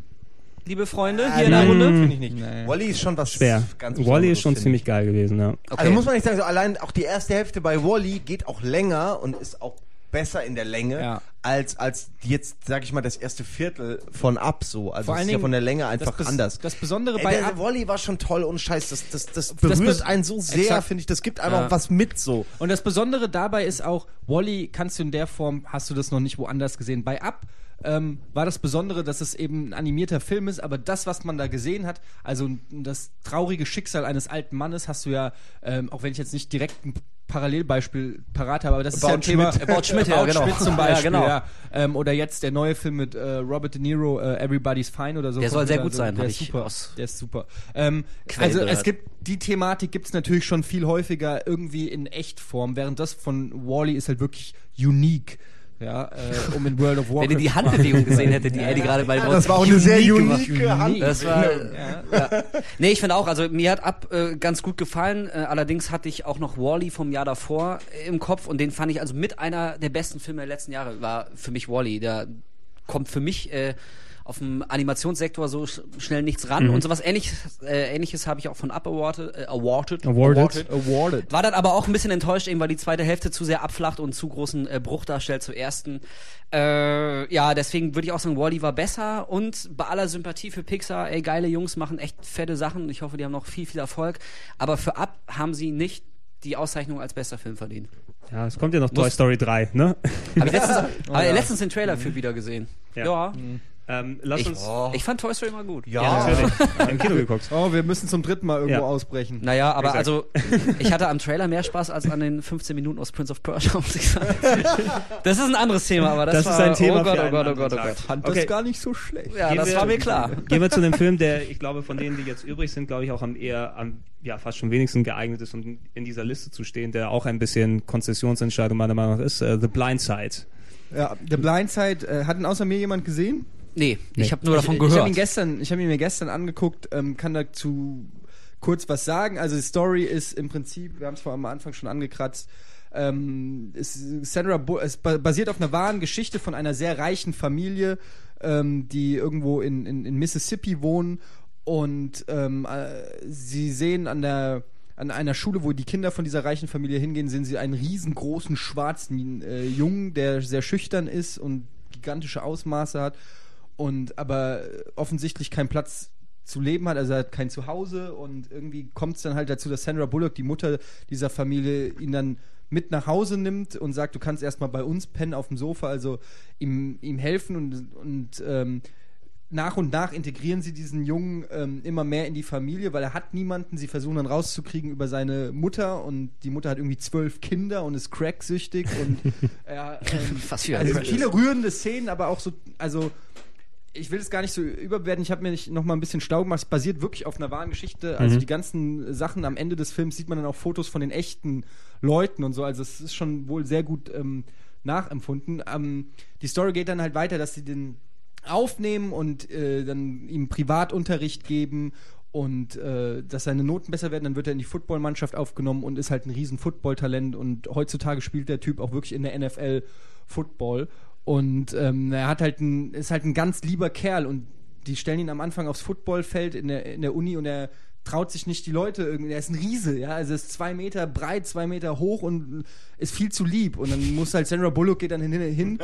Liebe Freunde, hier in der Runde? Finde ich nicht. Nee. Wally ist schon was schwer. Ganz Wally ist schon ziemlich geil gewesen, ja. Okay. Also muss man nicht sagen, so allein auch die erste Hälfte bei Wally geht auch länger und ist auch besser in der Länge ja. als als jetzt sag ich mal das erste Viertel von ab so also Vor allen ist ja von der Länge einfach das anders das Besondere bei Ey, der Wally war schon toll und scheiß das das das berührt das einen so sehr finde ich das gibt einfach ja. was mit so und das Besondere dabei ist auch Wally kannst du in der Form hast du das noch nicht woanders gesehen bei ab ähm, war das Besondere, dass es eben ein animierter Film ist, aber das, was man da gesehen hat, also das traurige Schicksal eines alten Mannes, hast du ja, ähm, auch wenn ich jetzt nicht direkt ein Parallelbeispiel parat habe, aber das About ist ja ein Thema. About Schmidt, ja, genau. Schmidt zum Beispiel, ja, genau. ja. Ähm, oder jetzt der neue Film mit äh, Robert De Niro, äh, Everybody's Fine oder so. Der soll sehr gut sein, der ist super. Der ist super. Ähm, also es gibt die Thematik gibt es natürlich schon viel häufiger irgendwie in Echtform, während das von Wally -E ist halt wirklich unique ja, äh, um in World of Warcraft. Wenn ihr die Handbewegung gesehen hättet, die Eddie gerade bei ja, Das war auch eine sehr unique Hand. Das war, ja. ja. Nee, ich finde auch, also mir hat ab äh, ganz gut gefallen. Äh, allerdings hatte ich auch noch Wally vom Jahr davor im Kopf und den fand ich also mit einer der besten Filme der letzten Jahre war für mich Wally. Der kommt für mich äh, auf dem Animationssektor so schnell nichts ran. Mhm. Und sowas ähnliches, äh, ähnliches habe ich auch von Up awarded, äh, awarded, awarded, awarded. War dann aber auch ein bisschen enttäuscht, eben weil die zweite Hälfte zu sehr abflacht und zu großen äh, Bruch darstellt zur ersten. Äh, ja, deswegen würde ich auch sagen, Wally war besser und bei aller Sympathie für Pixar, ey, geile Jungs machen echt fette Sachen. Ich hoffe, die haben noch viel, viel Erfolg. Aber für Up haben sie nicht die Auszeichnung als bester Film verdient. Ja, es kommt ja noch Toy Story 3, ne? Habe ich letztens, oh, ja. letztens den Trailer für wieder gesehen. Ja. ja. Mhm. Ähm, lass ich, uns. Oh. Ich fand Toy Story mal gut. Ja, ja natürlich. Im Kino geguckt. Oh, wir müssen zum dritten Mal irgendwo ja. ausbrechen. Naja, aber Exakt. also, ich hatte am Trailer mehr Spaß als an den 15 Minuten aus Prince of Persia, muss ich sagen. Das ist ein anderes Thema, aber das, das war, ist ein Thema oh Gott, oh Gott, oh Gott, oh Gott. Fand okay. das gar nicht so schlecht. Ja, Gehen das wir, war mir klar. Gehen wir zu dem Film, der, ich glaube, von denen, die jetzt übrig sind, glaube ich, auch am eher, am, ja, fast schon wenigsten geeignet ist, um in dieser Liste zu stehen, der auch ein bisschen Konzessionsentscheidung meiner Meinung nach ist, uh, The Blind Side. Ja, The Blind Side, äh, hat ihn außer mir jemand gesehen? Nee, nee. ich habe nur davon ich, gehört. Ich habe ihn gestern, ich habe ihn mir gestern angeguckt, ähm, kann dazu kurz was sagen. Also die Story ist im Prinzip, wir haben es vor am Anfang schon angekratzt, ähm, Sandra Bull, es basiert auf einer wahren Geschichte von einer sehr reichen Familie, ähm, die irgendwo in, in, in Mississippi wohnen und ähm, äh, sie sehen an der an einer Schule, wo die Kinder von dieser reichen Familie hingehen, sehen sie einen riesengroßen schwarzen äh, Jungen, der sehr schüchtern ist und gigantische Ausmaße hat und aber offensichtlich keinen Platz zu leben hat, also er hat kein Zuhause und irgendwie kommt es dann halt dazu, dass Sandra Bullock, die Mutter dieser Familie, ihn dann mit nach Hause nimmt und sagt, du kannst erstmal bei uns pennen auf dem Sofa, also ihm, ihm helfen und, und ähm, nach und nach integrieren sie diesen Jungen ähm, immer mehr in die Familie, weil er hat niemanden. Sie versuchen dann rauszukriegen über seine Mutter und die Mutter hat irgendwie zwölf Kinder und ist cracksüchtig und er, ähm, Was für also viele rührende Szenen, aber auch so, also ich will es gar nicht so überbewerten. Ich habe mir noch mal ein bisschen Stau gemacht. Es basiert wirklich auf einer wahren Geschichte. Also mhm. die ganzen Sachen am Ende des Films sieht man dann auch Fotos von den echten Leuten und so. Also es ist schon wohl sehr gut ähm, nachempfunden. Ähm, die Story geht dann halt weiter, dass sie den aufnehmen und äh, dann ihm Privatunterricht geben und äh, dass seine Noten besser werden, dann wird er in die Footballmannschaft aufgenommen und ist halt ein riesen Footballtalent und heutzutage spielt der Typ auch wirklich in der NFL Football und ähm, er hat halt ein, ist halt ein ganz lieber Kerl und die stellen ihn am Anfang aufs Footballfeld in der, in der Uni und er traut sich nicht die Leute irgendwie. Er ist ein Riese, ja, also ist zwei Meter breit, zwei Meter hoch und ist viel zu lieb. Und dann muss halt Sandra Bullock geht dann hin, hin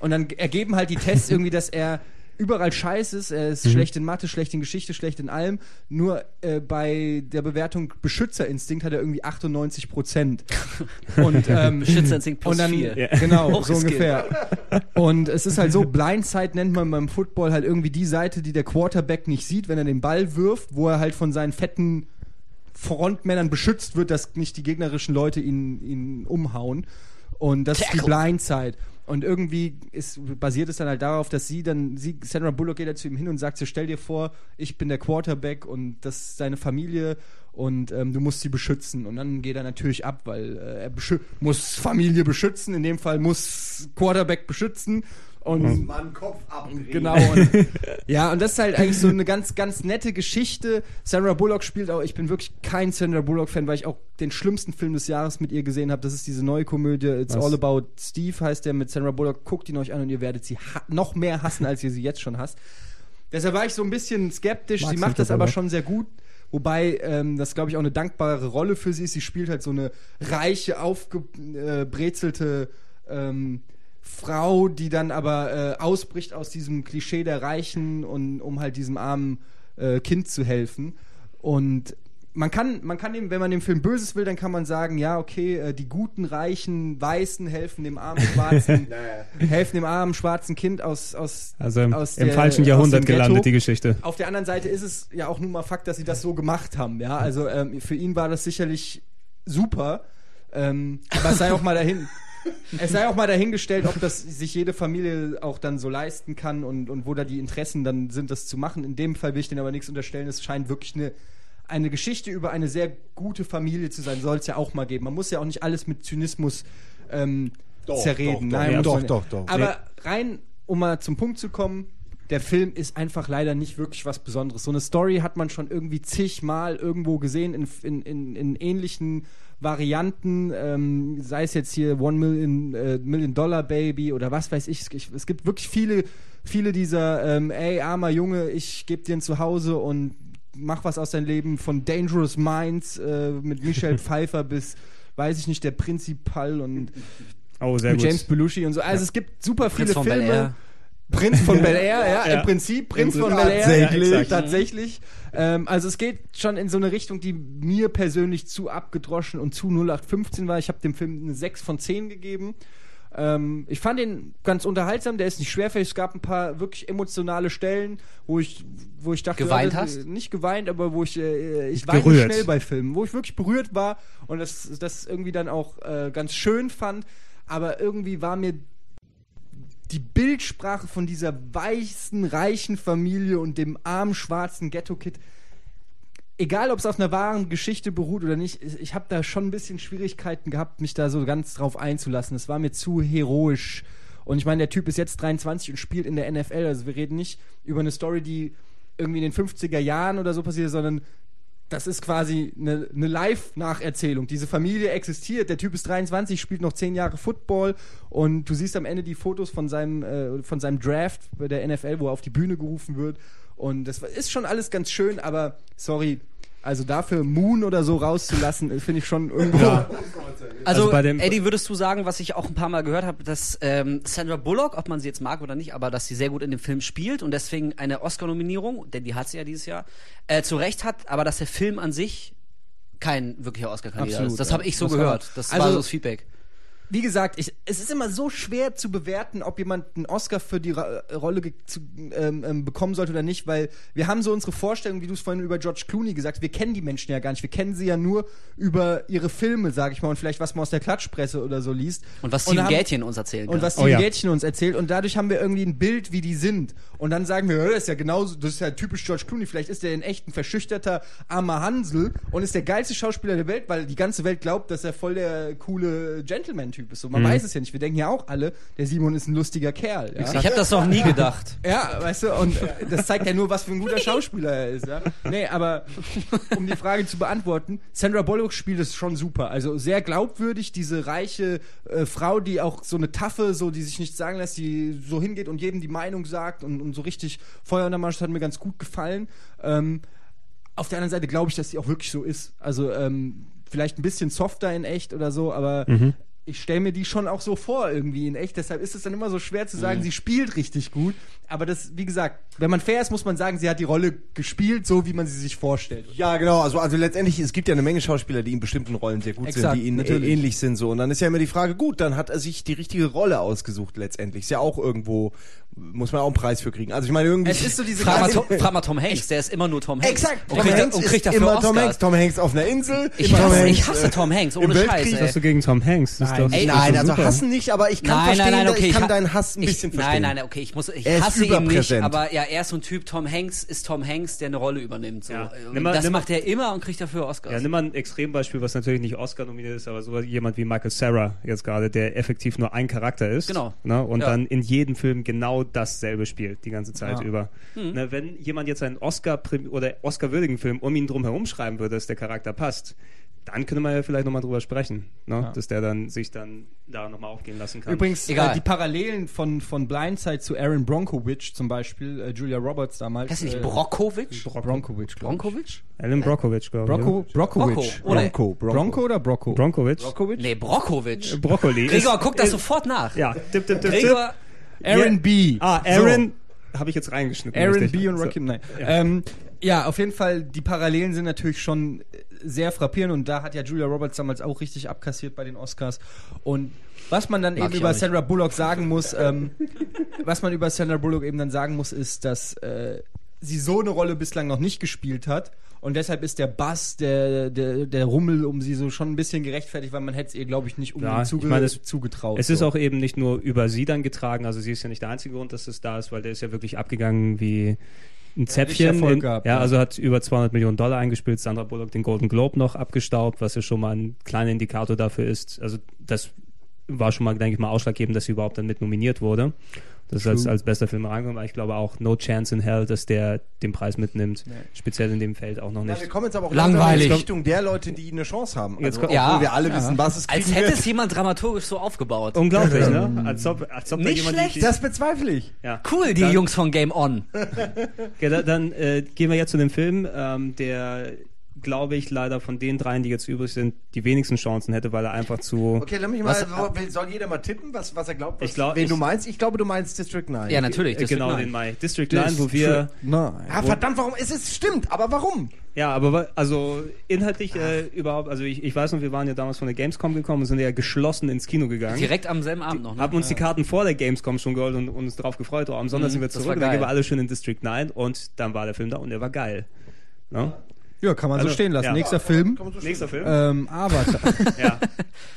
und dann ergeben halt die Tests irgendwie, dass er überall scheiße ist. Er ist mhm. schlecht in Mathe, schlecht in Geschichte, schlecht in allem. Nur äh, bei der Bewertung Beschützerinstinkt hat er irgendwie 98 Prozent. Und, ähm, Beschützerinstinkt plus und dann, vier. Genau, so ungefähr. Und es ist halt so, Blindside nennt man beim Football halt irgendwie die Seite, die der Quarterback nicht sieht, wenn er den Ball wirft, wo er halt von seinen fetten Frontmännern beschützt wird, dass nicht die gegnerischen Leute ihn, ihn umhauen. Und das Tackle. ist die Blindzeit. Und irgendwie ist, basiert es dann halt darauf, dass sie dann, sie, Sandra Bullock geht da zu ihm hin und sagt so, stell dir vor, ich bin der Quarterback und das ist seine Familie und ähm, du musst sie beschützen. Und dann geht er natürlich ab, weil äh, er muss Familie beschützen, in dem Fall muss Quarterback beschützen und mhm. Mann Kopf abdrehen. Genau. Und, ja, und das ist halt eigentlich so eine ganz, ganz nette Geschichte. Sandra Bullock spielt auch, ich bin wirklich kein Sandra Bullock-Fan, weil ich auch den schlimmsten Film des Jahres mit ihr gesehen habe. Das ist diese neue Komödie, It's Was? All About Steve heißt der mit Sandra Bullock. Guckt ihn euch an und ihr werdet sie noch mehr hassen, als ihr sie jetzt schon hasst. Deshalb war ich so ein bisschen skeptisch. Magst sie macht das aber schon sehr gut. Wobei ähm, das, glaube ich, auch eine dankbare Rolle für sie ist. Sie spielt halt so eine reiche, aufgebrezelte ähm, Frau, die dann aber äh, ausbricht aus diesem Klischee der Reichen und um halt diesem armen äh, Kind zu helfen. Und man kann, man kann dem, wenn man dem Film Böses will, dann kann man sagen, ja, okay, äh, die guten, reichen, Weißen helfen dem armen, schwarzen, helfen dem armen, schwarzen Kind aus, aus, also im, aus im der, falschen Jahrhundert gelandet, die Geschichte. Auf der anderen Seite ist es ja auch nun mal Fakt, dass sie das so gemacht haben, ja. Also ähm, für ihn war das sicherlich super. Ähm, aber sei auch mal dahin, es sei auch mal dahingestellt, ob das sich jede Familie auch dann so leisten kann und, und wo da die Interessen dann sind, das zu machen. In dem Fall will ich denen aber nichts unterstellen. Es scheint wirklich eine, eine Geschichte über eine sehr gute Familie zu sein. Soll es ja auch mal geben. Man muss ja auch nicht alles mit Zynismus ähm, doch, zerreden. Doch, doch, Nein, doch, doch, doch. Aber rein, um mal zum Punkt zu kommen, der Film ist einfach leider nicht wirklich was Besonderes. So eine Story hat man schon irgendwie zigmal irgendwo gesehen in, in, in, in ähnlichen Varianten, ähm, sei es jetzt hier One Million, äh, Million Dollar Baby oder was weiß ich. ich es gibt wirklich viele, viele dieser, ähm, ey, armer Junge, ich gebe dir ein Zuhause und mach was aus deinem Leben von Dangerous Minds äh, mit Michelle Pfeiffer bis, weiß ich nicht, der Prinzipal und oh, mit James Belushi und so. Also ja. es gibt super viele Filme. Prinz von Bel Air, ja, ja, im Prinzip Prinz von Bel Air. Tatsächlich. Ja, tatsächlich. Ähm, also es geht schon in so eine Richtung, die mir persönlich zu abgedroschen und zu 0815 war. Ich habe dem Film eine 6 von 10 gegeben. Ähm, ich fand ihn ganz unterhaltsam, der ist nicht schwerfällig. Es gab ein paar wirklich emotionale Stellen, wo ich, wo ich dachte, geweint ja, hast? nicht geweint, aber wo ich, äh, ich weine schnell bei Filmen, wo ich wirklich berührt war und das, das irgendwie dann auch äh, ganz schön fand. Aber irgendwie war mir die Bildsprache von dieser weißen, reichen Familie und dem armen, schwarzen Ghetto-Kid, egal ob es auf einer wahren Geschichte beruht oder nicht, ich habe da schon ein bisschen Schwierigkeiten gehabt, mich da so ganz drauf einzulassen. Es war mir zu heroisch. Und ich meine, der Typ ist jetzt 23 und spielt in der NFL. Also wir reden nicht über eine Story, die irgendwie in den 50er Jahren oder so passiert, sondern das ist quasi eine, eine Live-Nacherzählung. Diese Familie existiert. Der Typ ist 23, spielt noch 10 Jahre Football und du siehst am Ende die Fotos von seinem, äh, von seinem Draft bei der NFL, wo er auf die Bühne gerufen wird. Und das ist schon alles ganz schön, aber sorry, also dafür Moon oder so rauszulassen, finde ich schon irgendwo. Ja. Also, also Eddie, würdest du sagen, was ich auch ein paar Mal gehört habe, dass ähm, Sandra Bullock, ob man sie jetzt mag oder nicht, aber dass sie sehr gut in dem Film spielt und deswegen eine Oscar-Nominierung, denn die hat sie ja dieses Jahr, äh, zu Recht hat, aber dass der Film an sich kein wirklicher Oscar-Kandidat ist. Das ja. habe ich so das gehört. Das also, war so das Feedback wie gesagt, ich, es ist immer so schwer zu bewerten, ob jemand einen Oscar für die Ra Rolle zu, ähm, ähm, bekommen sollte oder nicht, weil wir haben so unsere Vorstellung, wie du es vorhin über George Clooney gesagt hast, wir kennen die Menschen ja gar nicht. Wir kennen sie ja nur über ihre Filme, sag ich mal, und vielleicht was man aus der Klatschpresse oder so liest. Und was Steven Gätchen uns erzählt. Und was Steven oh, ja. Gätchen uns erzählt. Und dadurch haben wir irgendwie ein Bild, wie die sind. Und dann sagen wir, das ist ja genauso, das ist ja typisch George Clooney. Vielleicht ist der in echt ein verschüchterter, armer Hansel und ist der geilste Schauspieler der Welt, weil die ganze Welt glaubt, dass er voll der coole Gentleman-Typ Typ ist. So, man mhm. weiß es ja nicht. Wir denken ja auch alle, der Simon ist ein lustiger Kerl. Ja? Ich habe das noch nie gedacht. ja, weißt du, und das zeigt ja nur, was für ein guter Schauspieler er ist. Ja? Nee, aber um die Frage zu beantworten, Sandra Bullock spielt es schon super. Also sehr glaubwürdig, diese reiche äh, Frau, die auch so eine Taffe, so die sich nichts sagen lässt, die so hingeht und jedem die Meinung sagt und, und so richtig Feuer unter Marsch hat mir ganz gut gefallen. Ähm, auf der anderen Seite glaube ich, dass sie auch wirklich so ist. Also ähm, vielleicht ein bisschen softer in echt oder so, aber mhm ich stelle mir die schon auch so vor irgendwie in echt. Deshalb ist es dann immer so schwer zu sagen, mhm. sie spielt richtig gut. Aber das, wie gesagt, wenn man fair ist, muss man sagen, sie hat die Rolle gespielt, so wie man sie sich vorstellt. Ja, genau. Also, also letztendlich, es gibt ja eine Menge Schauspieler, die in bestimmten Rollen sehr gut Exakt, sind, die ihnen natürlich. ähnlich sind so. Und dann ist ja immer die Frage, gut, dann hat er sich die richtige Rolle ausgesucht letztendlich. Ist ja auch irgendwo muss man auch einen Preis für kriegen. Also ich meine irgendwie. Es ist so diese Frag mal, Tom, frag mal Tom Hanks, der ist immer nur Tom Hanks. Exakt. Und kriegt, Hanks und kriegt ist dafür immer Oscars. Tom Hanks. Tom Hanks auf einer Insel. Ich Tom hasse, Hanks, ich hasse Tom Hanks, ohne Weltkrieg. Scheiß. Was Ey. hast du gegen Tom Hanks? Das ist Nein, doch, ey, Nein, also super. hassen nicht, aber ich kann Nein, verstehen, nein, nein, okay. ich kann ha- deinen Hass ein ich, bisschen Nein, verstehen. nein, okay, ich muss, ich Er ist hasse ihn nicht, überpräsent. aber ja, er ist so ein Typ, Tom Hanks ist Tom Hanks, der eine Rolle übernimmt. So. Ja. Mal- das macht er immer und kriegt dafür Oscars. Ja, nimm mal ein Extrembeispiel, was natürlich nicht Oscar nominiert ist, aber so jemand wie Michael Sarah jetzt gerade, der effektiv nur ein Charakter ist. Genau. Ne, und dann in jedem Film genau dasselbe spielt, die ganze Zeit Ja. über. Hm. Ne, wenn jemand jetzt einen Oscar oder Oscar-würdigen Film um ihn drum herum schreiben würde, dass der Charakter passt, dann könnte man ja vielleicht nochmal drüber sprechen, ne? Ja. dass der dann sich dann da nochmal aufgehen lassen kann. Übrigens, Egal. äh, die Parallelen von, von Blindside zu Aaron Bronkowicz zum Beispiel, äh, Julia Roberts damals. Heißt er nicht äh, glaube ich. Bronkowicz? Alan Brockovich, glaube ich. Brocko, Brockowicz. Brocco, oder? Bronco, Bronco. Bronco oder Brocco? Bronkowicz. Brockowicz? Nee, Brockowicz. Brokkoli. Gregor, ist- guck das ist- sofort nach. Ja, tipp, tipp, tipp, tipp. Aaron. B. Ah, Aaron habe ich jetzt reingeschnitten. Aaron richtig. B. und So. Rocky, nein. Ja. Ähm, ja, auf jeden Fall, die Parallelen sind natürlich schon sehr frappierend und da hat ja Julia Roberts damals auch richtig abkassiert bei den Oscars. Und was man dann Mag eben über. Sandra Bullock sagen muss, ähm, was man über Sandra Bullock eben dann sagen muss, ist, dass äh, sie so eine Rolle bislang noch nicht gespielt hat. Und deshalb ist der Bass, der, der, der Rummel um sie so schon ein bisschen gerechtfertigt, weil man hätte es ihr, glaube ich, nicht unbedingt Ja, zuge ich meine, es- zugetraut. Es ist so. auch eben nicht nur über sie dann getragen, also sie ist ja nicht der einzige Grund, dass es da ist, weil der ist ja wirklich abgegangen wie ein Zäpfchen. In, gehabt, ja, ja. also hat über 200 Millionen Dollar eingespielt, Sandra Bullock den Golden Globe noch abgestaubt, was ja schon mal ein kleiner Indikator dafür ist. Also das war schon mal, denke ich mal, ausschlaggebend, dass sie überhaupt dann mit nominiert wurde. Das ist als, als bester Film reingekommen, aber ich glaube auch No Chance in Hell, dass der den Preis mitnimmt. Speziell in dem Feld auch noch Ja, nicht. wir kommen jetzt aber auch Langweilig. langsam in die Richtung der Leute, die eine Chance haben. Jetzt Also, kommt- obwohl Ja. wir alle Ja. wissen, was es als hätte wird. es jemand dramaturgisch so aufgebaut. Unglaublich, ne? Als ob, als ob da Nicht jemand schlecht. Die, Das bezweifle ich. ja. Cool, die Dann- Jungs von Game On. Ja, da, dann äh, gehen wir jetzt zu dem Film, ähm, der, glaube ich, leider von den dreien, die jetzt übrig sind, die wenigsten Chancen hätte, weil er einfach zu. Okay, lass mich mal, Was- soll jeder mal tippen, was, was er glaubt, was, Ich glaub, wen ich- du meinst? Ich glaube, du meinst District 9. Ja, natürlich. Das genau, wird den nein. Mai. District 9, wo wir. Nein. Ah, verdammt, warum? Es ist, stimmt, aber warum? Ja, aber also inhaltlich äh, überhaupt, also ich, ich weiß noch, wir waren ja damals von der Gamescom gekommen und sind ja geschlossen ins Kino gegangen. Direkt am selben Abend noch. Ne? Haben uns die Karten vor der Gamescom schon geholt und, und uns drauf gefreut. Oh, am Sonntag Mhm, sind wir zurück dann gehen wir alle schön in District 9 und dann war der Film da und der war geil. Ne? Ja, kann man so Also, stehen lassen. ja. Nächster Film. Nächster Film? Ähm, Avatar. Ja.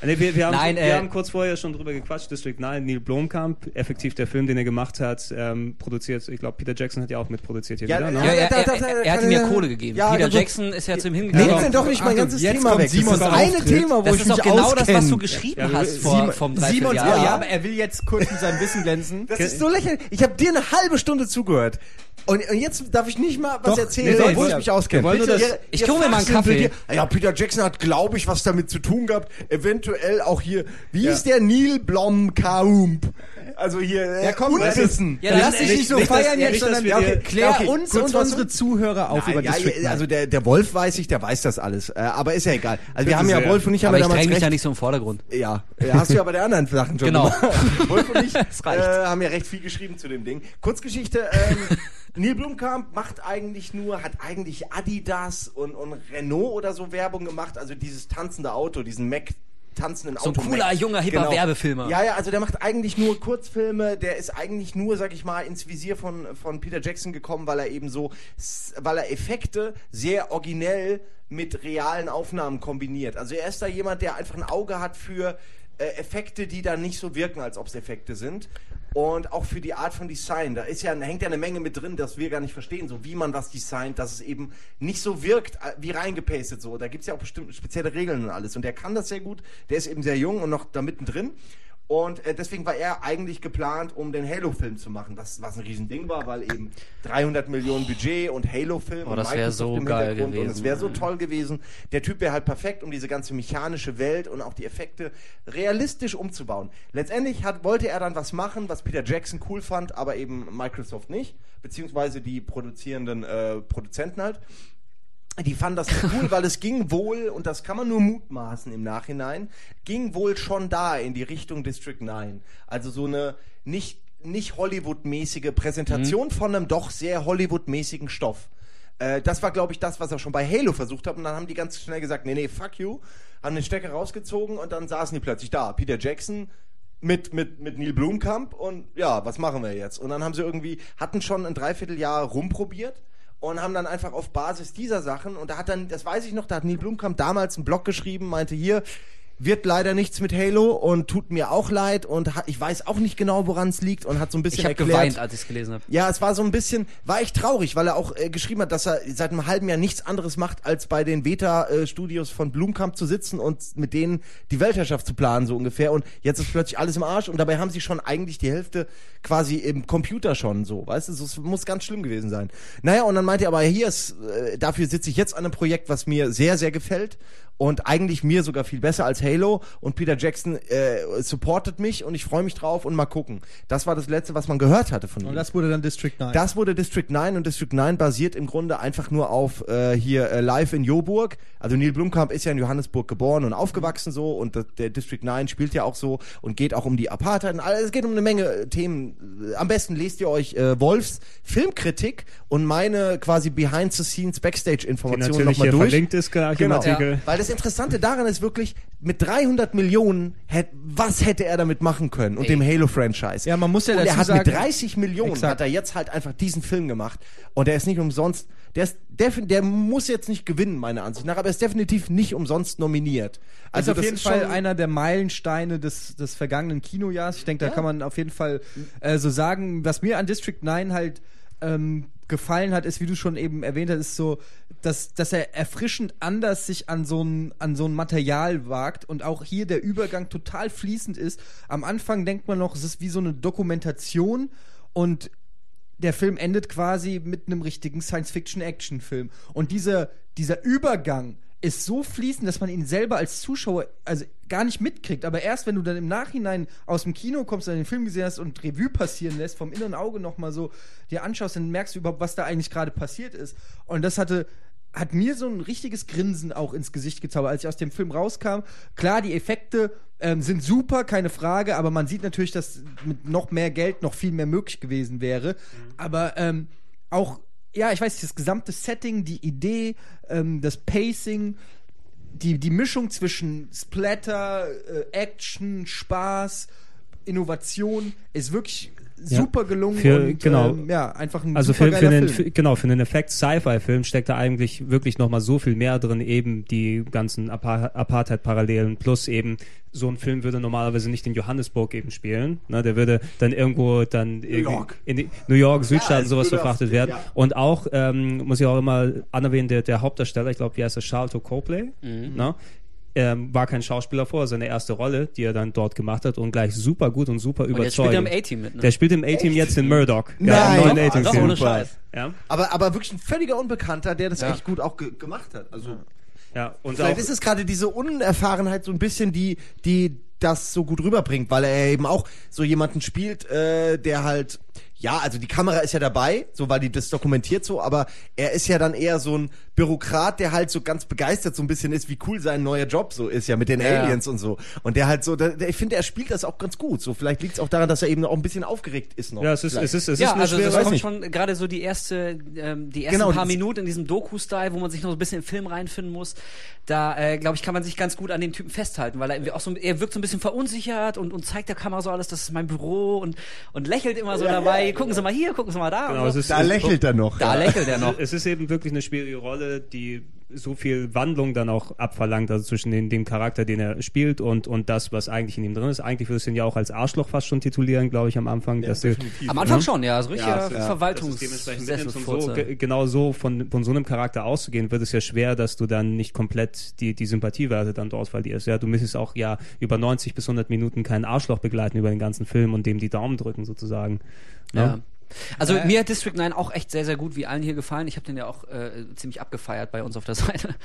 Nee, wir, wir, haben, Nein, wir äh, haben kurz vorher schon drüber gequatscht. District 9, Neil Blomkamp, effektiv der Film, den er gemacht hat, ähm, produziert. Ich glaube, Peter Jackson hat ja auch mitproduziert hier Ja, wieder. ja, Ne? Ja, er, er, er, er hat ihm ja Kohle gegeben. Ja, Peter Jackson ist ja zu ihm hingegangen. jetzt doch nicht mein Achtung, ganzes jetzt Thema kommt weg. Das ist Simons das eine Auftritt. Thema, wo das ich ist mich doch genau das, was du geschrieben Ja, hast vor, Simon- vom Simons, Dreivierteljahr. ja, ja, aber er will jetzt kurz mit seinem Wissen glänzen. Das ist so lächerlich. Ich habe dir eine halbe Stunde zugehört. Und, und jetzt darf ich nicht mal was Doch, erzählen, nee, obwohl nee, ich mich auskenne. wir wollen nur Bitte, das- ihr- Ich ihr hol mir mal einen Kaffee. hier. Ja, Peter Jackson hat, glaube ich, was damit zu tun gehabt. Eventuell auch hier, wie hieß der? Neil Blomkamp. Also hier, äh, Ja, komm, Unwissen. Ja, Dann lass dich nicht- so nicht, feiern ja, jetzt, sondern wir ja, okay, klär Ja, okay, uns und unsere Zuhörer auf Nein, über ja, District ja, also 9. der, der Wolf weiß ich, der weiß das alles. Äh, aber ist ja egal. Also wir haben ja. Wolf und ich haben aber ja ich damals dränge mich da nicht so im Vordergrund. Ja, ja, hast du ja bei der anderen Sachen schon Genau. gemacht. Wolf und ich äh, haben ja recht viel geschrieben zu dem Ding. Kurzgeschichte, ähm, Neil Blomkamp macht eigentlich nur, hat eigentlich Adidas und, und Renault oder so Werbung gemacht, also dieses tanzende Auto, diesen Mac tanzenden So ein Auto. Genau. cooler, junger, hipper Werbefilmer. Ja, ja, also der macht eigentlich nur Kurzfilme, der ist eigentlich nur, sag ich mal, ins Visier von, von Peter Jackson gekommen, weil er eben so, weil er Effekte sehr originell mit realen Aufnahmen kombiniert. Also er ist da jemand, der einfach ein Auge hat für äh, Effekte, die dann nicht so wirken, als ob es Effekte sind. Und auch für die Art von Design. Da ist ja, hängt ja eine Menge mit drin, dass wir gar nicht verstehen, so wie man was designt, dass es eben nicht so wirkt, äh, wie reingepastet so. Da gibt's ja auch bestimmt spezielle Regeln und alles. Und der kann das sehr gut. Der ist eben sehr jung und noch da mittendrin. Und äh, deswegen war er eigentlich geplant, um den Halo-Film zu machen, was, was ein Riesending war, weil eben 300 Millionen Budget und Halo-Film Oh, und das wär Microsoft so im geil Hintergrund und es gewesen. wäre so toll gewesen. Der Typ wäre halt perfekt, um diese ganze mechanische Welt und auch die Effekte realistisch umzubauen. Letztendlich hat, wollte er dann was machen, was Peter Jackson cool fand, aber eben Microsoft nicht, beziehungsweise die produzierenden äh, Produzenten halt. Die fanden das cool, weil es ging wohl, und das kann man nur mutmaßen im Nachhinein, ging wohl schon da in die Richtung District 9. Also so eine nicht, nicht Hollywood-mäßige Präsentation von einem doch sehr Hollywood-mäßigen Stoff. Äh, das war, glaube ich, das, was er schon bei Halo versucht hat. Und dann haben die ganz schnell gesagt, nee, nee, fuck you. Haben den Stecker rausgezogen und dann saßen die plötzlich da. Peter Jackson, mit, mit, mit Neil Blumkamp und ja, was machen wir jetzt? Und dann haben sie irgendwie, hatten schon ein Dreivierteljahr rumprobiert und haben dann einfach auf Basis dieser Sachen und da hat dann, das weiß ich noch, da hat Neil Blumkamp damals einen Blog geschrieben, meinte hier, wird leider nichts mit Halo und tut mir auch leid und ich weiß auch nicht genau, woran es liegt und hat so ein bisschen ich habe erklärt. geweint, als ich es gelesen habe. Ja, es war so ein bisschen, war echt traurig, weil er auch äh, geschrieben hat, dass er seit einem halben Jahr nichts anderes macht, als bei den Beta-Studios von Blumkamp zu sitzen und mit denen die Weltherrschaft zu planen, so ungefähr. Und jetzt ist plötzlich alles im Arsch und dabei haben sie schon eigentlich die Hälfte quasi im Computer schon so, weißt du, es muss ganz schlimm gewesen sein. Naja, und dann meinte er aber, hier ist, äh, dafür sitze ich jetzt an einem Projekt, was mir sehr, sehr gefällt und eigentlich mir sogar viel besser als Halo und Peter Jackson äh, supportet mich und ich freue mich drauf und mal gucken. Das war das letzte, was man gehört hatte von ihm. Und das wurde dann District 9. Das wurde District 9 und District 9 basiert im Grunde einfach nur auf äh, hier äh, Live in Joburg. Also Neil Blumkamp ist ja in Johannesburg geboren und aufgewachsen so und das, der District 9 spielt ja auch so und geht auch um die Apartheid. Also es geht um eine Menge äh, Themen. Am besten lest ihr euch äh, Wolfs Filmkritik und meine quasi Behind the Scenes Backstage Informationen nochmal durch. verlinkt ist gleich genau. im Artikel. Ja, weil das Interessante daran ist wirklich mit 300 Millionen hätt, was hätte er damit machen können und Ey. dem Halo Franchise. Ja, man muss ja und dazu er hat sagen, mit 30 Millionen exakt. hat er jetzt halt einfach diesen Film gemacht und der ist nicht umsonst der, ist der muss jetzt nicht gewinnen, meiner Ansicht nach, aber er ist definitiv nicht umsonst nominiert. Also ist auf jeden Fall einer der Meilensteine des, des vergangenen Kinojahres. Ich denke, da ja. kann man auf jeden Fall äh, so sagen. Was mir an District 9 halt ähm, gefallen hat, ist, wie du schon eben erwähnt hast, ist so, dass, dass er erfrischend anders sich an so, ein, an so ein Material wagt und auch hier der Übergang total fließend ist. Am Anfang denkt man noch, es ist wie so eine Dokumentation und der Film endet quasi mit einem richtigen Science-Fiction-Action-Film. Und dieser, dieser Übergang ist so fließend, dass man ihn selber als Zuschauer also gar nicht mitkriegt. Aber erst wenn du dann im Nachhinein aus dem Kino kommst, und den Film gesehen hast und Revue passieren lässt, vom inneren Auge nochmal so dir anschaust, dann merkst du überhaupt, was da eigentlich gerade passiert ist. Und das hatte hat mir so ein richtiges Grinsen auch ins Gesicht gezaubert, als ich aus dem Film rauskam. Klar, die Effekte ähm, sind super, keine Frage, aber man sieht natürlich, dass mit noch mehr Geld noch viel mehr möglich gewesen wäre. Mhm. Aber ähm, auch, ja, ich weiß nicht, das gesamte Setting, die Idee, ähm, das Pacing, die, die Mischung zwischen Splatter, äh, Action, Spaß, Innovation ist wirklich super gelungen für, und genau. ähm, ja, einfach ein also super für, für einen, Film. Für, genau, für einen Effekt Sci-Fi-Film steckt da eigentlich wirklich nochmal so viel mehr drin, eben die ganzen Apar Apartheid-Parallelen plus eben so ein Film würde normalerweise nicht in Johannesburg eben spielen. Ne? Der würde dann irgendwo dann New York. in New York, Südstaaten ja, sowas verfrachtet werden. Ja. Und auch, ähm, muss ich auch immer anerwähnen, der, der Hauptdarsteller, ich glaube, wie heißt er, Charlton Copley, Mhm. ne? Ähm, war kein Schauspieler vor, seine erste Rolle, die er dann dort gemacht hat und gleich super gut und super Und jetzt überzeugend. spielt er im A-Team mit, ne? Der spielt im A-Team jetzt in Murdoch. Nein. Ja, im neuen Doch, A-Team. doch, Film. ohne Scheiß. Ja, Aber, aber wirklich ein völliger Unbekannter, der das Ja. echt gut auch ge gemacht hat. Also ja. Und vielleicht auch, ist es gerade diese Unerfahrenheit so ein bisschen, die, die das so gut rüberbringt, weil er eben auch so jemanden spielt, äh, der halt, ja, also die Kamera ist ja dabei, so weil die das dokumentiert so, aber er ist ja dann eher so ein Bürokrat, der halt so ganz begeistert so ein bisschen ist, wie cool sein neuer Job so ist, ja, mit den Ja. Aliens und so. Und der halt so, der, der, ich finde, er spielt das auch ganz gut. So, vielleicht liegt es auch daran, dass er eben auch ein bisschen aufgeregt ist noch. ja, es ist, Vielleicht. es ist, es ja, ist eine also schwere, das kommt nicht. schon gerade so die erste, ähm, die ersten Genau, paar Minuten in diesem Doku-Style, wo man sich noch so ein bisschen im Film reinfinden muss. Da, äh, glaube ich, kann man sich ganz gut an dem Typen festhalten, weil er irgendwie auch so, er wirkt so ein bisschen verunsichert und, und zeigt der Kamera so alles, das ist mein Büro und, und lächelt immer so dabei. Gucken Sie mal hier, gucken Sie mal da. Genau, so. ist, da lächelt er noch. Da ja. lächelt er noch. Es ist eben wirklich eine schwierige Rolle, die so viel Wandlung dann auch abverlangt, also zwischen den, dem Charakter, den er spielt und, und das, was eigentlich in ihm drin ist. Eigentlich würdest du ihn ja auch als Arschloch fast schon titulieren, glaube ich, am Anfang. dass du, Am Anfang schon, ja, so richtiger Ja, ja. und so, genau so von, von so einem Charakter auszugehen, wird es ja schwer, dass du dann nicht komplett die, die Sympathiewerte dann dort verlierst. Ja, du müsstest auch ja über 90 bis 100 Minuten keinen Arschloch begleiten über den ganzen Film und dem die Daumen drücken sozusagen. Ne? Ja. Also Ja. mir hat District 9 auch echt sehr, sehr gut, wie allen hier gefallen. Ich habe den ja auch äh, ziemlich abgefeiert bei uns auf der Seite.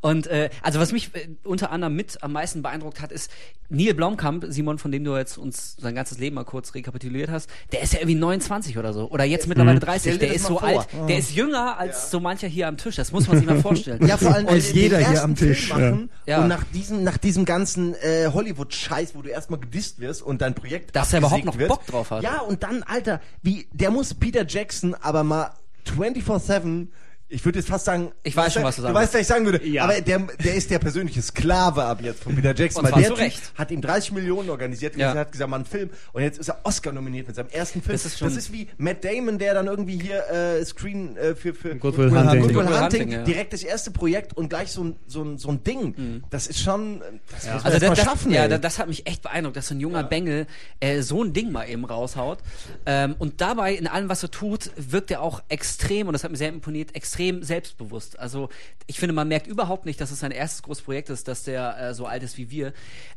Und äh, also was mich äh, unter anderem mit am meisten beeindruckt hat, ist Neil Blomkamp, Simon, von dem du jetzt uns sein ganzes Leben mal kurz rekapituliert hast, der ist ja irgendwie 29 oder so. Oder jetzt mittlerweile 30. Stell dir Der das ist so vor. alt. Der ist jünger als so mancher hier am Tisch. Das muss man sich mal vorstellen. Ja, vor allem äh, den jeder hier am Tisch. Machen Ja. und nach diesem, nach diesem ganzen äh, Hollywood-Scheiß, wo du erstmal gedisst wirst und dein Projekt Dass er überhaupt noch wird. Bock drauf hat. Ja, und dann, Alter, wie, der muss Peter Jackson aber mal 24-7 ich würde jetzt fast sagen, Ich weiß schon, was du sagen Du weißt, was ich sagen würde. Ja. Aber der, der ist der persönliche Sklave ab jetzt von Peter Jackson. Und weil zwar der Typ Recht. hat ihm 30 Millionen organisiert. Ja. Er hat gesagt, mal einen Film. Und jetzt ist er Oscar nominiert mit seinem ersten Film. Das ist schon- wie Matt Damon, der dann irgendwie hier äh, Screen äh, für, für Good Will Hunting. Good Will Good Will Hunting, ja. direkt das erste Projekt und gleich so ein, so ein, so ein Ding. Das ist schon, das muss man Also das, mal das, schaffen. ja, das, das hat mich echt beeindruckt, dass so ein junger Bengel äh, so ein Ding mal eben raushaut. Ähm, und dabei, in allem, was er tut, wirkt er auch extrem, und das hat mir sehr imponiert, extrem selbstbewusst. Also ich finde, man merkt überhaupt nicht, dass es sein erstes großes Projekt ist, dass der äh, so alt ist wie wir.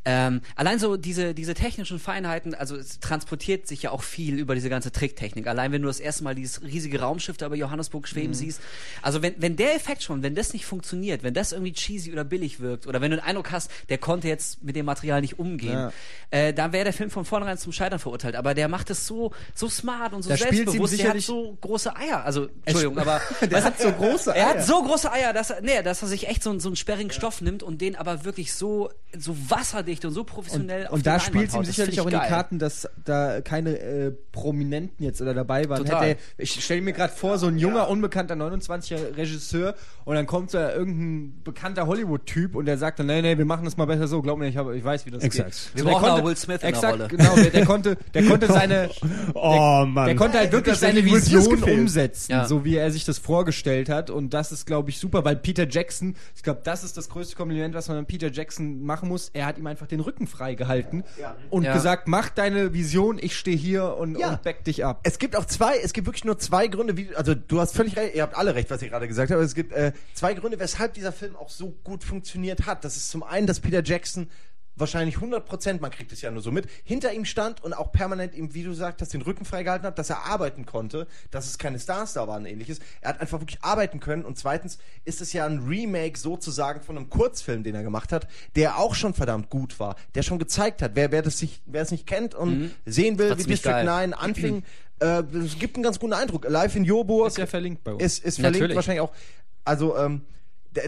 Ähm, allein so diese, diese technischen Feinheiten, also es transportiert sich ja auch viel über diese ganze Tricktechnik. Allein wenn du das erste Mal dieses riesige Raumschiff da über Johannesburg schweben siehst. Also wenn, wenn der Effekt schon, wenn das nicht funktioniert, wenn das irgendwie cheesy oder billig wirkt, oder wenn du den Eindruck hast, der konnte jetzt mit dem Material nicht umgehen, Ja. äh, dann wäre der Film von vornherein zum Scheitern verurteilt. Aber der macht es so, so smart und so Da selbstbewusst. Der hat sicherlich- so große Eier. Also, Entschuldigung, aber der hat so große er Eier. hat so große Eier, dass er, nee, dass er sich echt so, einen- so einen sperrigen Stoff nimmt und den aber wirklich so, so wasserdicht und so professionell auf Und da spielt ihm haut. Das sicherlich auch in die. Karten, dass da keine äh, Prominenten jetzt oder dabei waren. Total. Hätte, er- ich stelle mir gerade vor, so ein junger, unbekannter 29er Regisseur und dann kommt da irgendein bekannter Hollywood-Typ und der sagt dann, nee, nee, wir machen das mal besser so, glaub mir, ich, hab, ich weiß, wie das Exakt. geht. Wir der brauchen konnte- Will Smith in der exakt, Rolle. Genau, der, der konnte, der konnte seine, Oh Mann. der konnte halt wirklich seine Vision umsetzen, Ja. so wie er sich das vorgestellt hat. Und das ist, glaube ich, super, weil Peter Jackson, ich glaube, das ist das größte Kompliment, was man an Peter Jackson machen muss. Er hat ihm einfach den Rücken frei gehalten und Ja. gesagt, mach deine Vision, ich stehe hier und, Ja. und back dich ab. Es gibt auch zwei, es gibt wirklich nur zwei Gründe, wie, also du hast völlig recht, ihr habt alle recht, was ihr gerade gesagt habt, aber es gibt äh, zwei Gründe, weshalb dieser Film auch so gut funktioniert hat. Das ist zum einen, dass Peter Jackson wahrscheinlich 100 Prozent, man kriegt es ja nur so mit, hinter ihm stand und auch permanent ihm, wie du sagst, dass den Rücken freigehalten hat, dass er arbeiten konnte, dass es keine Stars da waren und ähnliches. Er hat einfach wirklich arbeiten können und zweitens ist es ja ein Remake sozusagen von einem Kurzfilm, den er gemacht hat, der auch schon verdammt gut war, der schon gezeigt hat, wer, wer das sich, wer es nicht kennt und sehen will, War wie District geil. 9 anfing, äh, es gibt einen ganz guten Eindruck. Live in Joburg Ist ja verlinkt bei uns. ist, ist verlinkt Natürlich. wahrscheinlich auch. Also, ähm,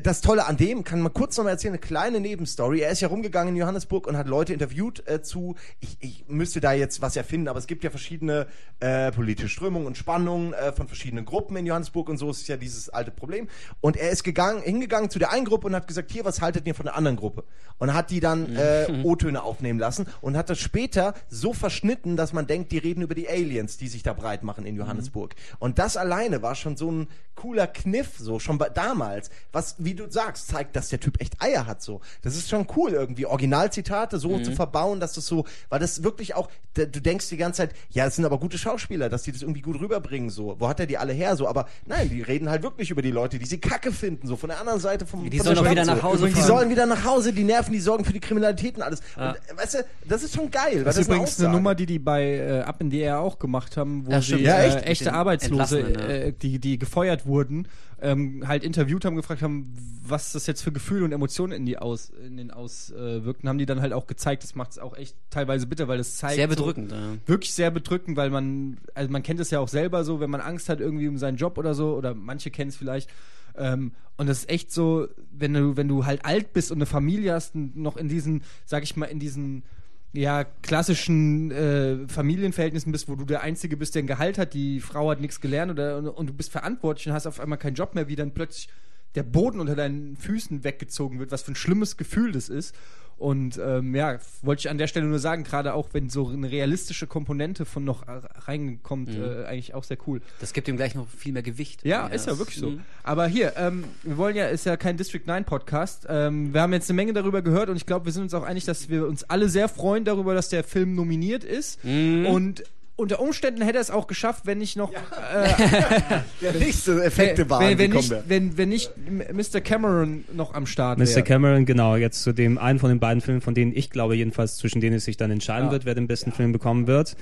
das Tolle an dem, kann man kurz noch mal erzählen, eine kleine Nebenstory. Er ist ja rumgegangen in Johannesburg und hat Leute interviewt äh, zu, ich, ich müsste da jetzt was erfinden, aber es gibt ja verschiedene äh, politische Strömungen und Spannungen äh, von verschiedenen Gruppen in Johannesburg und so ist ja dieses alte Problem. Und er ist gegangen, hingegangen zu der einen Gruppe und hat gesagt, hier, was haltet ihr von der anderen Gruppe? Und hat die dann äh, O-Töne aufnehmen lassen und hat das später so verschnitten, dass man denkt, die reden über die Aliens, die sich da breit machen in Johannesburg. Und das alleine war schon so ein cooler Kniff, so schon damals, was, wie du sagst, zeigt, dass der Typ echt Eier hat, so. Das ist schon cool, irgendwie Originalzitate so zu verbauen, dass das so, weil das wirklich auch, du denkst die ganze Zeit, ja, es sind aber gute Schauspieler, dass die das irgendwie gut rüberbringen, so. Wo hat er die alle her, so? Aber nein, die reden halt wirklich über die Leute, die sie kacke finden, so von der anderen Seite vom Die von sollen Stadt, wieder nach Hause Die sollen wieder nach Hause, die nerven, die sorgen für die Kriminalität und alles. Und, äh, weißt du, das ist schon geil. Das ist übrigens eine Aussage. Nummer, die die bei äh, Up in the Air auch gemacht haben, wo Ja, sie stimmt. Ja, äh, echt? Mit echte Arbeitslose, ja. äh, die, die gefeuert wurden, ähm, halt interviewt haben, gefragt haben, was das jetzt für Gefühle und Emotionen in die aus, in den auswirkten, haben die dann halt auch gezeigt. Das macht es auch echt teilweise bitter, weil es zeigt Sehr so, bedrückend. ja. wirklich sehr bedrückend, weil man, also man kennt es ja auch selber so, wenn man Angst hat irgendwie um seinen Job oder so, oder manche kennen es vielleicht. Ähm, und das ist echt so, wenn du, wenn du halt alt bist und eine Familie hast, und noch in diesen, sag ich mal, in diesen ja, klassischen äh, Familienverhältnissen bist, wo du der Einzige bist, der ein Gehalt hat, die Frau hat nichts gelernt oder, und, und du bist verantwortlich und hast auf einmal keinen Job mehr, wie dann plötzlich der Boden unter deinen Füßen weggezogen wird, was für ein schlimmes Gefühl das ist. Und ähm, ja, wollte ich an der Stelle nur sagen, gerade auch wenn so eine realistische Komponente von noch reinkommt, äh, eigentlich auch sehr cool. Das gibt ihm gleich noch viel mehr Gewicht. Ja, ist ja wirklich so. Mhm. Aber hier, ähm, wir wollen ja, ist ja kein District 9 Podcast. Ähm, wir haben jetzt eine Menge darüber gehört und ich glaube, wir sind uns auch einig, dass wir uns alle sehr freuen darüber, dass der Film nominiert ist. Mhm. Und unter Umständen hätte er es auch geschafft, wenn nicht noch Der nächste Effekte waren, wenn, wenn, nicht, wenn, wenn nicht Mr. Cameron noch am Start Mr. wäre. Cameron, genau, jetzt zu dem einen von den beiden Filmen, von denen ich glaube jedenfalls, zwischen denen es sich dann entscheiden Ja. wird, wer den besten Film bekommen wird.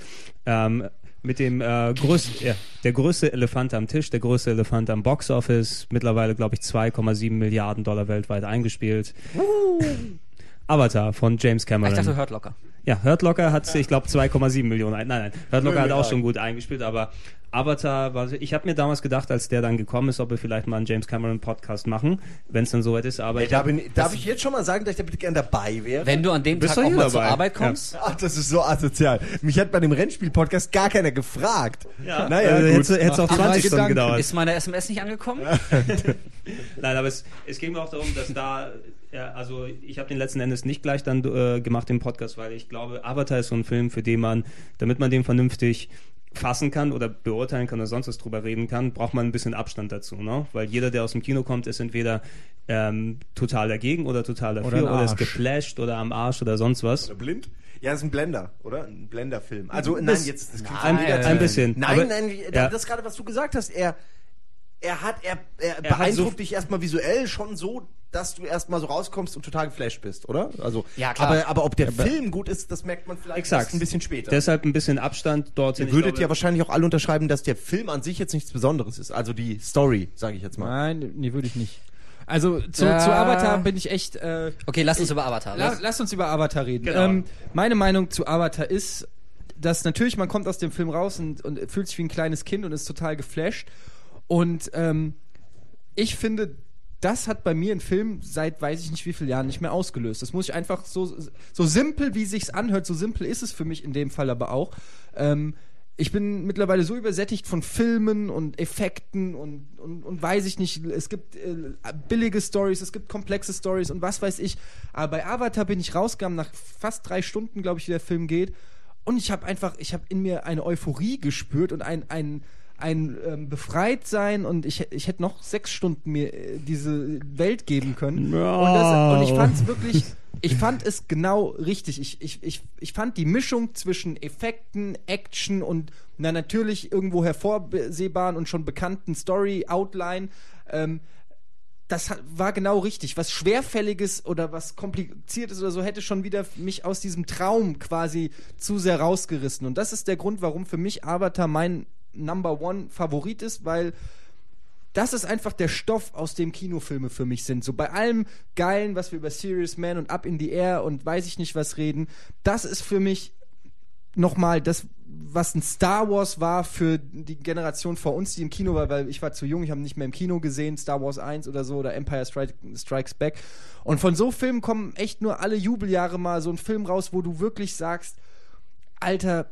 Ähm, mit dem äh, größten, ja, der größte Elefant am Tisch, der größte Elefant am Boxoffice, mittlerweile glaube ich 2,7 Milliarden Dollar weltweit eingespielt. Avatar von James Cameron. Ich dachte, Hurt Locker. Ja, Hurt Locker hat, ich glaube, 2,7 Millionen. Nein, nein, Hurt Locker hat auch schon gut eingespielt, aber Avatar war, ich habe mir damals gedacht, als der dann gekommen ist, ob wir vielleicht mal einen James Cameron Podcast machen, wenn es dann soweit ist. Aber ich darf, hab, darf ich jetzt schon mal sagen, dass ich da bitte gerne dabei wäre? Wenn du an dem Bist Tag auch mal zur dabei? Arbeit kommst. Ach, das ist so asozial. Mich hat bei dem Rennspiel-Podcast gar keiner gefragt. ja, Naja, gut. hätte es auch Mach dir 20 mal Stunden gedauert. Ist meine SMS nicht angekommen? Nein, aber es, es ging mir auch darum, dass da, ja, also ich habe den letzten Endes nicht gleich dann äh, gemacht im Podcast, weil ich glaube, Avatar ist so ein Film, für den man, damit man den vernünftig fassen kann oder beurteilen kann oder sonst was drüber reden kann, braucht man ein bisschen Abstand dazu, ne? Weil jeder, der aus dem Kino kommt, ist entweder ähm, total dagegen oder total dafür Oder oder, ist geflasht oder am Arsch oder sonst was. Oder blind? Ja, das ist ein Blender, oder? Ein Blender-Film. Also, nein, jetzt, das klingt Ein, ein bisschen. Nein, aber, nein, ja. das gerade, was du gesagt hast, er, er hat, er, er, Er hat beeindruckt so- dich erstmal visuell schon so, dass du erstmal so rauskommst und total geflasht bist, oder? Also, Ja, klar. Aber, aber ob der Film gut ist, das merkt man vielleicht Exakt. erst ein bisschen später. Deshalb ein bisschen Abstand dorthin. Ihr würdet glaube- ja wahrscheinlich auch alle unterschreiben, dass der Film an sich jetzt nichts Besonderes ist. Also die Story, sage ich jetzt mal. Nein, nee, würde ich nicht. Also zu, Ja. zu Avatar bin ich echt. Äh, Okay, lass uns über Avatar. La, Lass, lass uns über Avatar reden. Genau. Ähm, meine Meinung zu Avatar ist, dass natürlich man kommt aus dem Film raus und, und fühlt sich wie ein kleines Kind und ist total geflasht. Und ähm, ich finde, das hat bei mir ein Film seit weiß ich nicht wie vielen Jahren nicht mehr ausgelöst. Das muss ich einfach so so simpel wie sich's anhört, so simpel ist es für mich in dem Fall aber auch. Ähm, ich bin mittlerweile so übersättigt von Filmen und Effekten und, und, und weiß ich nicht, es gibt äh, billige Stories, es gibt komplexe Stories und was weiß ich. Aber bei Avatar bin ich rausgegangen nach fast drei Stunden, glaube ich, wie der Film geht. Und ich habe einfach, ich habe in mir eine Euphorie gespürt und ein, ein, ein ähm, Befreitsein und ich, ich hätte noch sechs Stunden mir äh, diese Welt geben können. Und, das, und ich fand es wirklich, ich fand es genau richtig. Ich, ich, ich, ich fand die Mischung zwischen Effekten, Action und einer natürlich irgendwo hervorsehbaren und schon bekannten Story-Outline ähm, das war genau richtig. Was Schwerfälliges oder was Kompliziertes oder so hätte schon wieder mich aus diesem Traum quasi zu sehr rausgerissen. Und das ist der Grund, warum für mich Avatar mein Number One Favorit ist, weil das ist einfach der Stoff, aus dem Kinofilme für mich sind. So bei allem Geilen, was wir über Serious Man und Up in the Air und weiß ich nicht was reden, das ist für mich nochmal das, was ein Star Wars war für die Generation vor uns, die im Kino war, weil ich war zu jung, ich habe nicht mehr im Kino gesehen, Star Wars 1 oder so oder Empire Strike, Strikes Back. Und von so Filmen kommen echt nur alle Jubeljahre mal so ein Film raus, wo du wirklich sagst, Alter,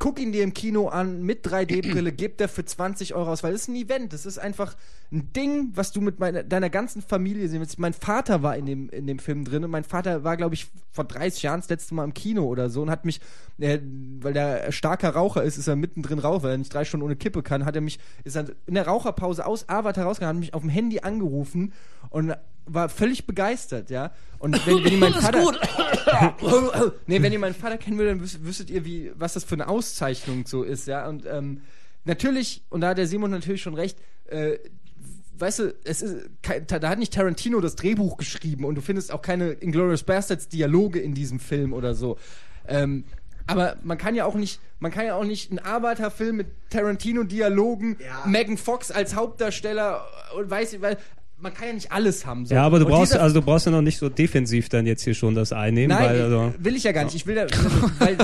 guck ihn dir im Kino an mit 3D-Brille, gib dafür 20 Euro aus, weil es ist ein Event. Das ist einfach ein Ding, was du mit meiner, deiner ganzen Familie sehen willst. Mein Vater war in dem, in dem Film drin und mein Vater war, glaube ich, vor 30 Jahren das letzte Mal im Kino oder so und hat mich, äh, weil der starker Raucher ist, ist er mittendrin raus, weil er nicht drei Stunden ohne Kippe kann, hat er mich, ist er in der Raucherpause aus Avatar rausgegangen, hat mich auf dem Handy angerufen und war völlig begeistert, ja. Und wenn, wenn ihr meinen Vater. nee, wenn ihr meinen Vater kennen würdet, dann wüs wüsstet ihr, wie, was das für eine Auszeichnung so ist, ja. Und ähm, natürlich, und da hat der Simon natürlich schon recht, äh, weißt du, es ist, da hat nicht Tarantino das Drehbuch geschrieben und du findest auch keine Inglourious Bastards Dialoge in diesem Film oder so. Ähm, aber man kann ja auch nicht, man kann ja auch nicht einen Arbeiterfilm mit Tarantino-Dialogen, Ja. Megan Fox als Hauptdarsteller und weiß ich, weil man kann ja nicht alles haben. So. Ja, aber du Und brauchst, also du brauchst ja noch nicht so defensiv dann jetzt hier schon das einnehmen, Nein, weil also, will ich ja gar nicht. Ich will da, weil,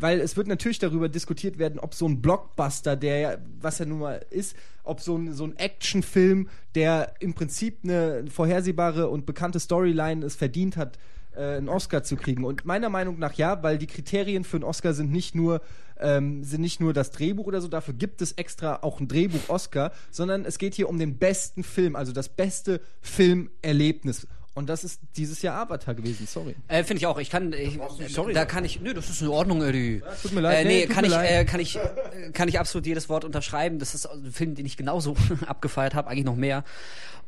weil es wird natürlich darüber diskutiert werden, ob so ein Blockbuster, der ja, was er nun mal ist, ob so ein, so ein Actionfilm, der im Prinzip eine vorhersehbare und bekannte Storyline es verdient hat, äh, einen Oscar zu kriegen. Und meiner Meinung nach ja, weil die Kriterien für einen Oscar sind nicht nur ähm, sind nicht nur das Drehbuch oder so, dafür gibt es extra auch ein Drehbuch-Oscar, sondern es geht hier um den besten Film, also das beste Filmerlebnis. Und das ist dieses Jahr Avatar gewesen, sorry. Äh, Finde ich auch. Ich kann, ich, sorry da kann ich, nö, das ist in Ordnung, Eddie. tut mir leid. Äh, Nee, nee, tut kann mir ich, leid. äh, kann ich, äh, kann ich absolut jedes Wort unterschreiben. Das ist ein Film, den ich genauso abgefeiert habe, eigentlich noch mehr.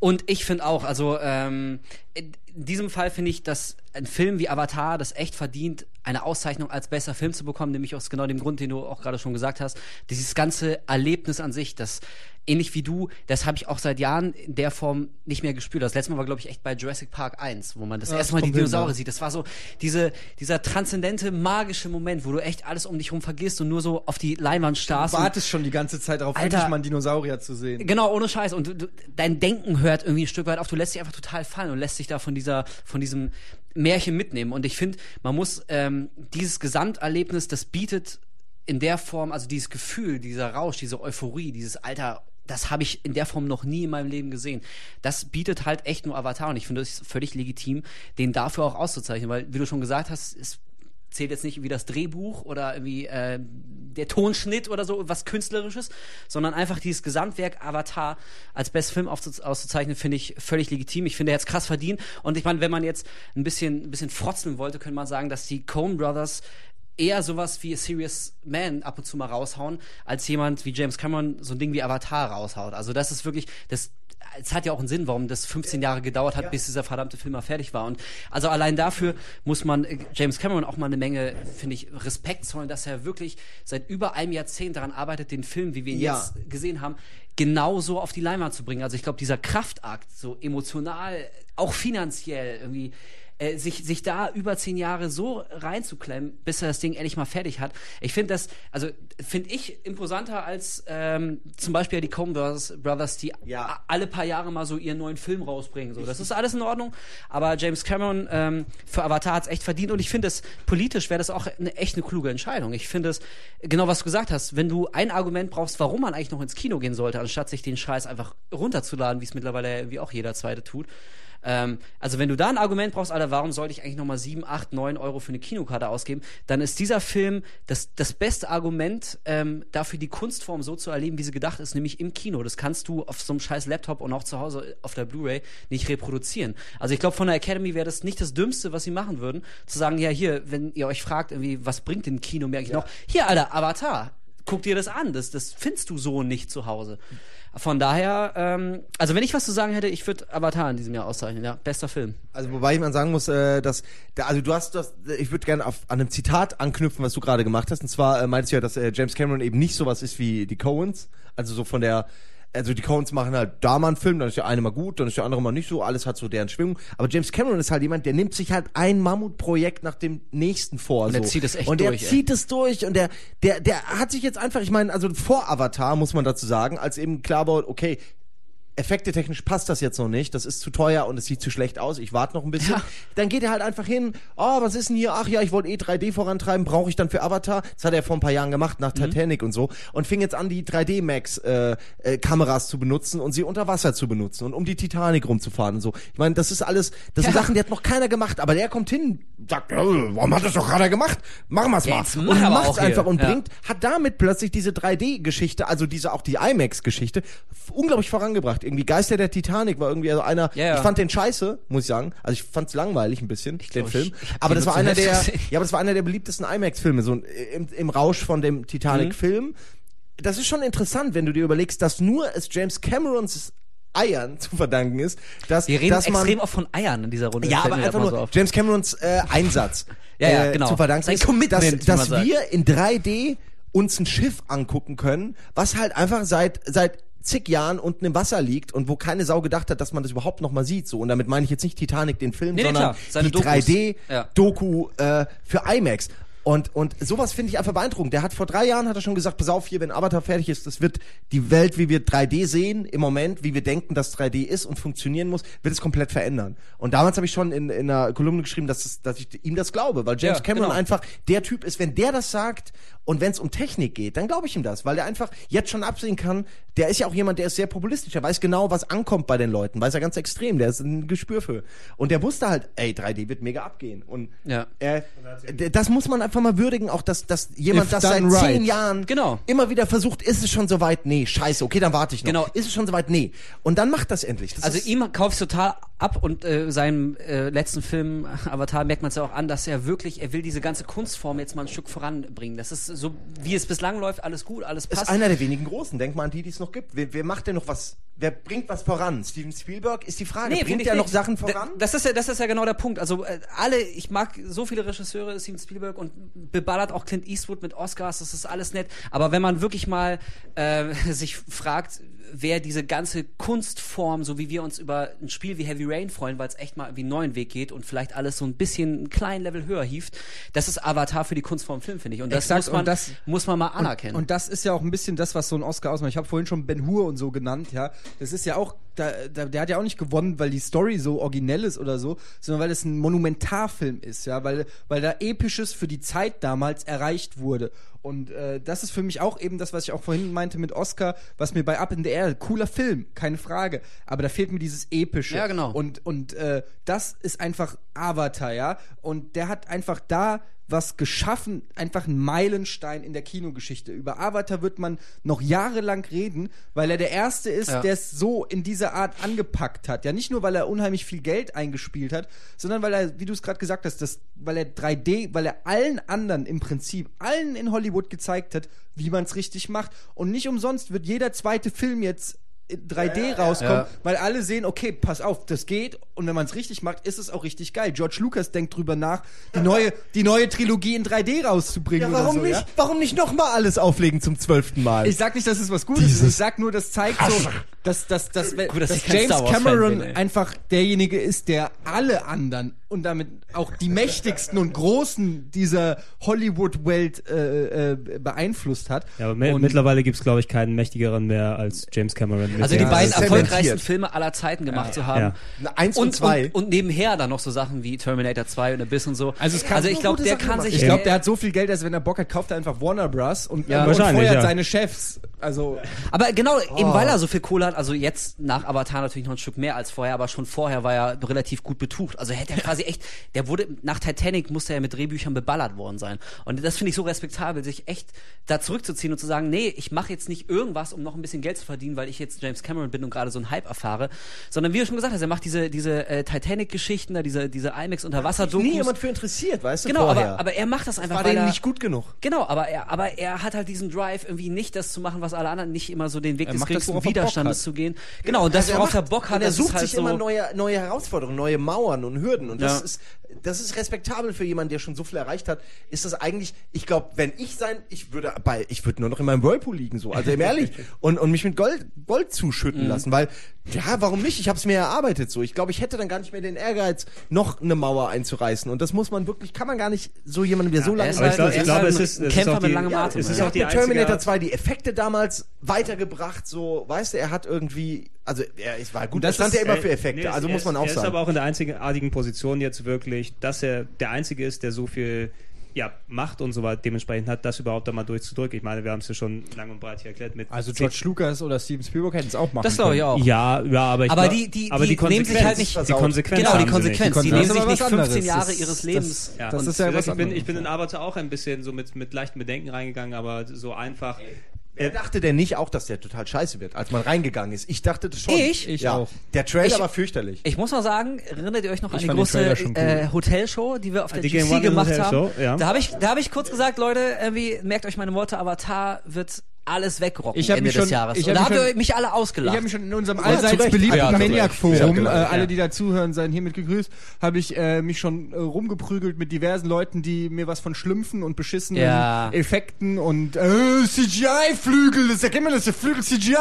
Und ich finde auch, also ähm, in diesem Fall finde ich, dass ein Film wie Avatar das echt verdient, eine Auszeichnung als bester Film zu bekommen, nämlich aus genau dem Grund, den du auch gerade schon gesagt hast. Dieses ganze Erlebnis an sich, das ähnlich wie du, das habe ich auch seit Jahren in der Form nicht mehr gespürt. Das letzte Mal war, glaube ich, echt bei Jurassic Park 1, wo man das Ja, erste Mal die Dinosaurier sieht. Das war so diese, dieser transzendente, magische Moment, wo du echt alles um dich herum vergisst und nur so auf die Leinwand starrst. Du wartest schon die ganze Zeit darauf, Alter. endlich mal einen Dinosaurier zu sehen. Genau, ohne Scheiß. Und du, du, dein Denken hört irgendwie ein Stück weit auf. Du lässt dich einfach total fallen und lässt dich da von dieser, von diesem Märchen mitnehmen. Und ich finde, man muss ähm, dieses Gesamterlebnis, das bietet in der Form, also dieses Gefühl, dieser Rausch, diese Euphorie, dieses Alter, das habe ich in der Form noch nie in meinem Leben gesehen. Das bietet halt echt nur Avatar und ich finde es völlig legitim, den dafür auch auszuzeichnen, weil, wie du schon gesagt hast, es zählt jetzt nicht wie das Drehbuch oder irgendwie äh, der Tonschnitt oder so, was Künstlerisches, sondern einfach dieses Gesamtwerk Avatar als besten Film auszuzeichnen, finde ich völlig legitim. Ich finde, er hat es krass verdient. Und ich meine, wenn man jetzt ein bisschen, ein bisschen frotzeln wollte, könnte man sagen, dass die Coen Brothers eher sowas wie A Serious Man ab und zu mal raushauen, als jemand wie James Cameron so ein Ding wie Avatar raushaut. Also das ist wirklich, das, es hat ja auch einen Sinn, warum das 15 Jahre gedauert hat, ja. bis dieser verdammte Film mal fertig war. Und also allein dafür muss man äh, James Cameron auch mal eine Menge, finde ich, Respekt zollen, dass er wirklich seit über einem Jahrzehnt daran arbeitet, den Film, wie wir ihn ja. jetzt gesehen haben, genauso auf die Leinwand zu bringen. Also ich glaube, dieser Kraftakt, so emotional, auch finanziell irgendwie äh, sich, sich da über zehn Jahre so reinzuklemmen, bis er das Ding endlich mal fertig hat. Ich finde das, also finde ich imposanter als ähm, zum Beispiel die Coen Brothers, die ja. alle paar Jahre mal so ihren neuen Film rausbringen. So, das ist alles in Ordnung. Aber James Cameron ähm, für Avatar hat es echt verdient und ich finde es politisch wäre das auch eine echt eine kluge Entscheidung. Ich finde es genau was du gesagt hast. Wenn du ein Argument brauchst, warum man eigentlich noch ins Kino gehen sollte, anstatt sich den Scheiß einfach runterzuladen, wie es mittlerweile irgendwie auch jeder Zweite tut ähm, also wenn du da ein Argument brauchst, Alter, warum sollte ich eigentlich nochmal 7, 8, 9 Euro für eine Kinokarte ausgeben, dann ist dieser Film das, das beste Argument ähm, dafür, die Kunstform so zu erleben, wie sie gedacht ist, nämlich im Kino. Das kannst du auf so einem scheiß Laptop und auch zu Hause auf der Blu-ray nicht reproduzieren. Also ich glaube, von der Academy wäre das nicht das Dümmste, was sie machen würden, zu sagen, ja hier, wenn ihr euch fragt, irgendwie, was bringt denn Kino mir eigentlich ja. noch? Hier, Alter, Avatar, guck dir das an, das, das findest du so nicht zu Hause. Von daher, ähm, also wenn ich was zu sagen hätte, ich würde Avatar in diesem Jahr auszeichnen, ja. Bester Film. Also wobei man sagen muss, äh, dass, also du hast das, ich würde gerne an einem Zitat anknüpfen, was du gerade gemacht hast. Und zwar äh, meintest du ja, dass äh, James Cameron eben nicht sowas ist wie die Coens, also so von der also die Coens machen halt da mal einen Film, dann ist der eine mal gut, dann ist der andere mal nicht so, alles hat so deren Schwingung. Aber James Cameron ist halt jemand, der nimmt sich halt ein Mammutprojekt nach dem nächsten vor. Und so. zieht es echt und durch. Und der zieht es durch und der, der, der hat sich jetzt einfach, ich meine, also vor Avatar muss man dazu sagen, als eben klar war, okay, Effekte technisch passt das jetzt noch nicht, das ist zu teuer und es sieht zu schlecht aus, ich warte noch ein bisschen. Ja. Dann geht er halt einfach hin, oh, was ist denn hier? Ach ja, ich wollte eh 3D vorantreiben, brauche ich dann für Avatar? Das hat er vor ein paar Jahren gemacht, nach mhm. Titanic und so. Und fing jetzt an, die 3D Max äh, äh, zu benutzen und sie unter Wasser zu benutzen und um die Titanic rumzufahren und so. Ich meine, das ist alles, das ja. sind Sachen, die hat noch keiner gemacht, aber der kommt hin, sagt, warum hat das doch gerade gemacht? Machen wir's mal. und macht's einfach und ja. bringt, hat damit plötzlich diese 3D-Geschichte, also diese auch die IMAX-Geschichte, unglaublich vorangebracht irgendwie Geister der Titanic war irgendwie also einer. Ja, ja. Ich fand den scheiße, muss ich sagen. Also ich fand es langweilig ein bisschen, ich den glaub, Film. Ich, ich aber das war einer der, ja, aber das war einer der beliebtesten IMAX-Filme, so im, im Rausch von dem Titanic-Film. Mhm. Das ist schon interessant, wenn du dir überlegst, dass nur es James Camerons Eiern zu verdanken ist, dass, Wir reden dass man, extrem oft von Eiern in dieser Runde. Ja, aber einfach nur so James Camerons äh, Einsatz ja, ja, äh, genau. zu verdanken ist, dass, dass wir in 3D uns ein Schiff angucken können, was halt einfach seit seit zig Jahren unten im Wasser liegt und wo keine Sau gedacht hat, dass man das überhaupt noch mal sieht. So und damit meine ich jetzt nicht Titanic den Film, nee, sondern die 3D-Doku ja. äh, für IMAX. Und, und sowas finde ich einfach beeindruckend. Der hat vor drei Jahren hat er schon gesagt, pass auf hier, wenn Avatar fertig ist, das wird die Welt, wie wir 3D sehen im Moment, wie wir denken, dass 3D ist und funktionieren muss, wird es komplett verändern. Und damals habe ich schon in, in einer Kolumne geschrieben, dass, es, dass ich ihm das glaube, weil James ja, Cameron genau. einfach der Typ ist, wenn der das sagt und wenn es um Technik geht, dann glaube ich ihm das, weil er einfach jetzt schon absehen kann, der ist ja auch jemand, der ist sehr populistisch, der weiß genau, was ankommt bei den Leuten, weiß er ganz extrem, der ist ein Gespür für. Und der wusste halt, ey, 3D wird mega abgehen. Und ja. äh, das muss man einfach mal würdigen, auch dass, dass jemand If das seit right. zehn Jahren genau. immer wieder versucht, ist es schon soweit? Nee, scheiße, okay, dann warte ich noch. Genau. Ist es schon soweit? Nee. Und dann macht das endlich. Das also ihm kaufst total ab und äh, seinem äh, letzten Film Avatar merkt man es ja auch an, dass er wirklich, er will diese ganze Kunstform jetzt mal ein Stück voranbringen. Das ist so, wie es bislang läuft, alles gut, alles passt. Ist einer der wenigen großen. Denk mal an die, die es noch gibt. Wer, wer macht denn noch was? Wer bringt was voran? Steven Spielberg ist die Frage. Nee, bringt er noch Sachen voran? Das ist ja, das ist ja genau der Punkt. Also äh, alle, ich mag so viele Regisseure, Steven Spielberg und beballert auch Clint Eastwood mit Oscars. Das ist alles nett. Aber wenn man wirklich mal äh, sich fragt, wer diese ganze Kunstform, so wie wir uns über ein Spiel wie Heavy Rain freuen, weil es echt mal wie einen neuen Weg geht und vielleicht alles so ein bisschen einen kleinen Level höher hieft, das ist Avatar für die Kunstform Film, finde ich. Und das, Exakt, muss, man, das muss man mal anerkennen. Und, und, das ist ja auch ein bisschen das, was so ein Oscar ausmacht. Ich habe vorhin schon Ben Hur und so genannt, ja. Das ist ja auch da, da, der hat ja auch nicht gewonnen, weil die Story so originell ist oder so, sondern weil es ein Monumentarfilm ist, ja, weil, weil da Episches für die Zeit damals erreicht wurde. Und äh, das ist für mich auch eben das, was ich auch vorhin meinte mit Oscar, was mir bei Up in the Air, cooler Film, keine Frage. Aber da fehlt mir dieses Epische. Ja, genau. Und, und äh, das ist einfach Avatar, ja. Und der hat einfach da was geschaffen, einfach ein Meilenstein in der Kinogeschichte. Über Avatar wird man noch jahrelang reden, weil er der Erste ist, Ja. der es so in dieser Art angepackt hat. Ja, nicht nur, weil er unheimlich viel Geld eingespielt hat, sondern weil er, wie du es gerade gesagt hast, das, weil er 3D, weil er allen anderen im Prinzip, allen in Hollywood gezeigt hat, wie man es richtig macht. Und nicht umsonst wird jeder zweite Film jetzt 3D rauskommen, Ja. weil alle sehen, okay, pass auf, das geht und wenn man es richtig macht, ist es auch richtig geil. George Lucas denkt drüber nach, die neue, die neue Trilogie in 3D rauszubringen. Ja, warum oder so, nicht? Ja? Warum nicht nochmal alles auflegen zum zwölften Mal? Ich sag nicht, dass es was Gutes ist. Ich sag nur, das zeigt so, dass, dass, dass, Gut, dass dass James Cameron bin, einfach derjenige ist, der alle anderen und damit auch die mächtigsten und großen dieser Hollywood-Welt äh, äh, beeinflusst hat. Ja, aber Und- mittlerweile gibt es, glaube ich, keinen mächtigeren mehr als James Cameron. Also die beiden erfolgreichsten. Filme aller Zeiten gemacht zu haben. Eins und, Und, zwei. und, und nebenher dann noch so Sachen wie Terminator 2 und Abyss und so. Also es kann also ich glaube, der Sachen kann sich. Ich glaube, der hat so viel Geld, dass wenn er Bock hat, kauft er einfach Warner Bros. und, Ja. und Wahrscheinlich, feuert ja. seine Chefs. Also Aber genau, Oh. eben weil er so viel Kohle hat, also jetzt nach Avatar natürlich noch ein Stück mehr als vorher, aber schon vorher war er relativ gut betucht. Also hätte er quasi echt, der wurde, nach Titanic musste er mit Drehbüchern beballert worden sein. Und das finde ich so respektabel, sich echt da zurückzuziehen und zu sagen, nee, ich mache jetzt nicht irgendwas, um noch ein bisschen Geld zu verdienen, weil ich jetzt James Cameron bin und gerade so einen Hype erfahre, sondern wie du schon gesagt hast, er macht diese, diese äh, Titanic-Geschichten, da diese, diese IMAX-Unterwasser-Dokus. nie jemand für interessiert, weißt du, Genau, vorher. aber, aber er macht das einfach, war weil denen er, nicht gut genug. Genau, aber er, aber er hat halt diesen Drive, irgendwie nicht das zu machen, was alle anderen, nicht immer so den Weg Er des das, geringsten er Widerstandes zu gehen. Genau, und das, Also er worauf er macht- Bock hat, er das sucht ist halt sich so. immer neue, neue Herausforderungen, neue Mauern und Hürden. Und das Ja. ist, das ist respektabel für jemanden, der schon so viel erreicht hat. Ist das eigentlich, ich glaube, wenn ich sein, ich würde bei, ich würde nur noch in meinem Whirlpool liegen, so, also ehrlich, und, und mich mit Gold, Gold zuschütten Mhm. lassen, weil, ja, warum nicht? Ich habe es mir erarbeitet, so. Ich glaube, ich hätte dann gar nicht mehr den Ehrgeiz, noch eine Mauer einzureißen. Und das muss man wirklich, kann man gar nicht so jemanden, der so lange ist ich glaube, er ich glaube, halt es ein ist, es ist Kämpfer auch mit die, langem ja, Atem, es ja. ist Er auch die Terminator einzige, 2 die Effekte damals weitergebracht, so, weißt du, er hat irgendwie, also er es war gut, Das das stand ist- ja immer für Effekte, nee, also er muss man ist, auch er sagen. ist aber auch in der einzigartigen Position jetzt wirklich, dass er der Einzige ist, der so viel ja, Macht und so weiter dementsprechend hat, das überhaupt einmal durchzudrücken. Ich meine, wir haben es ja schon lang und breit hier erklärt mit Also George Lucas oder Steven Spielberg hätten es auch machen Das glaube ich können. auch. Ja, ja, aber ich Aber glaub- die- die- aber die nehmen sich halt nicht- die. Konsequenz Genau, die Konsequenz. Die Die nehmen sich ist nicht aber was 15 anderes. Jahre Das- ihres das- Lebens. Ja, Das ist ja was ich bin, ich bin in Avatar auch ein bisschen so mit, mit leichtem Bedenken reingegangen, aber so einfach. Wer dachte denn nicht auch, dass der total scheiße wird, als man reingegangen ist? Ich dachte das schon. Ich? Ich ja. auch. Der Trailer Ich- war fürchterlich. Ich muss mal sagen, erinnert ihr euch noch an Ich die fand den große cool. äh, Hotelshow, die wir auf der Die GC gemacht haben? ja. Da habe ich, da habe ich kurz gesagt, Leute, irgendwie merkt euch meine Worte, Avatar wird alles wegrocken Ich Ende mich des schon- Jahres. ich Und hab da mich habt ihr schon- mich alle Ich ausgelacht. habe mich schon in unserem allseits beliebten Ja. Ich hab Maniac-Forum, äh, alle, die da zuhören, seien hiermit gegrüßt, habe ich äh, mich schon äh, rumgeprügelt mit diversen Leuten, die mir was von Schlümpfen und beschissenen Ja. Effekten und äh, CGI-Flügel, das erkennt man, dass der Flügel CGI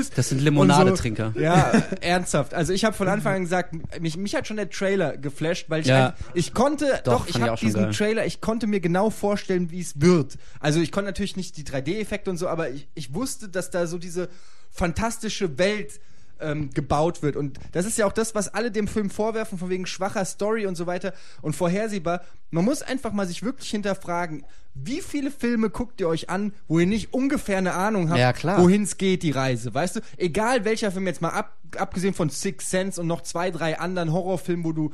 ist. Das sind Und Limonadetrinker. So. Ja, ernsthaft. Also ich habe von Anfang an gesagt, mich, mich hat schon der Trailer geflasht, weil ich Ja. einfach, ich konnte, Doch, doch, ich ich habe schon diesen geil. Trailer, ich konnte mir genau vorstellen, wie es wird. Also ich konnte natürlich nicht die 3D-Effekte und so, aber ich, ich wusste, dass da so diese fantastische Welt ähm, gebaut wird. Und das ist ja auch das, was alle dem Film vorwerfen, von wegen schwacher Story und so weiter und vorhersehbar. Man muss einfach mal sich wirklich hinterfragen, wie viele Filme guckt ihr euch an, wo ihr nicht ungefähr eine Ahnung habt, Ja, wohin es geht, die Reise. Weißt du, egal welcher Film jetzt mal ab, abgesehen von Six Sense und noch zwei, drei anderen Horrorfilmen, wo du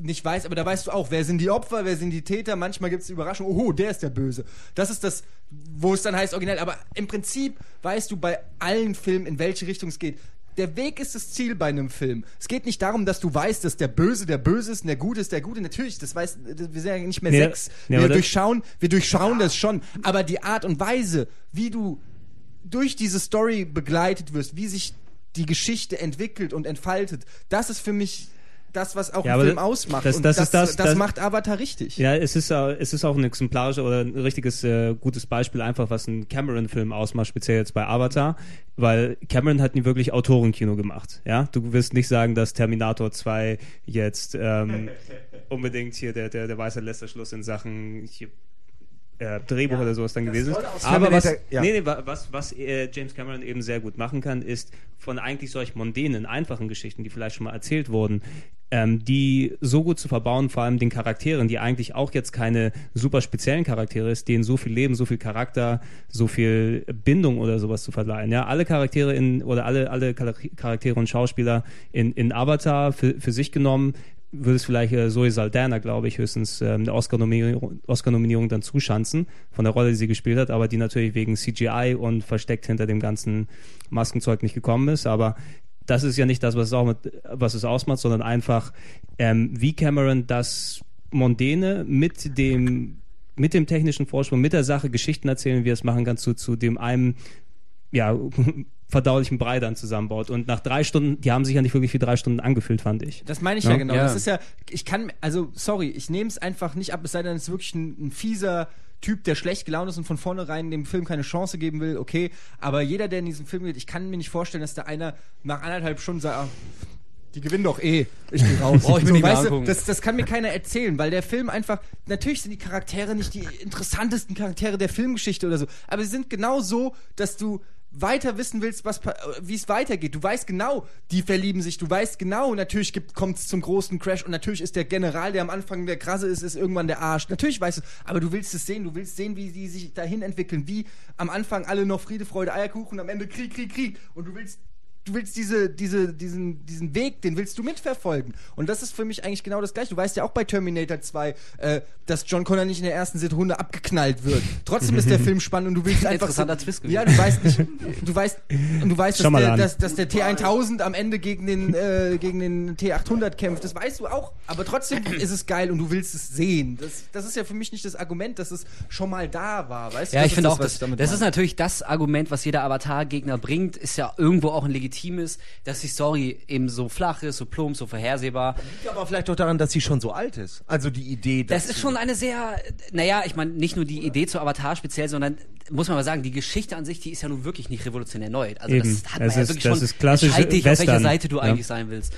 nicht weißt, aber da weißt du auch, wer sind die Opfer, wer sind die Täter. Manchmal gibt es Überraschung, oh, der ist der Böse. Das ist das, wo es dann heißt originell. Aber im Prinzip weißt du bei allen Filmen, in welche Richtung es geht. Der Weg ist das Ziel bei einem Film. Es geht nicht darum, dass du weißt, dass der Böse der Böse ist und der Gute ist der Gute. Natürlich, das weiß, wir sind ja nicht mehr Nee, sechs. nee, wir durchschauen, wir durchschauen das schon. Aber die Art und Weise, wie du durch diese Story begleitet wirst, wie sich die Geschichte entwickelt und entfaltet, das ist für mich das, was auch Ja, einen Film ausmacht. das- und das das, ist das- das, das- macht Avatar richtig. Ja, es ist, äh, es ist auch ein exemplarischer oder ein richtiges äh, gutes Beispiel einfach, was ein Cameron-Film ausmacht, speziell jetzt bei Avatar, weil Cameron hat nie wirklich Autorenkino gemacht. Ja, du wirst nicht sagen, dass Terminator 2 jetzt ähm, unbedingt hier der, der, der weiße letzte Schluss in Sachen hier äh, Drehbuch ja, oder sowas dann gewesen ist. Aber was, ja. nee, nee, was, was äh, James Cameron eben sehr gut machen kann, ist von eigentlich solch mondänen, einfachen Geschichten, die vielleicht schon mal erzählt wurden, ähm, die so gut zu verbauen, vor allem den Charakteren, die eigentlich auch jetzt keine super speziellen Charaktere ist, denen so viel Leben, so viel Charakter, so viel Bindung oder sowas zu verleihen. Ja, alle Charaktere in oder alle alle Charaktere und Schauspieler in, in Avatar für, für sich genommen würde es vielleicht äh, Zoe Saldana, glaube ich, höchstens äh, eine Oscar-Nominierung Oscar dann zuschanzen von der Rolle, die sie gespielt hat, aber die natürlich wegen CGI und versteckt hinter dem ganzen Maskenzeug nicht gekommen ist. Aber das ist ja nicht das, was es, auch mit, was es ausmacht, sondern einfach, ähm, wie Cameron das Mondäne mit dem, mit dem technischen Vorsprung, mit der Sache Geschichten erzählen, wie er es machen kann, zu, zu dem einem, ja, verdaulichen Brei dann zusammenbaut. Und nach drei Stunden, die haben sich ja nicht wirklich wie drei Stunden angefühlt, fand ich. Das meine ich ja, ja genau. Ja. Das ist ja, ich kann, also sorry, ich nehme es einfach nicht ab, es sei denn, es ist wirklich ein, ein fieser Typ, der schlecht gelaunt ist und von vornherein dem Film keine Chance geben will, okay. Aber jeder, der in diesem Film geht, ich kann mir nicht vorstellen, dass da einer nach anderthalb Stunden sagt, ah, die gewinnen doch eh. Ich gehe raus. Oh, ich so, weißt du, das, das kann mir keiner erzählen, weil der Film einfach. Natürlich sind die Charaktere nicht die interessantesten Charaktere der Filmgeschichte oder so, aber sie sind genau so, dass du weiter wissen willst, was wie es weitergeht. Du weißt genau, die verlieben sich. Du weißt genau, natürlich kommt es zum großen Crash und natürlich ist der General, der am Anfang der krasse ist, ist irgendwann der Arsch. Natürlich weißt du, aber du willst es sehen. Du willst sehen, wie die sich dahin entwickeln. Wie am Anfang alle noch Friede, Freude, Eierkuchen, am Ende Krieg, Krieg, Krieg. Und du willst du willst diese, diese, diesen, diesen Weg, den willst du mitverfolgen. Und das ist für mich eigentlich genau das Gleiche. Du weißt ja auch bei Terminator 2, äh, dass John Connor nicht in der ersten Sekunde abgeknallt wird. Trotzdem ist der Film spannend und du willst einfach. Interessanter so, Twist gewesen. Ja, du weißt nicht, du weißt, du weißt, dass der, dass, dass der, T1000 am Ende gegen den, äh, gegen den T800 kämpft. Das weißt du auch. Aber trotzdem ist es geil und du willst es sehen. Das, das ist ja für mich nicht das Argument, dass es schon mal da war. Weißt ja, ich finde auch, das, das ist natürlich das Argument, was jeder Avatar-Gegner bringt, ist ja irgendwo auch ein legitimes legitim ist, dass die Story eben so flach ist, so plump, so vorhersehbar. Liegt aber vielleicht doch daran, dass sie schon so alt ist. Also die Idee, dass. Das ist schon eine sehr, naja, ich meine, nicht nur die Idee zu Avatar speziell, sondern muss man mal sagen, die Geschichte an sich, die ist ja nun wirklich nicht revolutionär neu. Also Eben. das hat man das ja ist, wirklich schon. Ist klassisch dich, auf welcher Seite du ja. eigentlich sein willst.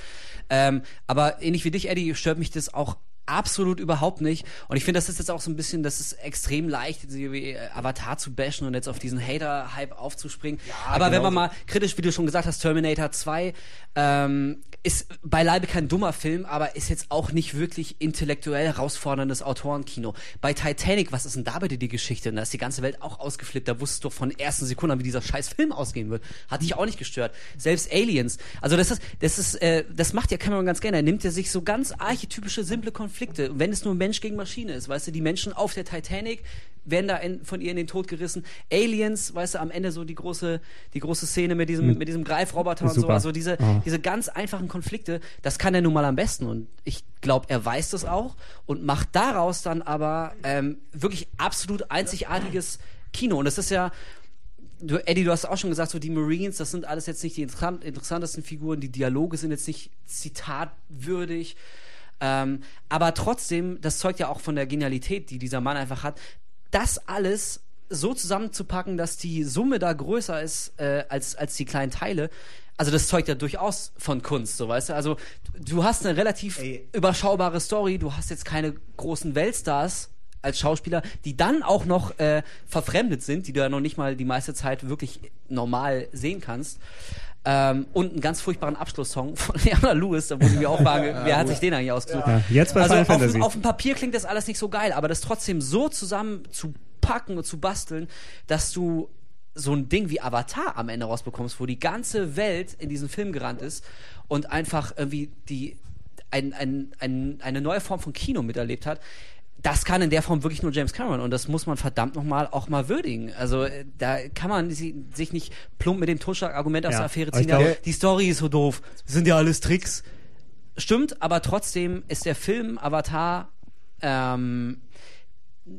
Ähm, aber ähnlich wie dich, Eddie, stört mich das auch absolut überhaupt nicht. Und ich finde, das ist jetzt auch so ein bisschen, das ist extrem leicht, wie äh, Avatar zu bashen und jetzt auf diesen Hater-Hype aufzuspringen. Ja, Aber genau wenn man mal kritisch, wie du schon gesagt hast, Terminator 2 ähm, ist beileibe kein dummer Film, aber ist jetzt auch nicht wirklich intellektuell herausforderndes Autorenkino. Bei Titanic, was ist denn da bitte die Geschichte? Da ist die ganze Welt auch ausgeflippt. Da wusstest du von ersten Sekunden an, wie dieser scheiß Film ausgehen wird. Hat dich auch nicht gestört. Selbst Aliens. Also das ist, das ist, äh, das macht ja Cameron ganz gerne. Er nimmt ja sich so ganz archetypische, simple Konflikte Konflikte. wenn es nur Mensch gegen Maschine ist, weißt du, die Menschen auf der Titanic werden da in, von ihr in den Tod gerissen. Aliens, weißt du, am Ende so die große, die große Szene mit diesem, mit, mit diesem Greifroboter und so. Also diese, oh. diese ganz einfachen Konflikte, das kann er nun mal am besten. Und ich glaube, er weiß das auch und macht daraus dann aber ähm, wirklich absolut einzigartiges Kino. Und das ist ja, Du, Eddie, du hast auch schon gesagt, so die Marines, das sind alles jetzt nicht die interessantesten Figuren, die Dialoge sind jetzt nicht zitatwürdig. Ähm, aber trotzdem, das zeugt ja auch von der Genialität, die dieser Mann einfach hat. Das alles so zusammenzupacken, dass die Summe da größer ist äh, als, als die kleinen Teile. Also das zeugt ja durchaus von Kunst, so weißt du. Also du hast eine relativ Ey. überschaubare Story, du hast jetzt keine großen Weltstars als Schauspieler, die dann auch noch äh, verfremdet sind, die du ja noch nicht mal die meiste Zeit wirklich normal sehen kannst. Ähm, und einen ganz furchtbaren Abschlusssong von Leona Lewis, da wurde mir auch fragen, wer hat sich den eigentlich ausgesucht? Ja, jetzt bei also Final auf, Fantasy. auf dem Papier klingt das alles nicht so geil, aber das trotzdem so zusammen zu packen und zu basteln, dass du so ein Ding wie Avatar am Ende rausbekommst, wo die ganze Welt in diesen Film gerannt ist und einfach irgendwie die ein, ein, ein, eine neue Form von Kino miterlebt hat das kann in der Form wirklich nur James Cameron und das muss man verdammt nochmal auch mal würdigen. Also äh, da kann man sich nicht plump mit dem Totschlag-Argument aus ja, der Affäre ziehen. Ja, die Story ist so doof, das sind ja alles Tricks. Stimmt, aber trotzdem ist der Film Avatar ähm,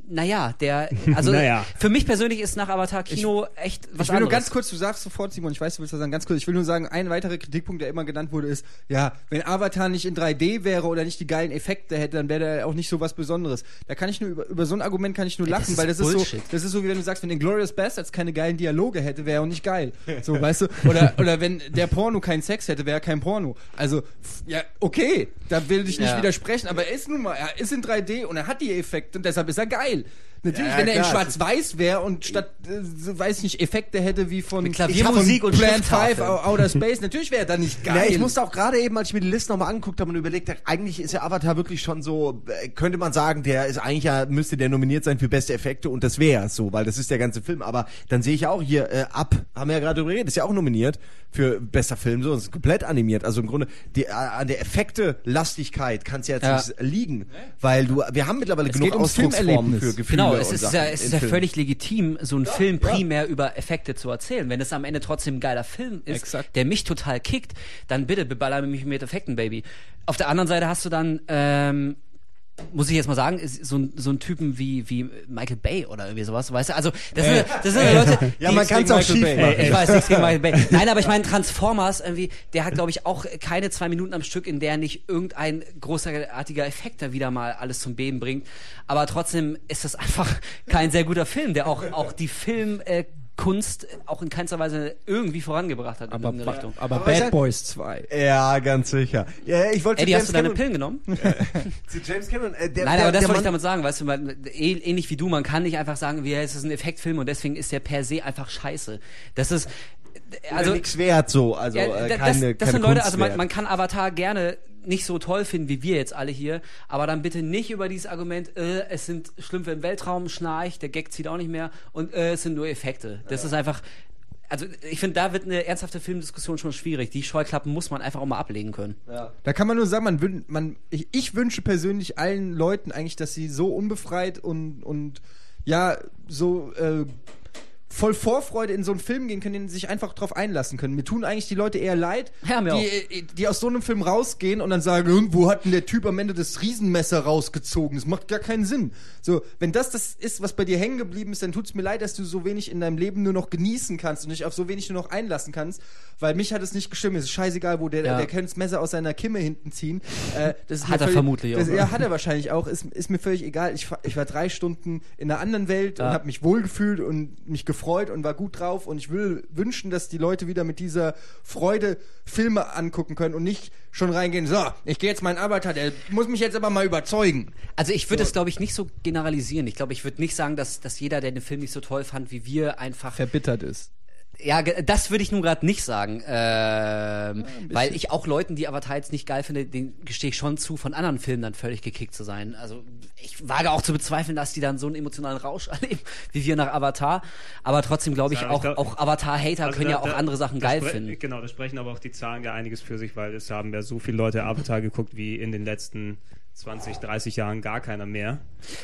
naja, der, also naja. für mich persönlich ist nach Avatar Kino ich, echt was Ich will anderes. nur ganz kurz, du sagst sofort, Simon, ich weiß, du willst das sagen, ganz kurz, ich will nur sagen, ein weiterer Kritikpunkt, der immer genannt wurde, ist, ja, wenn Avatar nicht in 3D wäre oder nicht die geilen Effekte hätte, dann wäre der auch nicht so was Besonderes. Da kann ich nur, über, über so ein Argument kann ich nur lachen, das weil das Bullshit. ist so, das ist so, wie wenn du sagst, wenn Inglourious Bastards keine geilen Dialoge hätte, wäre er auch nicht geil. So, weißt du? Oder, oder wenn der Porno keinen Sex hätte, wäre er kein Porno. Also, ja, okay, da will ich nicht ja. widersprechen, aber er ist nun mal, er ist in 3D und er hat die Effekte und deshalb ist er geil geil. Natürlich, Ja, wenn er in. Schwarz-Weiß wäre und statt, äh, weiß ich nicht, Effekte hätte wie von Klaviermusik und Plan 5 Schrifttafeln. Outer Space, natürlich wäre er dann nicht geil. Ja, ich musste auch gerade eben, als ich mir die Liste nochmal angeguckt habe und überlegt habe, eigentlich ist der Avatar wirklich schon so, äh, könnte man sagen, der ist eigentlich ja, müsste der nominiert sein für beste Effekte und das wäre so, weil das ist der ganze Film. Aber dann sehe ich auch hier, äh, ab, haben wir ja gerade drüber geredet, ist ja auch nominiert für bester Film, so, ist komplett animiert. Also im Grunde, die, äh, an der Effekte-Lastigkeit kann es ja jetzt Ja. nicht liegen, weil du, wir haben mittlerweile Es genug Ausdrucksformen für Gefühle Genau, es und ist Sachen ja, es ist ja völlig legitim, so einen Film primär über Effekte zu erzählen. Wenn es am Ende trotzdem ein geiler Film ist, Exakt. der mich total kickt, dann bitte beballer mich mit Effekten, Baby. Auf der anderen Seite hast du dann, ähm, muss ich jetzt mal sagen, ist so ein, so ein Typen wie, wie Michael Bay oder irgendwie sowas, weißt du? Also, das sind, das sind Leute, Ja, die- man kann es auch Michael schief Bay. machen. ich weiß nichts gegen Michael Bay. Nein, aber ich meine, Transformers irgendwie, der hat, glaube ich, auch keine zwei Minuten am Stück, in der nicht irgendein großartiger Effekt da wieder mal alles zum Beben bringt. Aber trotzdem ist das einfach kein sehr guter Film, der auch, auch die Film, äh, Kunst auch in keinster Weise irgendwie vorangebracht hat aber, in eine Richtung. aber Aber Bad sag- Boys 2. Ja, ganz sicher. Ja, ich wollte Eddie, zu hast du deine Pillen genommen? Zu James Cameron, äh, der, Nein, der, aber das wollte ich damit sagen, weißt du, weil, äh, ähnlich wie du, man kann nicht einfach sagen, wie, ja, es ist ein Effektfilm und deswegen ist der per se einfach scheiße. Das ist, also nichts wert so, also Ja, äh, da- keine, das, das keine sind Leute, also man, man kann Avatar gerne nicht so toll finden wie wir jetzt alle hier, aber dann bitte nicht über dieses Argument, äh, es sind Schlümpfe im Weltraum, Schnarch, der Gag zieht auch nicht mehr und äh, es sind nur Effekte. Das ist einfach, also ich finde, da wird eine ernsthafte Filmdiskussion schon schwierig. Die Scheuklappen muss man einfach auch mal ablegen können. Da kann man nur sagen, man, wün- man ich, ich wünsche persönlich allen Leuten eigentlich, dass sie so unbefreit und, und ja, so äh, voll Vorfreude in so einen Film gehen können, den sie sich einfach drauf einlassen können. Mir tun eigentlich die Leute eher leid, Ja, die, äh, die aus so einem Film rausgehen und dann sagen, "Hm, wo hat denn der Typ am Ende das Riesenmesser rausgezogen? Das macht gar keinen Sinn. So, wenn das das ist, was bei dir hängen geblieben ist, dann tut's mir leid, dass du so wenig in deinem Leben nur noch genießen kannst und dich auf so wenig nur noch einlassen kannst, weil mich hat es nicht gestimmt. Es ist scheißegal, wo der, Ja. der kann das Messer aus seiner Kimme hinten ziehen. Äh, Hat er völlig- vermutlich auch. das, Ja, hat er wahrscheinlich auch. Ist, ist mir völlig egal. Ich, war- ich war drei Stunden in einer anderen Welt Ja. und habe mich wohlgefühlt und mich gefreut und war gut drauf. Und ich will wünschen, dass die Leute wieder mit dieser Freude Filme angucken können und nicht schon reingehen, so, ich gehe jetzt meinen Avatar, der muss mich jetzt aber mal überzeugen. Also ich würde es, glaube ich, nicht so generalisieren. Ich glaube, ich würde nicht sagen, dass, dass jeder, der den Film nicht so toll fand wie wir, einfach Verbittert ist. Ja, das würde ich nun gerade nicht sagen, ähm, weil ich auch Leuten, die Avatar jetzt nicht geil finde, den gestehe ich schon zu, von anderen Filmen dann völlig gekickt zu sein. Also ich wage auch zu bezweifeln, dass die dann so einen emotionalen Rausch erleben, wie wir nach Avatar. Aber trotzdem glaube ich, Ja, auch, auch Avatar-Hater Also können da- ja auch da- andere Sachen geil finden. Genau, da sprechen aber auch die Zahlen ja einiges für sich, weil es haben ja so viele Leute Avatar geguckt wie in den letzten 20, 30 Jahren gar keiner mehr.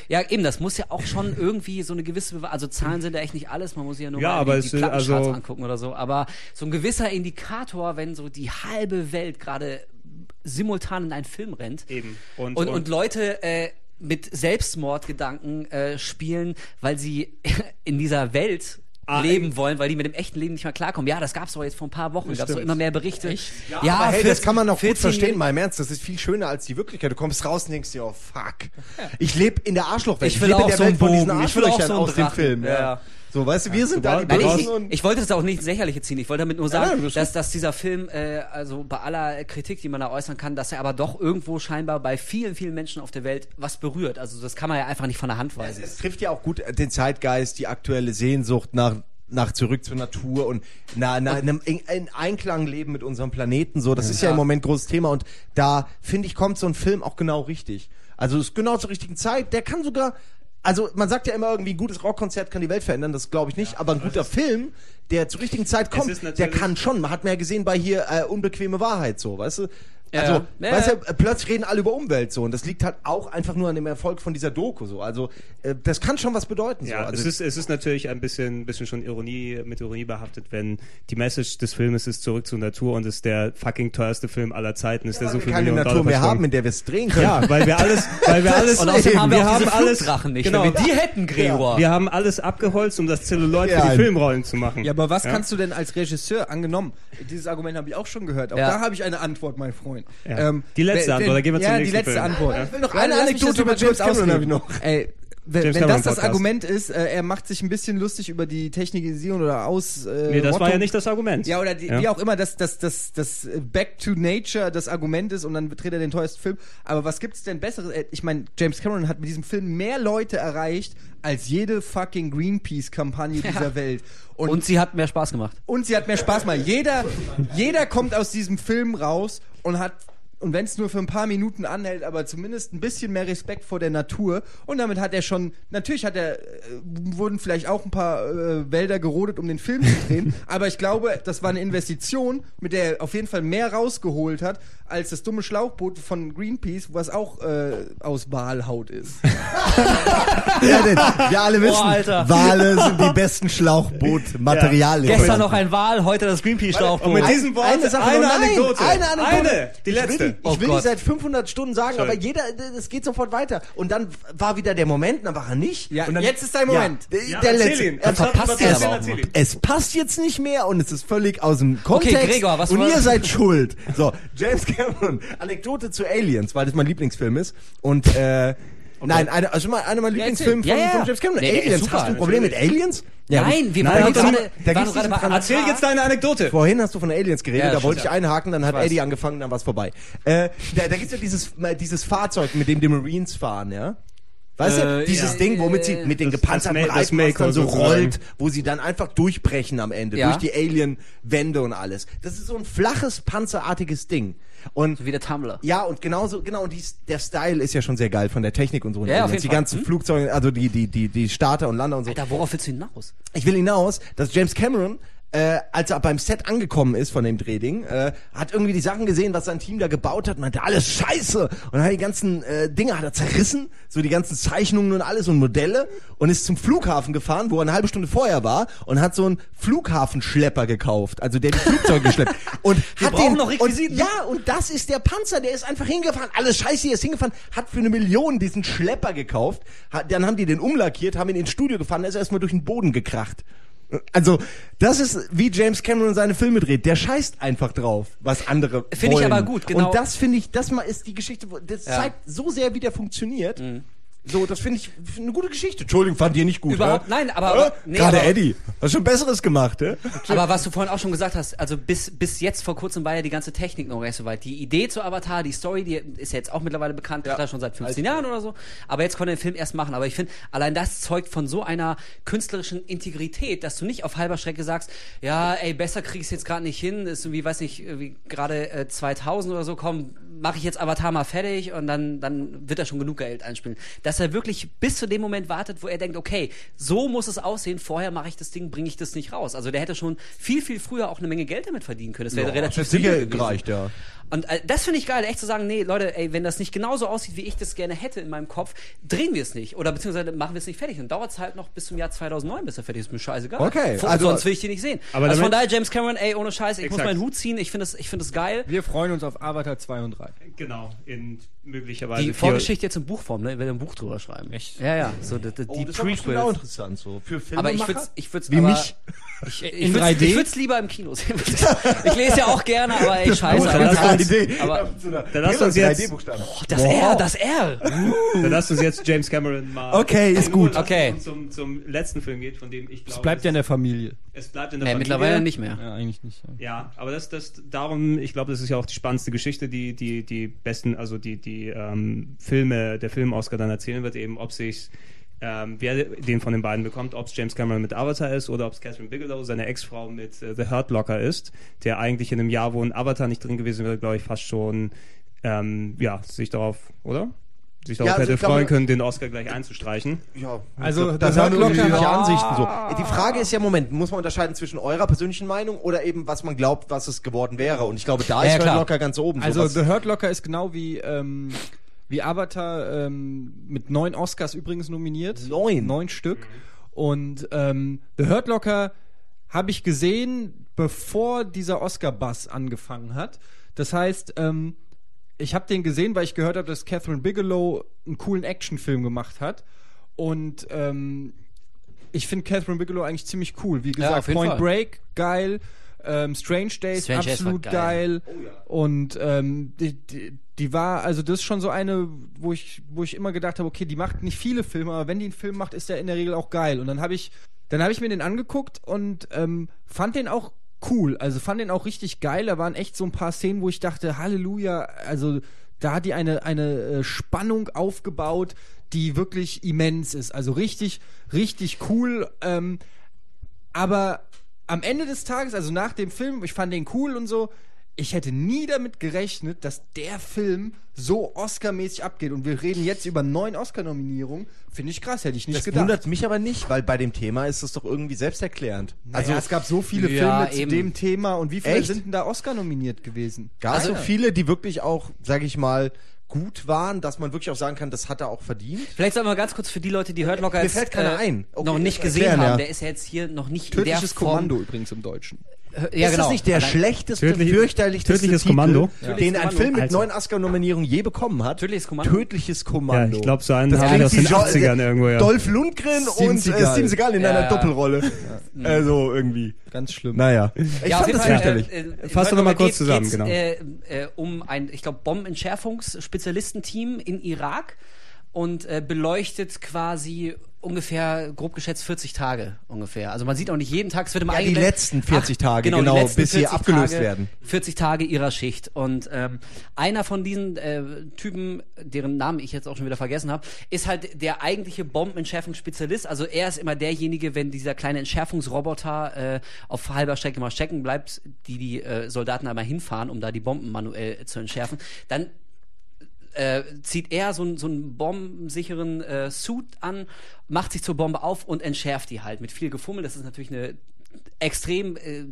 Ja, eben, das muss ja auch schon irgendwie so eine gewisse, Bewe- also Zahlen sind ja echt nicht alles, man muss sich ja nur Ja, mal die, die Plattencharts also- angucken oder so. Aber so ein gewisser Indikator, wenn so die halbe Welt gerade simultan in einen Film rennt Eben. Und, und, und, Leute äh, mit Selbstmordgedanken äh, spielen, weil sie in dieser Welt Ah, leben ey. wollen, weil die mit dem echten Leben nicht mehr klarkommen. Ja, das gab's doch jetzt vor ein paar Wochen, gab's doch stimmt. immer mehr Berichte. Echt? Ja, aber hey, das 14 kann man auch gut 14 verstehen, mal im Ernst. Das ist viel schöner als die Wirklichkeit. Du kommst raus und denkst dir, oh fuck. Ich lebe in der Arschlochwelt. Ich will lebe auch in der so Welt von diesen Bogen. Ich will auch Arschlöchern so einen aus dem Drachen. Film. Ja, ja. So, weißt du, wir sind da die Nein, ich, ich wollte das auch nicht ins Lächerliche ziehen. Ich wollte damit nur sagen, ist dass, dass dieser Film, äh, also bei aller Kritik, die man da äußern kann, dass er aber doch irgendwo scheinbar bei vielen, vielen Menschen auf der Welt was berührt. Also das kann man ja einfach nicht von der Hand weisen. es trifft ja auch gut den Zeitgeist, die aktuelle Sehnsucht nach nach zurück zur Natur und na, na, einem, in, in Einklang leben mit unserem Planeten so das ist ja im Moment großes Thema und da finde ich kommt so ein Film auch genau richtig also es ist genau zur richtigen Zeit der kann sogar also man sagt ja immer irgendwie ein gutes Rockkonzert kann die Welt verändern das glaube ich nicht. Aber ein guter Film der zur richtigen Zeit kommt der kann schon. Man hat mir ja gesehen bei hier äh, unbequeme Wahrheit so weißt du Ja, also, ja. weißt Ja, du, äh, plötzlich reden alle über Umwelt so und das liegt halt auch einfach nur an dem Erfolg von dieser Doku so. Also äh, das kann schon was bedeuten Ja, so. Also, es ist, es ist natürlich ein bisschen, bisschen schon Ironie, mit Ironie behaftet, wenn die Message des Filmes ist zurück zur Natur und ist der fucking teuerste Film aller Zeiten, ist der so weil viel wir keine Millionen Natur Dollar mehr haben, in der wir es drehen können. Ja, weil wir alles, weil wir alles, Und außerdem haben wir, auch diese alles, Flugdrachen nicht. genau, Wenn wir die hätten, Gregor. wir haben alles abgeholzt, um das Zelluloid Ja. für die Filmrollen zu machen. Ja, aber was kannst du denn als Regisseur angenommen? Dieses Argument habe ich auch schon gehört. Auch Ja. da habe ich eine Antwort, mein Freund. Ähm, Ja. Die letzte Antwort, da gehen wir zum ja, nächsten die letzte Film. Antwort. Ja. Ich will noch eine Anekdote über James Cameron habe ich noch. Ey, wenn, wenn das das Argument ist, äh, er macht sich ein bisschen lustig über die Technikisierung oder aus. Äh, nee, das Rottung. war ja nicht das Argument. Ja, oder die, ja. wie auch immer, dass das, das, das Back to Nature das Argument ist und dann dreht er den teuersten Film. Aber was gibt's denn besseres? Äh, ich meine, James Cameron hat mit diesem Film mehr Leute erreicht als jede fucking Greenpeace-Kampagne ja. dieser Welt. Und, und, sie hat mehr Spaß gemacht. Und sie hat mehr Spaß gemacht. Jeder, jeder kommt aus diesem Film raus und hat und wenn es nur für ein paar Minuten anhält, aber zumindest ein bisschen mehr Respekt vor der Natur. Und damit hat er schon, natürlich hat er, äh, wurden vielleicht auch ein paar äh, Wälder gerodet, um den Film zu drehen, aber ich glaube, das war eine Investition, mit der er auf jeden Fall mehr rausgeholt hat, als das dumme Schlauchboot von Greenpeace, was auch äh, aus Walhaut ist. ja, denn wir alle wissen, oh, Wale sind die besten Schlauchbootmaterialien. Ja. Gestern noch ein Wal, heute das Greenpeace-Schlauchboot. Und mit diesen Worten eine, Sache eine, Anekdote. Eine Anekdote. Eine, die letzte. Ich will, ich will oh die seit 500 Stunden sagen, Sorry. aber jeder, es geht sofort weiter. Und dann war wieder der Moment, dann war er nicht. Ja, und dann, jetzt ist dein Moment. Ja, der, der letzte. Er verpasst es, es passt jetzt nicht mehr und es ist völlig aus dem Kontext. Okay, Gregor, was Und ihr seid schuld. So, James Cameron, Anekdote zu Aliens, weil das mein Lieblingsfilm ist. Und äh, Okay. Nein, eine, also mal einer meiner Lieblingsfilme von, ja, ja. von James Cameron. Nee, Aliens. Hast du ein Problem mit Aliens? Ja, Nein, wir waren gerade, da gerade bei Erzähl jetzt deine Anekdote. Vorhin hast du von Aliens geredet, ja, da wollte ich einhaken, dann hat Eddie angefangen, dann war es vorbei. Äh, da da gibt es ja dieses, dieses Fahrzeug, mit dem die Marines fahren, ja? Weißt äh, du, dieses ja. Ding, womit sie mit den gepanzerten Reifen so rollt, wo sie dann einfach durchbrechen am Ende, ja. durch die Alien-Wände und alles. Das ist so ein flaches, panzerartiges Ding. Und so wie der Tumblr. Ja, und genauso, genau, und die, der Style ist ja schon sehr geil von der Technik und so. Ja, auf jeden die Fall. ganzen hm? Flugzeuge, also die, die, die, die Starter und Lander und so. Alter, worauf willst du hinaus? Ich will hinaus, dass James Cameron äh, als er beim Set angekommen ist von dem Drehding, äh, hat irgendwie die Sachen gesehen, was sein Team da gebaut hat, meinte, alles scheiße. Und hat die ganzen äh, Dinge hat er zerrissen, so die ganzen Zeichnungen und alles und Modelle und ist zum Flughafen gefahren, wo er eine halbe Stunde vorher war und hat so einen Flughafenschlepper gekauft, also der die Flugzeuge schleppt. Und Wir hat den, noch Requisiten. Und, ja, und das ist der Panzer, der ist einfach hingefahren, alles scheiße, hier ist hingefahren, hat für eine Million diesen Schlepper gekauft, hat, dann haben die den umlackiert, haben ihn ins Studio gefahren, da ist er erstmal durch den Boden gekracht. Also, das ist wie James Cameron seine Filme dreht. Der scheißt einfach drauf, was andere Finde ich aber gut, genau. Und das finde ich, das mal ist die Geschichte, das ja. zeigt so sehr, wie der funktioniert. Mhm. So, das finde ich eine gute Geschichte. Entschuldigung, fand ihr nicht gut. Überhaupt, ja? nein, aber. Äh? Nee, Gerade aber, Eddie. Hast schon Besseres gemacht, ja? Aber was du vorhin auch schon gesagt hast, also bis, bis jetzt vor kurzem war ja die ganze Technik noch nicht so weit. Die Idee zu Avatar, die Story, die ist ja jetzt auch mittlerweile bekannt, ja. schon seit 15 Jahren oder so. Aber jetzt konnte er den Film erst machen. Aber ich finde, allein das zeugt von so einer künstlerischen Integrität, dass du nicht auf halber Strecke sagst, ja, ey, besser krieg ich es jetzt gerade nicht hin, ist irgendwie, weiß nicht, gerade äh, 2000 oder so, komm, mache ich jetzt Avatar mal fertig und dann, dann wird er schon genug Geld einspielen. Dass er wirklich bis zu dem Moment wartet, wo er denkt, okay, so muss es aussehen, vorher mache ich das Ding, bringe ich das nicht raus. Also der hätte schon viel, viel früher auch eine Menge Geld damit verdienen können. Das wäre ja, relativ sicher gereicht, ja. Und äh, das finde ich geil, echt zu sagen, nee, Leute, ey, wenn das nicht genauso aussieht, wie ich das gerne hätte in meinem Kopf, drehen wir es nicht. Oder beziehungsweise machen wir es nicht fertig. Und dauert es halt noch bis zum Jahr 2009, bis er fertig ist. Mir scheißegal. Okay. Von, also, sonst will ich die nicht sehen. Aber also von daher, James Cameron, ey, ohne Scheiß, ich exakt. muss meinen Hut ziehen. Ich finde das, ich finde das geil. Wir freuen uns auf Avatar 2 und 3. Genau. In möglicherweise. Die Vorgeschichte jetzt in Buchform, ne? Ich werde ein Buch drüber schreiben. Echt? Ja, ja. So, die, die, oh, das Prequels. ist auch interessant, so. Für Filme. Aber ich würde ich würde Wie aber, mich? Ich, ich, ich würde es lieber im Kino sehen. ich lese ja auch gerne, aber ey, scheiße. Dann lass, uns, Idee. Aber, dann lass uns jetzt. Oh, das Boah. R, das R. dann lass uns jetzt James Cameron mal. Okay, ist gut. Okay. Zum, zum letzten Film geht, von dem ich glaube. Es bleibt ja in der Familie. Es bleibt in der äh, Familie. Mittlerweile nicht mehr. Ja, eigentlich nicht. Ja, ja aber das, das, darum, ich glaube, das ist ja auch die spannendste Geschichte, die, die, die besten, also die, die ähm, Filme, der Film-Oscar dann erzählen wird, eben, ob sich ähm, wer den von den beiden bekommt, ob es James Cameron mit Avatar ist oder ob es Catherine Bigelow, seine Ex-Frau mit äh, The Hurt Locker ist, der eigentlich in einem Jahr, wo ein Avatar nicht drin gewesen wäre, glaube ich, fast schon ähm, ja, sich darauf, oder? Sich darauf ja, also hätte freuen glaube, können, den Oscar gleich einzustreichen. Ja, also das sind unterschiedliche Ansichten so. Die Frage ist ja, Moment, muss man unterscheiden zwischen eurer persönlichen Meinung oder eben, was man glaubt, was es geworden wäre? Und ich glaube, da ja, ist Hurt Locker ganz oben. Also so, The Hurt Locker ist genau wie ähm, wie Avatar ähm, mit neun Oscars übrigens nominiert. Neun? Neun Stück. Und ähm, The Hurt Locker habe ich gesehen, bevor dieser Oscar-Bass angefangen hat. Das heißt, ähm, ich habe den gesehen, weil ich gehört habe, dass Catherine Bigelow einen coolen Actionfilm gemacht hat. Und ähm, ich finde Catherine Bigelow eigentlich ziemlich cool. Wie gesagt, ja, Point Fall. Break, geil. Ähm, Strange Days, Strange absolut geil. geil. Und ähm, die, die, die war, also das ist schon so eine, wo ich, wo ich immer gedacht habe, okay, die macht nicht viele Filme, aber wenn die einen Film macht, ist der in der Regel auch geil. Und dann habe ich, dann habe ich mir den angeguckt und ähm, fand den auch cool. Also fand den auch richtig geil. Da waren echt so ein paar Szenen, wo ich dachte, Halleluja, also da hat die eine, eine äh, Spannung aufgebaut, die wirklich immens ist. Also richtig, richtig cool. Ähm, aber am Ende des Tages, also nach dem Film, ich fand den cool und so, ich hätte nie damit gerechnet, dass der Film so Oscar-mäßig abgeht. Und wir reden jetzt über neun Oscar-Nominierungen. Finde ich krass, hätte ich nicht Das gedacht. wundert mich aber nicht, weil bei dem Thema ist es doch irgendwie selbsterklärend. also es gab so viele Ja, Filme zu eben. dem Thema und wie viele Echt? sind denn da Oscar nominiert gewesen? Gar Also- so viele, die wirklich auch, sage ich mal, gut waren, dass man wirklich auch sagen kann, das hat er auch verdient. Vielleicht sagen wir mal ganz kurz für die Leute, die Hurt Locker jetzt, fällt keiner ein. Okay, noch nicht gesehen erklären, haben. ja. Der ist ja jetzt hier noch nicht Tödliches in der Form. Kommando übrigens im Deutschen. Ja, ist genau. das nicht der Allein- schlechteste, Tödliche- fürchterlichste Tödliches Titel, Kommando? den Tödliches ein Film mit Kommando. neun Oscar-Nominierungen je bekommen hat? Tödliches Kommando? Tödliches Ja, Kommando. ich glaube, so einen Das haben wir aus den Jo- 80ern irgendwo, ja. Dolph Lundgren Steven und äh. Steven Seagal in Ja, einer ja. Doppelrolle. Also irgendwie. Ganz schlimm. Naja. Ich ja, fand das Fall, fürchterlich. Äh, äh, Fass doch noch mal kurz zusammen, genau. Äh, äh, um ein, ich glaube, Bombenentschärfungsspezialistenteam in Irak und äh, beleuchtet quasi ungefähr, grob geschätzt, 40 Tage ungefähr. Also man sieht auch nicht jeden Tag, es wird immer Ja, die letzten 40 Tage, die genau, letzten bis sie 40 abgelöst Tage, werden. 40 Tage ihrer Schicht. Und ähm, einer von diesen äh, Typen, deren Namen ich jetzt auch schon wieder vergessen habe, ist halt der eigentliche Bombenentschärfungsspezialist. Also er ist immer derjenige, wenn dieser kleine Entschärfungsroboter äh, auf halber Strecke mal stecken bleibt, die die äh, Soldaten einmal hinfahren, um da die Bomben manuell zu entschärfen, dann äh, zieht er so, einen- so einen bombensicheren äh, Suit an, macht sich zur Bombe auf und entschärft die halt mit viel Gefummel. Das ist natürlich eine extrem äh,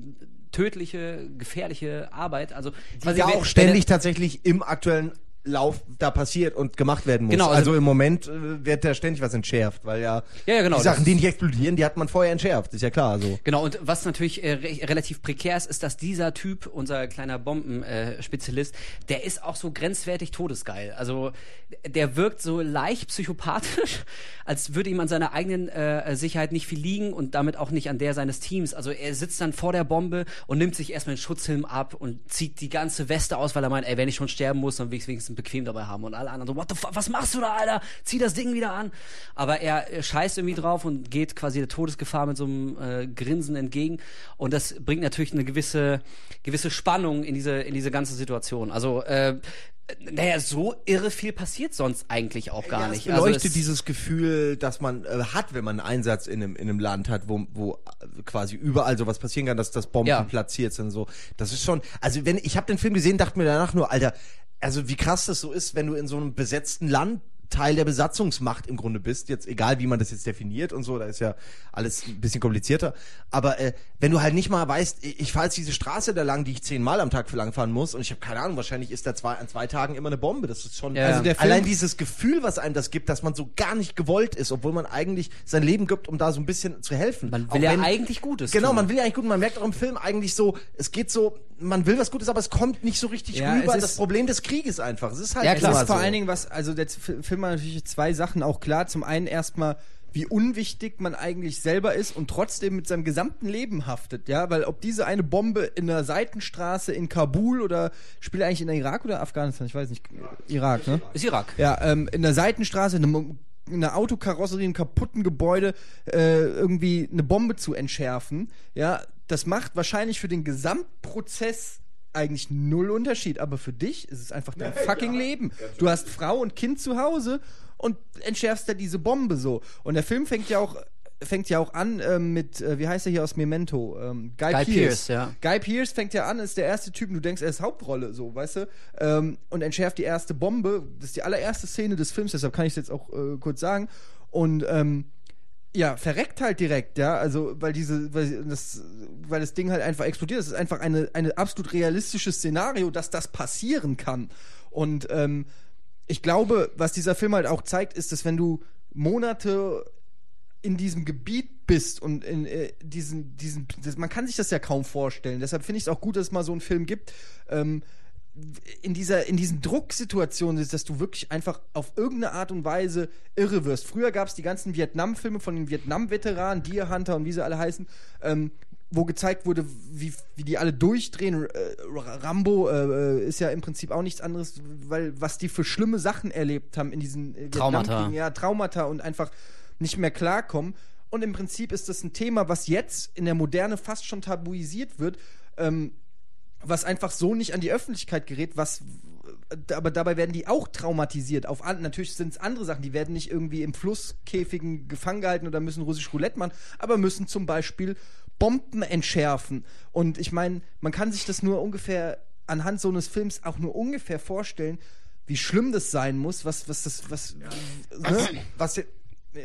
tödliche, gefährliche Arbeit. Also quasi ja auch ständig tatsächlich im aktuellen Lauf da passiert und gemacht werden muss. Genau, also, also- im Moment äh, wird da ständig was entschärft, weil ja, Ja, ja, genau, die Sachen, die nicht explodieren, die hat man vorher entschärft, ist ja klar so. Genau, und was natürlich äh, re relativ prekär ist, ist, dass dieser Typ, unser kleiner Bombenspezialist, Spezialist, der ist auch so grenzwertig todesgeil. Also der wirkt so leicht psychopathisch, als würde ihm an seiner eigenen äh, Sicherheit nicht viel liegen und damit auch nicht an der seines Teams. Also er sitzt dann vor der Bombe und nimmt sich erstmal den Schutzhelm ab und zieht die ganze Weste aus, weil er meint, ey, wenn ich schon sterben muss, dann will ich es wenigstens bequem dabei haben. Und alle anderen so, what the fuck, was machst du da, Alter? Zieh das Ding wieder an. Aber er scheißt irgendwie drauf und geht quasi der Todesgefahr mit so einem äh, Grinsen entgegen. Und das bringt natürlich eine gewisse, gewisse Spannung in diese, in diese ganze Situation. Also, äh, naja, so irre viel passiert sonst eigentlich auch gar ja, nicht. Es beleuchtet also es- dieses Gefühl, das man äh, hat, wenn man einen Einsatz in einem, in einem Land hat, wo, wo äh, quasi überall sowas passieren kann, dass das Bomben Ja. platziert sind. So, das ist schon. Also wenn ich habe den Film gesehen, dachte mir danach nur, Alter, also wie krass das so ist, wenn du in so einem besetzten Land Teil der Besatzungsmacht im Grunde bist, jetzt egal wie man das jetzt definiert und so, da ist ja alles ein bisschen komplizierter. Aber äh, wenn du halt nicht mal weißt, ich, ich fahre jetzt diese Straße da lang, die ich zehnmal am Tag für lang fahren muss und ich habe keine Ahnung, wahrscheinlich ist da zwei, an zwei Tagen immer eine Bombe. Das ist schon, Ja, also ja. der Film- allein dieses Gefühl, was einem das gibt, dass man so gar nicht gewollt ist, obwohl man eigentlich sein Leben gibt, um da so ein bisschen zu helfen. man will ja wenn- eigentlich Gutes Genau, tun. man will ja eigentlich gut, man merkt auch im Film eigentlich so, es geht so, man will was Gutes, aber es kommt nicht so richtig Ja, rüber. es Das Problem des Krieges einfach. Es ist halt Ja, klar. Das ist vor so. allen Dingen was, also der Film hat natürlich zwei Sachen auch klar. Zum einen erstmal, wie unwichtig man eigentlich selber ist und trotzdem mit seinem gesamten Leben haftet, ja, weil ob diese eine Bombe in der Seitenstraße in Kabul oder spielt eigentlich in der Irak oder Afghanistan, ich weiß nicht, Irak, ne? ist Irak. Ja, ähm, in der Seitenstraße, in einem- in einer Autokarosserie, in einem kaputten Gebäude äh, irgendwie eine Bombe zu entschärfen, ja, das macht wahrscheinlich für den Gesamtprozess eigentlich null Unterschied, aber für dich ist es einfach dein fucking Leben. Du hast Frau und Kind zu Hause und entschärfst da diese Bombe so. Und der Film fängt ja auch fängt ja auch an ähm, mit, äh, wie heißt er hier aus Memento? Ähm, Guy, Guy Pearce. Pearce, ja. Guy Pearce fängt ja an, ist der erste Typ, und du denkst, er ist Hauptrolle, so, weißt du? Ähm, und entschärft die erste Bombe. Das ist die allererste Szene des Films, deshalb kann ich es jetzt auch äh, kurz sagen. Und ähm, ja, verreckt halt direkt, ja, also weil diese, weil das, weil das Ding halt einfach explodiert. Das ist einfach eine, eine absolut realistisches Szenario, dass das passieren kann. Und ähm, ich glaube, was dieser Film halt auch zeigt, ist, dass wenn du Monate in diesem Gebiet bist und in äh, diesen, diesen, das, man kann sich das ja kaum vorstellen. Deshalb finde ich es auch gut, dass es mal so einen Film gibt. Ähm, in dieser, in diesen Drucksituationen ist, dass du wirklich einfach auf irgendeine Art und Weise irre wirst. Früher gab es die ganzen Vietnam-Filme von den Vietnam-Veteranen, Deer Hunter und wie sie alle heißen, ähm, wo gezeigt wurde, wie, wie die alle durchdrehen. Äh, Rambo äh, ist ja im Prinzip auch nichts anderes, weil was die für schlimme Sachen erlebt haben in diesen äh, Traumata. Ja, Traumata und einfach nicht mehr klarkommen. Und im Prinzip ist das ein Thema, was jetzt in der Moderne fast schon tabuisiert wird, ähm, was einfach so nicht an die Öffentlichkeit gerät, was aber dabei werden die auch traumatisiert. Auf an, natürlich sind es andere Sachen, die werden nicht irgendwie im Flusskäfigen gefangen gehalten oder müssen russisch Roulette machen, aber müssen zum Beispiel Bomben entschärfen. Und ich meine, man kann sich das nur ungefähr anhand so eines Films auch nur ungefähr vorstellen, wie schlimm das sein muss, was, was das, was, ja. ne? was,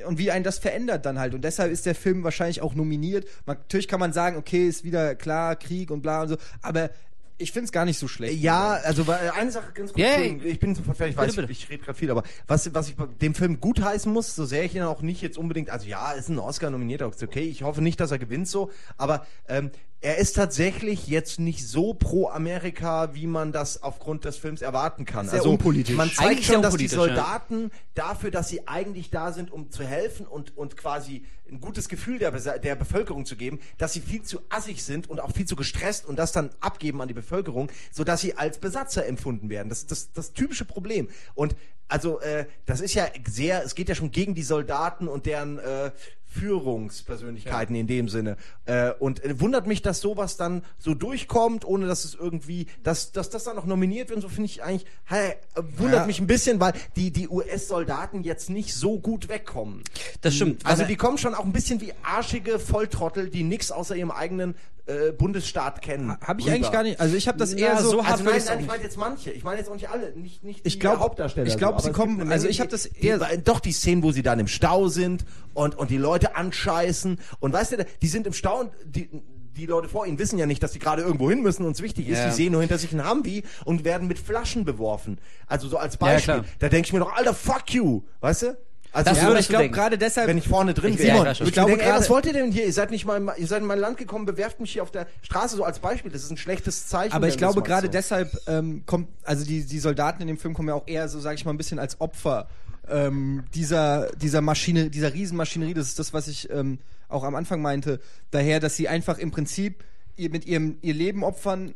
und wie einen das verändert dann halt. Und deshalb ist der Film wahrscheinlich auch nominiert. Man, natürlich kann man sagen, okay, ist wieder klar, Krieg und bla und so, aber ich finde es gar nicht so schlecht. Ja, also eine Sache ganz kurz. Yay. Ich bin sofort fertig, ich weiß, bitte, bitte. ich rede gerade viel, aber was, was ich dem Film gutheißen muss, so sehr ich ihn auch nicht jetzt unbedingt, also ja, ist ein Oscar nominiert, okay, ich hoffe nicht, dass er gewinnt so, aber ähm, er ist tatsächlich jetzt nicht so pro Amerika, wie man das aufgrund des Films erwarten kann. Sehr also unpolitisch. man zeigt eigentlich schon, dass die Soldaten ja. dafür, dass sie eigentlich da sind, um zu helfen und, und quasi ein gutes Gefühl der, der Bevölkerung zu geben, dass sie viel zu assig sind und auch viel zu gestresst und das dann abgeben an die Bevölkerung, so dass sie als Besatzer empfunden werden. Das ist das, das typische Problem. Und also äh, das ist ja sehr, es geht ja schon gegen die Soldaten und deren äh, Führungspersönlichkeiten ja. in dem Sinne. Äh, und äh, wundert mich, dass sowas dann so durchkommt, ohne dass es irgendwie, dass, dass das dann noch nominiert wird. Und so finde ich eigentlich, hey, wundert ja. mich ein bisschen, weil die, die US-Soldaten jetzt nicht so gut wegkommen. Das stimmt. Also die kommen schon auch ein bisschen wie arschige Volltrottel, die nichts außer ihrem eigenen äh, Bundesstaat kennen. Habe ich rüber. eigentlich gar nicht. Also ich habe das eher Na, so. Also nein, nein, ich meine jetzt manche. Ich meine jetzt auch nicht alle, nicht nicht die ich glaub, Hauptdarsteller. Ich glaube, so, sie kommen. Also ich habe das eher. Die, doch die Szenen, wo sie dann im Stau sind und und die Leute anscheißen und weißt du, die sind im Stau und die die Leute vor ihnen wissen ja nicht, dass sie gerade irgendwo hin müssen und es wichtig ist. Ja. Die sehen nur hinter sich ein Humvee und werden mit Flaschen beworfen. Also so als Beispiel. Ja, da denke ich mir doch, Alter, fuck you. Weißt du? Also das ja, ich glaube gerade deshalb, wenn ich vorne drin ich, Simon, ich glaube denke, ey, was wollt ihr denn hier? Ihr seid nicht mal, ihr seid in mein Land gekommen, bewerft mich hier auf der Straße so als Beispiel. Das ist ein schlechtes Zeichen. Aber ich glaube gerade so. deshalb ähm, kommt, also die die Soldaten in dem Film kommen ja auch eher so, sage ich mal, ein bisschen als Opfer ähm, dieser dieser Maschine, dieser Riesenmaschinerie. Das ist das, was ich ähm, auch am Anfang meinte. Daher, dass sie einfach im Prinzip ihr, mit ihrem ihr Leben opfern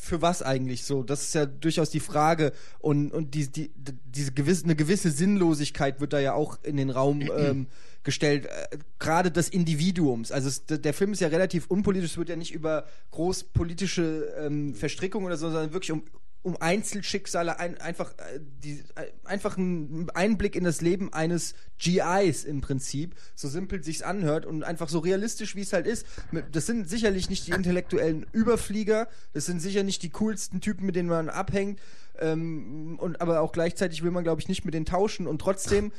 für was eigentlich so? Das ist ja durchaus die Frage und, und die, die, diese gewisse, eine gewisse Sinnlosigkeit wird da ja auch in den Raum ähm, gestellt, äh, gerade des Individuums. Also es, der Film ist ja relativ unpolitisch, es wird ja nicht über großpolitische ähm, Verstrickungen oder so, sondern wirklich um, um Einzelschicksale, ein, einfach, äh, die, äh, einfach ein Einblick in das Leben eines GIs im Prinzip, so simpel sich's anhört und einfach so realistisch, wie es halt ist. Das sind sicherlich nicht die intellektuellen Überflieger, das sind sicher nicht die coolsten Typen, mit denen man abhängt, ähm, und aber auch gleichzeitig will man, glaube ich, nicht mit denen tauschen und trotzdem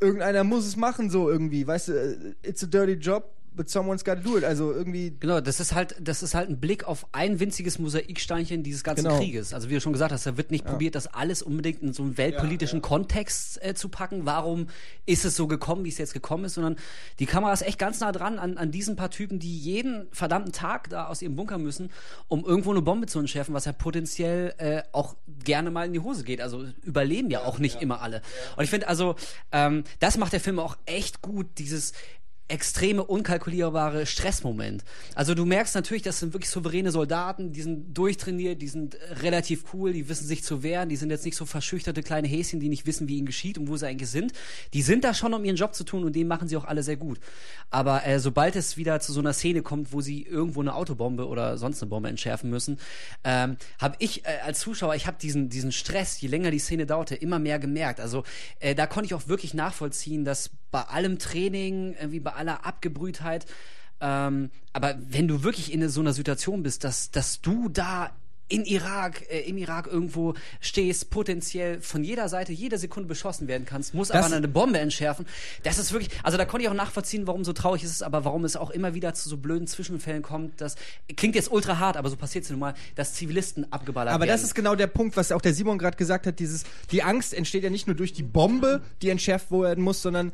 irgendeiner muss es machen, so irgendwie, weißt du, äh, it's a dirty job, but someone's got to do it. Also irgendwie. Genau, das ist halt, das ist halt ein Blick auf ein winziges Mosaiksteinchen dieses ganzen genau. Krieges. Also wie du schon gesagt hast, da wird nicht ja. probiert, das alles unbedingt in so einen weltpolitischen ja, ja. Kontext äh, zu packen. Warum ist es so gekommen, wie es jetzt gekommen ist, sondern die Kamera ist echt ganz nah dran an, an diesen paar Typen, die jeden verdammten Tag da aus ihrem Bunker müssen, um irgendwo eine Bombe zu entschärfen, was ja potenziell äh, auch gerne mal in die Hose geht. Also überleben ja auch nicht immer alle. Und ich finde also, ähm, das macht der Film auch echt gut, dieses extreme, unkalkulierbare Stressmoment. Also du merkst natürlich, das sind wirklich souveräne Soldaten, die sind durchtrainiert, die sind relativ cool, die wissen sich zu wehren, die sind jetzt nicht so verschüchterte kleine Häschen, die nicht wissen, wie ihnen geschieht und wo sie eigentlich sind. Die sind da schon, um ihren Job zu tun und den machen sie auch alle sehr gut. Aber äh, sobald es wieder zu so einer Szene kommt, wo sie irgendwo eine Autobombe oder sonst eine Bombe entschärfen müssen, ähm, habe ich äh, als Zuschauer, ich habe diesen, diesen Stress, je länger die Szene dauerte, immer mehr gemerkt. Also äh, da konnte ich auch wirklich nachvollziehen, dass bei allem Training, wie bei aller Abgebrühtheit. Ähm, aber wenn du wirklich in so einer Situation bist, dass, dass du da in Irak, äh, im Irak irgendwo stehst, potenziell von jeder Seite jede Sekunde beschossen werden kannst, muss das aber eine Bombe entschärfen. Das ist wirklich, also da konnte ich auch nachvollziehen, warum so traurig es ist, aber warum es auch immer wieder zu so blöden Zwischenfällen kommt. Das klingt jetzt ultra hart, aber so passiert es nun mal, dass Zivilisten abgeballert aber werden. Aber das ist genau der Punkt, was auch der Simon gerade gesagt hat, dieses, die Angst entsteht ja nicht nur durch die Bombe, die entschärft werden muss, sondern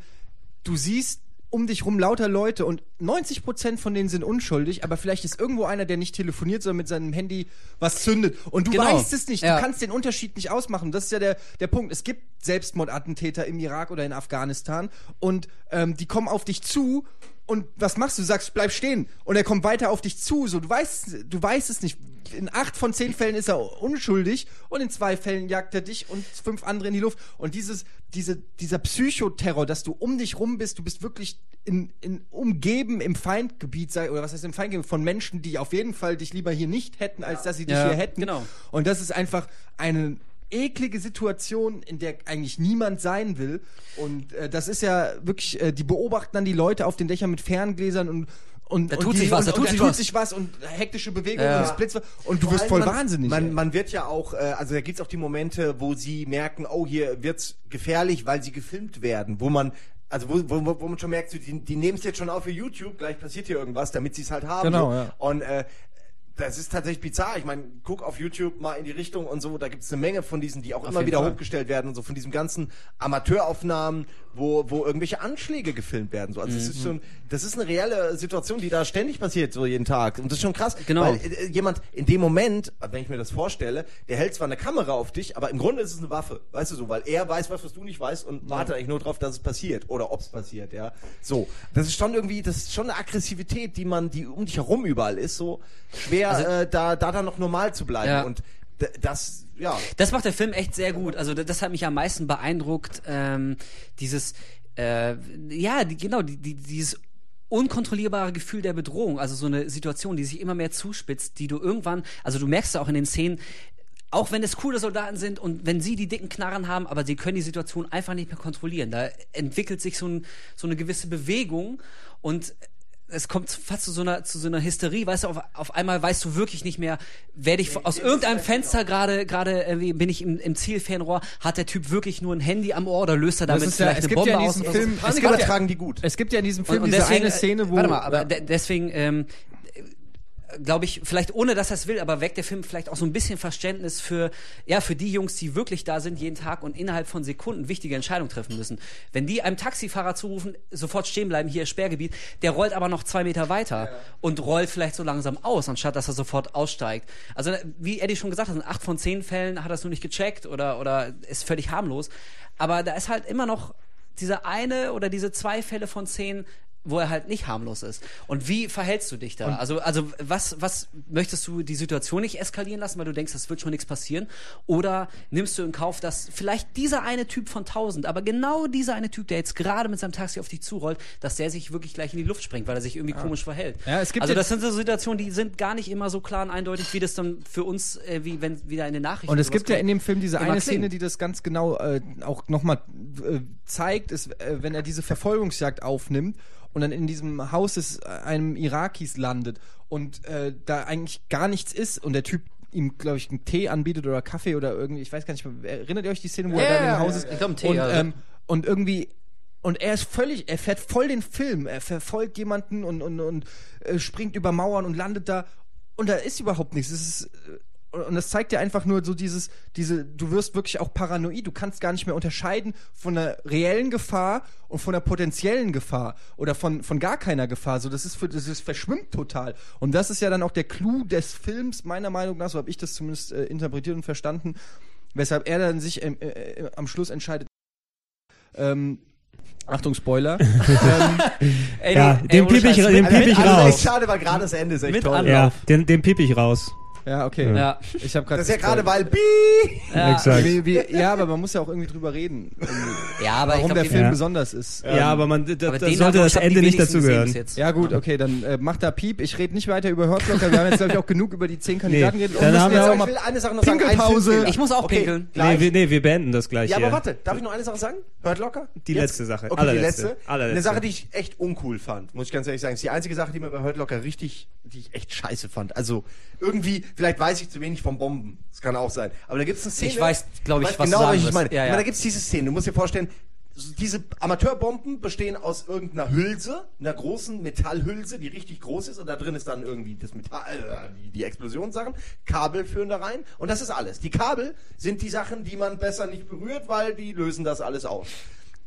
du siehst um dich rum lauter Leute und 90% von denen sind unschuldig, aber vielleicht ist irgendwo einer, der nicht telefoniert, sondern mit seinem Handy was zündet. Und du genau. weißt es nicht, ja. du kannst den Unterschied nicht ausmachen. Das ist ja der, der Punkt. Es gibt Selbstmordattentäter im Irak oder in Afghanistan und ähm, die kommen auf dich zu und was machst du? Du sagst, bleib stehen. Und er kommt weiter auf dich zu. So, du weißt, du weißt es nicht. In acht von zehn Fällen ist er unschuldig und in zwei Fällen jagt er dich und fünf andere in die Luft. Und dieses, diese, dieser Psychoterror, dass du um dich rum bist, du bist wirklich in, in umgeben im Feindgebiet, sei, oder was heißt im Feindgebiet, von Menschen, die auf jeden Fall dich lieber hier nicht hätten, als dass sie dich Ja, hier hätten. genau. Und das ist einfach eine eklige Situation, in der eigentlich niemand sein will. Und äh, das ist ja wirklich, äh, die beobachten dann die Leute auf den Dächern mit Ferngläsern und und, Da und tut die, sich was, und, da tut und sich tut was. sich was und hektische Bewegungen Ja. und es blitzt und du wirst voll man, wahnsinnig. Man, man wird ja auch, äh, also da gibt's auch die Momente, wo sie merken, oh, hier wird's gefährlich, weil sie gefilmt werden, wo man also wo, wo, wo man schon merkt, die, die nehmen es jetzt schon auf für YouTube, gleich passiert hier irgendwas, damit sie es halt haben. Genau, ja. Und äh, das ist tatsächlich bizarr. Ich meine, guck auf YouTube mal in die Richtung und so, da gibt es eine Menge von diesen, die auch immer jeden wieder Fall. hochgestellt werden und so von diesem ganzen Amateuraufnahmen, wo, wo irgendwelche Anschläge gefilmt werden. So. Also das Mhm. ist schon, das ist eine reelle Situation, die da ständig passiert, so jeden Tag. Und das ist schon krass. Genau. Weil äh, jemand in dem Moment, wenn ich mir das vorstelle, der hält zwar eine Kamera auf dich, aber im Grunde ist es eine Waffe. Weißt du so, weil er weiß was, was du nicht weißt und wartet eigentlich nur darauf, dass es passiert oder ob es passiert, ja. So. Das ist schon irgendwie, das ist schon eine Aggressivität, die man, die um dich herum überall ist, so schwer, Also- äh, da, da dann noch normal zu bleiben. Ja. Und das, ja. Das macht der Film echt sehr gut. Also das, das hat mich am meisten beeindruckt. Ähm, dieses, äh, ja, die, genau, die, die, dieses unkontrollierbare Gefühl der Bedrohung. Also so eine Situation, die sich immer mehr zuspitzt, die du irgendwann, also du merkst ja auch in den Szenen, auch wenn es coole Soldaten sind und wenn sie die dicken Knarren haben, aber sie können die Situation einfach nicht mehr kontrollieren. Da entwickelt sich so, ein, so eine gewisse Bewegung und es kommt fast zu so einer, zu so einer Hysterie, weißt du, auf, auf einmal weißt du wirklich nicht mehr, werde ich aus irgendeinem Fenster gerade, gerade irgendwie bin ich im, im Zielfernrohr, hat der Typ wirklich nur ein Handy am Ohr oder löst er damit ja- vielleicht es eine gibt Bombe ja in aus? diesem? Film- es Panik gibt ja- übertragen die gut. es gibt ja in diesem Film Und, und diese deswegen, eine Szene, wo äh, warte mal, aber ja. de deswegen ähm, glaube ich, vielleicht ohne dass er es will, aber weckt der Film vielleicht auch so ein bisschen Verständnis für, ja, für die Jungs, die wirklich da sind jeden Tag und innerhalb von Sekunden wichtige Entscheidungen treffen müssen. Wenn die einem Taxifahrer zurufen, sofort stehen bleiben, hier Sperrgebiet, der rollt aber noch zwei Meter weiter und rollt vielleicht so langsam aus, anstatt dass er sofort aussteigt. Also wie Eddie schon gesagt hat, in acht von zehn Fällen hat er es nur nicht gecheckt oder, oder ist völlig harmlos. Aber da ist halt immer noch diese eine oder diese zwei Fälle von zehn, wo er halt nicht harmlos ist. Und wie verhältst du dich da? also, also was, was möchtest du die Situation nicht eskalieren lassen, weil du denkst, es wird schon nichts passieren? Oder nimmst du in Kauf, dass vielleicht dieser eine Typ von tausend, aber genau dieser eine Typ, der jetzt gerade mit seinem Taxi auf dich zurollt, dass der sich wirklich gleich in die Luft springt, weil er sich irgendwie komisch verhält. Ja, es gibt also ja- das sind so Situationen, die sind gar nicht immer so klar und eindeutig, wie das dann für uns, äh, wie wenn wieder in den Nachrichten Und es gibt ja in dem Film diese eine. Szene, die das ganz genau äh, auch nochmal äh, zeigt, ist, äh, wenn er diese Verfolgungsjagd aufnimmt und dann in diesem Haus des äh, einem Irakis landet und äh, da eigentlich gar nichts ist und der Typ ihm, glaube ich, einen Tee anbietet oder Kaffee oder irgendwie, ich weiß gar nicht mehr, erinnert ihr euch die Szene, wo Ja, er da in ja, dem Haus ja, ist? ich glaub, einen Tee, und, ja. ähm, und irgendwie und er ist völlig, er fährt voll den Film, er verfolgt jemanden und, und, und äh, springt über Mauern und landet da und da ist überhaupt nichts. Es ist, äh, und das zeigt dir einfach nur so dieses, diese, du wirst wirklich auch paranoid, du kannst gar nicht mehr unterscheiden von einer reellen Gefahr und von einer potenziellen Gefahr oder von, von gar keiner Gefahr. So, das ist für, das ist verschwimmt total. Und das ist ja dann auch der Clou des Films, meiner Meinung nach, so habe ich das zumindest äh, interpretiert und verstanden, weshalb er dann sich ähm, äh, äh, am Schluss entscheidet, ähm, Achtung, Spoiler. ähm, Ey, Ja, nee, den ey, ohne piep ich- den piep ich also raus. echt schade, weil gerade das Ende ist echt Mit toll. Anlauf. Ja, den, den piep ich raus. Ja, okay. Ja. Ich habe gerade Das ist ja gerade, weil Bi Ja. Exakt. Wie, wie, ja, aber man muss ja auch irgendwie drüber reden, Ja, aber warum ich glaub, der Film Ja. besonders ist. Ja, aber man, da, aber da den sollte das Ende nicht dazugehören. jetzt. Ja gut, okay, dann äh, macht da Piep. Ich rede nicht weiter über Hurt Locker. Wir haben jetzt, glaube ich, auch genug über die zehn Kandidaten Nee, geredet. dann müssen haben jetzt wir auch ich mal will eine Sache noch sagen. Pinkelpause. Filmfehler. Ich muss auch okay, pinkeln. Nee, Gleich. wir, nee, wir beenden das gleich Ja, hier. aber warte, darf ich noch eine Sache sagen? Hört locker? Die letzte Sache, Okay, allerletzte, die letzte. allerletzte. Eine Sache, die ich echt uncool fand, muss ich ganz ehrlich sagen. ist die einzige Sache, die mir bei Hört locker richtig, die ich echt scheiße fand. Also irgendwie, vielleicht weiß ich zu wenig vom Bomben. Das kann auch sein. Aber da gibt es eine Szene. Ich weiß, glaub ich, was du genau, sagen was ich meine. Ja, Ich ja. meine, da gibt es diese Szene. Du musst dir vorstellen, diese Amateurbomben bestehen aus irgendeiner Hülse, einer großen Metallhülse, die richtig groß ist und da drin ist dann irgendwie das Metall, äh, die, die Explosionssachen, Kabel führen da rein und das ist alles. Die Kabel sind die Sachen, die man besser nicht berührt, weil die lösen das alles aus.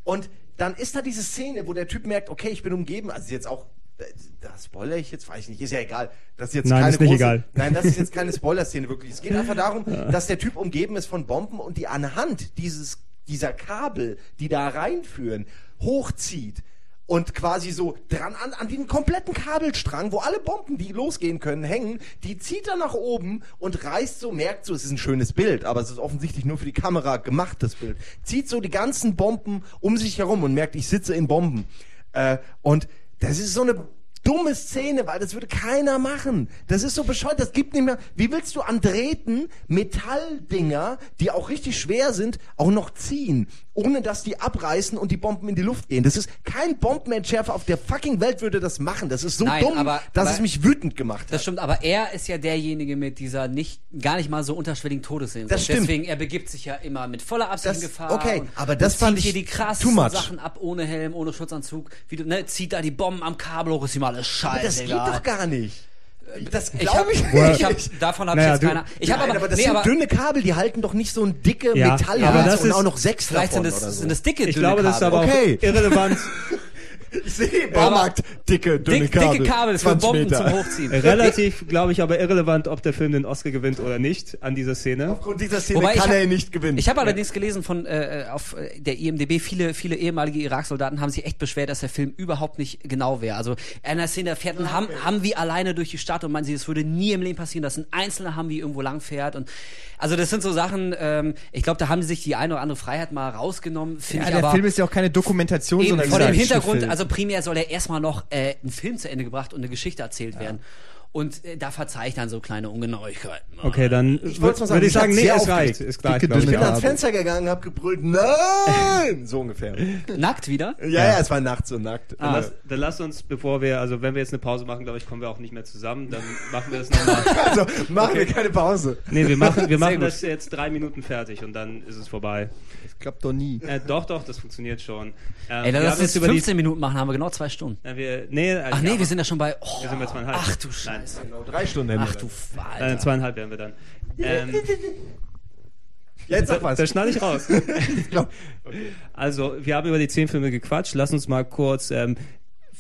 Und dann ist da diese Szene, wo der Typ merkt, okay, ich bin umgeben, also jetzt auch, äh, da spoilere ich jetzt, weiß ich nicht, ist ja egal. Das ist jetzt Nein, keine ist nicht große, egal. Nein, das ist jetzt keine Spoiler-Szene wirklich. Es geht einfach darum, dass der Typ umgeben ist von Bomben und die anhand dieses, dieser Kabel, die da reinführen, hochzieht. und quasi so dran an, an den kompletten Kabelstrang, wo alle Bomben, die losgehen können, hängen, die zieht er nach oben und reißt so, merkt so, es ist ein schönes Bild, aber es ist offensichtlich nur für die Kamera gemachtes Bild, zieht so die ganzen Bomben um sich herum und merkt, ich sitze in Bomben. Äh, und das ist so eine dumme Szene, weil das würde keiner machen. Das ist so bescheuert, das gibt nicht mehr. Wie willst du an Drähten Metalldinger, die auch richtig schwer sind, auch noch ziehen, ohne dass die abreißen und die Bomben in die Luft gehen? Das ist kein Bombenentschärfer auf der fucking Welt würde das machen. Das ist so Nein, dumm, aber- dass aber- es mich wütend gemacht Das hat. stimmt, aber er ist ja derjenige mit dieser nicht, gar nicht mal so unterschwelligen Todessehnsucht. Das stimmt. Deswegen, er begibt sich ja immer mit voller Absicht Das- in Gefahr. okay, und, aber das fand zieht ich hier die krassesten. Sachen ab, ohne Helm, ohne Schutzanzug. Wie du, ne, zieht da die Bomben am Kabel hoch, ist ihm alles scheiße. das geht doch gar nicht. Das Ich glaube hab, ich, ich hab, davon habe Naja, ich jetzt du- keine. Ich habe aber, aber das nee, sind aber dünne Kabel, die halten doch nicht so ein dicke Ja, Metallhals aber das und ist- auch noch sechs vielleicht davon sind oder so. sind es dicke, Ich dünne glaube, das ist Kabel. aber Okay. auch irrelevant. Ich sehe Baumarkt dicke, dünne Dick, Kabel. dicke Kabel für 20 Bomben Meter. zum Hochziehen. Relativ, glaube ich, aber irrelevant, ob der Film den Oscar gewinnt oder nicht an dieser Szene. Aufgrund dieser Szene Wobei ich kann hab- er ihn nicht gewinnen. Ich habe allerdings gelesen von äh, auf äh, der IMDb, viele, viele ehemalige Irak-Soldaten haben sich echt beschwert, dass der Film überhaupt nicht genau wäre. Also in der Szene fährt ein Hum Humvee alleine durch die Stadt und man sieht, es würde nie im Leben passieren, dass ein einzelner Humvee irgendwo lang fährt. Und also das sind so Sachen, ähm, ich glaube, da haben sie sich die eine oder andere Freiheit mal rausgenommen. Finde Ja, ich der aber Film ist ja auch keine Dokumentation, Eben, sondern vor dem ein Hintergrund. Also primär soll er erstmal noch äh, ein Film zu Ende gebracht und eine Geschichte erzählt werden. Und äh, da verzeih ich dann so kleine Ungenauigkeiten. Okay, dann Ich würde wollt's mal sagen, würd ich sagen, nee, es reicht. Dicke, glaub ich, Ich bin ja. ans Fenster gegangen, hab gebrüllt, nein! So ungefähr. Nackt wieder? Ja, ja, es war nachts so nackt. Dann, lass, dann lass uns, bevor wir, also wenn wir jetzt eine Pause machen, glaube ich, kommen wir auch nicht mehr zusammen. Dann machen wir das nochmal. Also, machen wir keine Pause. Nee, wir machen, wir machen das jetzt drei Minuten fertig und dann ist es vorbei. Das klappt doch nie. Äh, doch, doch, das funktioniert schon. Ähm, Ey, dann wir lass uns jetzt über die, 15 Minuten machen, haben wir genau zwei Stunden. äh, wir, nee, äh, Ach nee, ja, wir sind ja schon bei. Oh, wir sind bei zweieinhalb. Ach du Nein. Scheiße. Drei Stunden hätten wir Ach du dann. Äh, Alter. zweieinhalb wären wir dann. Ähm, Jetzt sag was. da schneide ich raus. glaub- Also, wir haben über die zehn Filme gequatscht. Lass uns mal kurz. Ähm,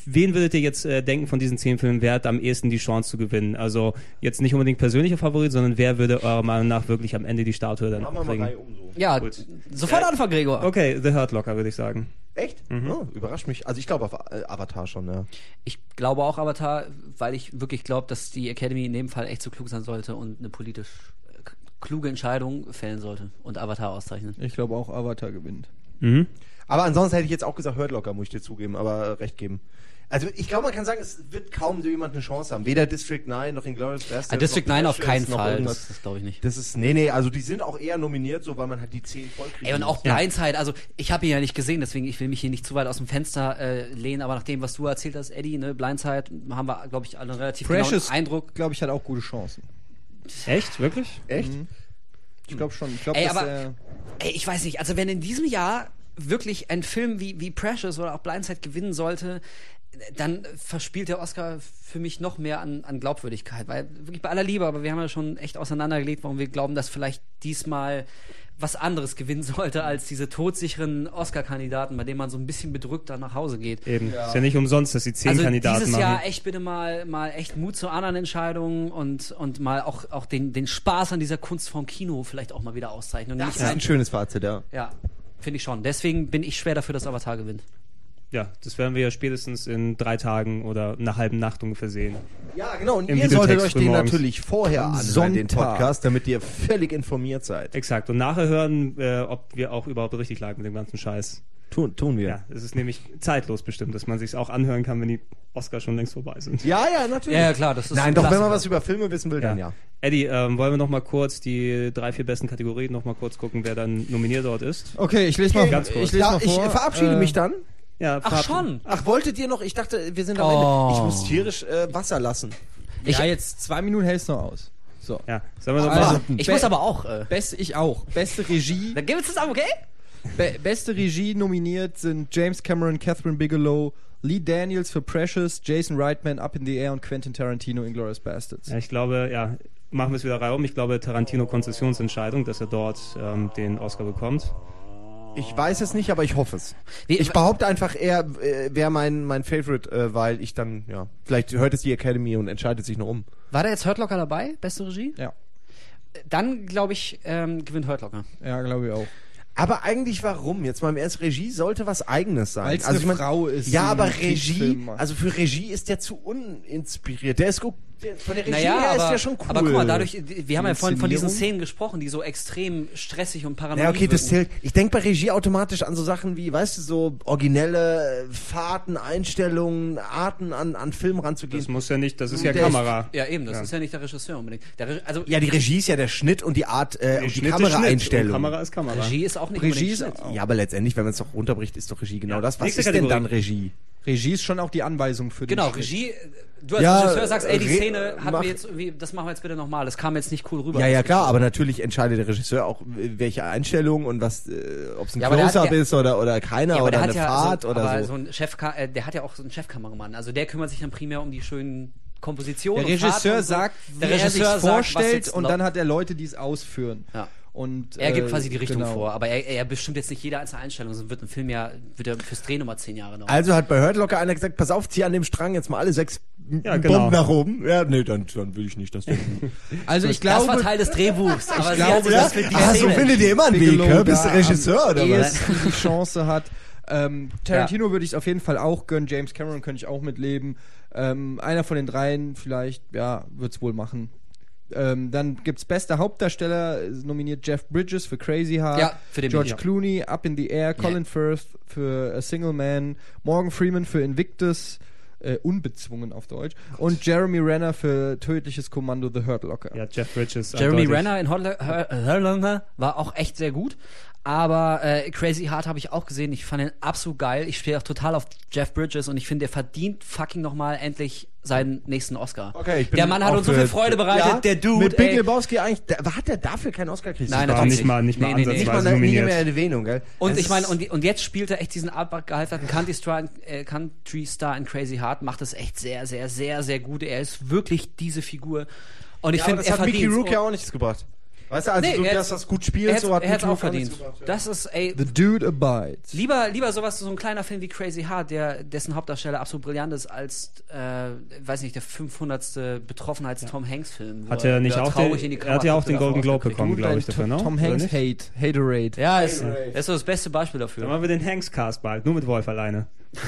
wen würdet ihr jetzt äh, denken von diesen zehn Filmen, wer hat am ehesten die Chance zu gewinnen? Also jetzt nicht unbedingt persönlicher Favorit, sondern wer würde eurer Meinung nach wirklich am Ende die Statue dann Machen wir mal kriegen? Reihe um so. Ja, Gut. sofort Ja. anfangen, Gregor. Okay, The Hurt Locker würde ich sagen. Echt? Oh, überrascht mich. Also ich glaube auf äh, Avatar schon, ja. Ich glaube auch Avatar, weil ich wirklich glaube, dass die Academy in dem Fall echt so klug sein sollte und eine politisch äh, kluge Entscheidung fällen sollte und Avatar auszeichnen. Ich glaube auch Avatar gewinnt. Mhm. Aber ansonsten hätte ich jetzt auch gesagt, Hurt Locker, muss ich dir zugeben, aber äh, recht geben. Also ich glaube, man kann sagen, es wird kaum so jemand eine Chance haben. Weder District 9 noch Inglourious Basterds. Ah, District noch 9 auf keinen Fall, das, das glaube ich nicht. Das ist, nee, nee, also die sind auch eher nominiert, so weil man halt die 10 voll kriegt. Ey, und auch Blindside, also ich habe ihn ja nicht gesehen, deswegen ich will mich hier nicht zu weit aus dem Fenster äh, lehnen, aber nach dem, was du erzählt hast, Eddie, ne, Blindside, haben wir, glaube ich, alle einen relativ Precious, genauen Eindruck. glaube ich, hat auch gute Chancen. Echt? Wirklich? Echt? Ich glaube schon. Ich glaube, Ey, dass aber- er Ey, ich weiß nicht, also wenn in diesem Jahr wirklich ein Film wie, wie Precious oder auch Blindside gewinnen sollte, dann verspielt der Oscar für mich noch mehr an, an Glaubwürdigkeit, weil wirklich bei aller Liebe, aber wir haben ja schon echt auseinandergelegt, warum wir glauben, dass vielleicht diesmal was anderes gewinnen sollte als diese todsicheren Oscar-Kandidaten, bei denen man so ein bisschen bedrückt dann nach Hause geht. Eben. Ist ja nicht umsonst, dass sie zehn Also Kandidaten dieses machen. Jahr echt bitte mal, mal echt Mut zu anderen Entscheidungen und, und mal auch, auch den, den Spaß an dieser Kunstform Kino vielleicht auch mal wieder auszeichnen. Und Das ist ein schönes Fazit, ja. ja, finde ich schon. Deswegen bin ich schwer dafür, dass Avatar gewinnt. Ja, das werden wir ja spätestens in drei Tagen oder einer halben Nacht ungefähr sehen. Ja, genau. Und Im ihr solltet euch den natürlich vorher anhören, den. Podcast, damit ihr völlig informiert seid. Exakt. Und nachher hören, äh, ob wir auch überhaupt richtig lagen mit dem ganzen Scheiß. Tun, tun wir. Ja, es ist nämlich zeitlos bestimmt, dass man sich auch anhören kann, wenn die Oscars schon längst vorbei sind. Ja, ja, natürlich. Ja, ja, klar, das ist Nein, ein doch, wenn man Klassiker. was über Filme wissen will, dann ja. Eddie, ähm, wollen wir noch mal kurz die drei, vier besten Kategorien noch mal kurz gucken, wer dann nominiert dort ist? Okay, ich lese mal, Ganz kurz. ich lese Ja, mal ich vor. äh, verabschiede Äh, mich dann. Ja, Ach Fab- schon. Ach, wolltet ihr noch? Ich dachte, wir sind am Oh. Ende. Ich muss tierisch äh, Wasser lassen. Ich- ja, jetzt zwei Minuten hältst du noch aus. So. Ja, sollen wir noch Also, mal... Ich muss aber auch. Äh, Beste, ich auch. Beste Regie. dann geben wir zusammen, okay? Be beste Regie nominiert sind James Cameron, Catherine Bigelow, Lee Daniels für Precious, Jason Reitman, Up in the Air und Quentin Tarantino, Inglourious Bastards. Ja, ich glaube, ja, machen wir es wieder reihum. Ich glaube, Tarantino Konzessionsentscheidung, dass er dort ähm, den Oscar bekommt. Ich weiß es nicht, aber ich hoffe es. Wie- Ich behaupte einfach, er äh, wäre mein, mein Favorite, äh, weil ich dann, ja, vielleicht hört es die Academy und entscheidet sich noch um. War da jetzt Hurt Locker dabei? Beste Regie? Ja. Dann, glaube ich, ähm, gewinnt Hurt Locker. Ja, glaube ich auch. Aber eigentlich warum? Jetzt mal im Ernst, Regie sollte was Eigenes sein. Weil's also eine ich mein, Frau ist, Ja, aber Regie, also für Regie ist der zu uninspiriert. Der ist gut, von der Regie Naja, her aber, ist der schon cool. aber guck mal, dadurch, wir haben ja vorhin von diesen? Szenen gesprochen, die so extrem stressig und paranoid Ja, okay, das zählt. Ich denke bei Regie automatisch an so Sachen wie, weißt du, so originelle Fahrten, Einstellungen, Arten an, an Film ranzugehen. Das muss ja nicht, das ist ja Der ist- Kamera. Ja, eben, das Ja. ist ja nicht der Regisseur unbedingt. Der Re also ja, die Regie ist ja der Schnitt und die Art, äh, und die Kameraeinstellung. Kamera ist Kamera. Regie ist auch nicht Regie ist Schnitt. Ja, aber letztendlich, wenn man es doch runterbricht, ist doch Regie genau Ja. das. Was ist denn dann Regie? Regie ist schon auch die Anweisung für den Genau. Regie. Du als Ja, Regisseur sagst, ey, die Re- Szene hat mir jetzt irgendwie, das machen wir jetzt bitte nochmal. Das kam jetzt nicht cool rüber. Ja, ja, klar, aber natürlich entscheidet der Regisseur auch, welche Einstellung und was, äh, ob es ein Ja, Close-Up ist oder, oder keiner Ja, oder der eine hat ja Fahrt so, oder aber so. so ein Chef, äh, der hat ja auch so einen Chefkameramann. Also der kümmert sich dann primär um die schönen Kompositionen. Der Regisseur und so. sagt, wie der er Regisseur sich sagt, was vorstellt jetzt und dann hat er Leute, die es ausführen. Ja. Und, Er gibt äh, quasi die Richtung genau. vor, aber er, er bestimmt jetzt nicht jede einzelne Einstellung, sonst wird ein Film ja wird er fürs Dreh nochmal zehn Jahre dauern. Also hat bei Hurt Locker einer gesagt, pass auf, zieh an dem Strang jetzt mal alle sechs Ja, Bomben genau. nach oben. Ja, nee, dann, dann will ich nicht das denken. Also ich das war glaube, Teil des Drehbuchs, aber sie glaube, ja. das die ah, so findet ihr immer einen Weg, hä? Bist du Regisseur oder was? die Chance hat. Ähm, Tarantino würde ich es auf jeden Fall auch gönnen. James Cameron könnte ich auch mitleben. Ähm, einer von den dreien vielleicht, ja, wird's wohl machen. Ähm, dann gibt's bester Hauptdarsteller, nominiert Jeff Bridges für Crazy Heart, Ja, für den George. Clooney, Up in the Air, Colin Firth für A Single Man, Morgan Freeman für Invictus, äh, unbezwungen auf Deutsch, und Jeremy Renner für Tödliches Kommando The Hurt Locker. Ja, Jeff Bridges. Jeremy eindeutig. Renner in Her- Herlander war auch echt sehr gut. Aber äh, Crazy Heart habe ich auch gesehen. Ich fand ihn absolut geil. Ich stehe auch total auf Jeff Bridges und ich finde, der verdient fucking nochmal endlich seinen nächsten Oscar. Okay, ich bin der Mann hat uns so viel Freude bereitet. Ja, der Dude, Mit Big ey. Lebowski eigentlich, da, hat der dafür keinen Oscar gekriegt? Nein, natürlich nicht mal, nicht mal Nee, nee, nee. Nicht mal nie nominiert. mehr Erwähnung, gell? Und Es ich meine, und, und jetzt spielt er echt diesen abgehalterten Country Star, äh, Country Star in Crazy Heart, macht es echt sehr, sehr, sehr, sehr gut. Er ist wirklich diese Figur. Und ich ja, finde, das er hat Mickey verdient Rourke ja auch nichts gebracht. Weißt du, also Nee, du, er dass hat's- das gut Er spielt, hat so hat es Mickey auch verdient. gebracht, ja. Das ist, ey, The Dude Abides. Lieber, lieber sowas, so ein kleiner Film wie Crazy Heart, der, dessen Hauptdarsteller absolut brillant ist, als, äh, weiß nicht, der 500. Betroffenheits-Tom Hanks-Film. wo Hat er nicht auch traurig den, in die er hat ja Kamera auch den Golden Globe bekommen, glaube ich, dafür, ne? Tom Hanks? Hate, Haterade. Ja, ist, ist so das beste Beispiel dafür. Dann machen wir den Hanks-Cast bald, nur mit Wolf alleine.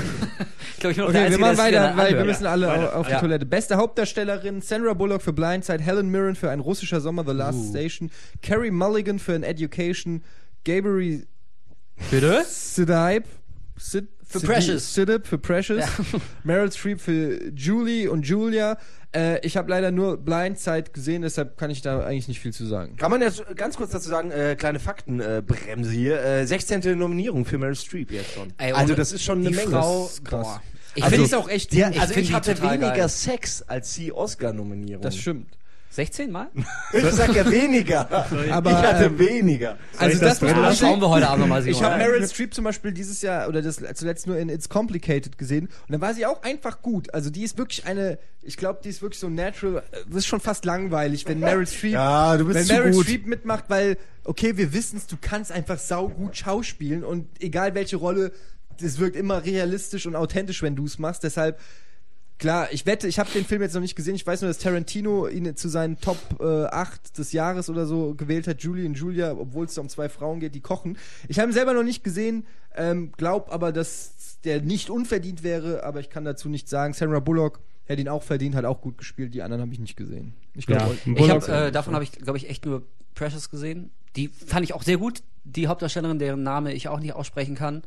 Ich glaube, ich bin noch der Okay, wir Einzige, machen der weiter, weil wir müssen alle Weiter. au- auf die Ja. Toilette. Beste Hauptdarstellerin, Sandra Bullock für Blindside, Helen Mirren für Ein russischer Sommer, The Last Station, Carrie Mulligan für An Education, Gabriel Bitte? Sidibe Sid, Für Precious. Sidib für Precious, Meryl Streep für Julie und Julia. Äh, ich habe leider nur Blindside gesehen, deshalb kann ich da eigentlich nicht viel zu sagen. Kann man jetzt ganz kurz dazu sagen, äh, kleine Faktenbremse äh, Bremse hier. Äh, 16. Nominierung für Meryl Streep jetzt schon. Ey, also das ist schon eine Menge. Frau, Das ist krass. boah. Ich Also, finde es auch echt Der, Ich also ich hatte weniger geil. Sex als sie Oscar-Nominierung. Das stimmt. 16 Mal? Ich sag ja weniger. Aber, ich hatte ähm, weniger. Also das, das muss drin man lassen? Schauen wir heute Abend nochmal, Ich habe Meryl Streep zum Beispiel dieses Jahr oder das zuletzt nur in It's Complicated gesehen und dann war sie auch einfach gut. Also die ist wirklich eine, ich glaube, die ist wirklich so natural. Das ist schon fast langweilig, wenn Meryl Streep, Ja, du bist wenn Meryl gut. Streep mitmacht, weil okay, wir wissen's, du kannst einfach sau gut schauspielen und egal welche Rolle, das wirkt immer realistisch und authentisch, wenn du es machst. Deshalb Klar, ich wette, ich habe den Film jetzt noch nicht gesehen. Ich weiß nur, dass Tarantino ihn zu seinen Top äh, 8 des Jahres oder so gewählt hat. Julie und Julia, obwohl es da um zwei Frauen geht, die kochen. Ich habe ihn selber noch nicht gesehen, ähm, glaub aber, dass der nicht unverdient wäre, aber ich kann dazu nichts sagen. Sandra Bullock hätte ihn auch verdient, hat auch gut gespielt. Die anderen habe ich nicht gesehen. Ich glaube, Ja, Ich Bullock- hab, äh, davon habe ich, glaube ich, echt nur Precious gesehen. Die fand ich auch sehr gut. Die Hauptdarstellerin, deren Name ich auch nicht aussprechen kann.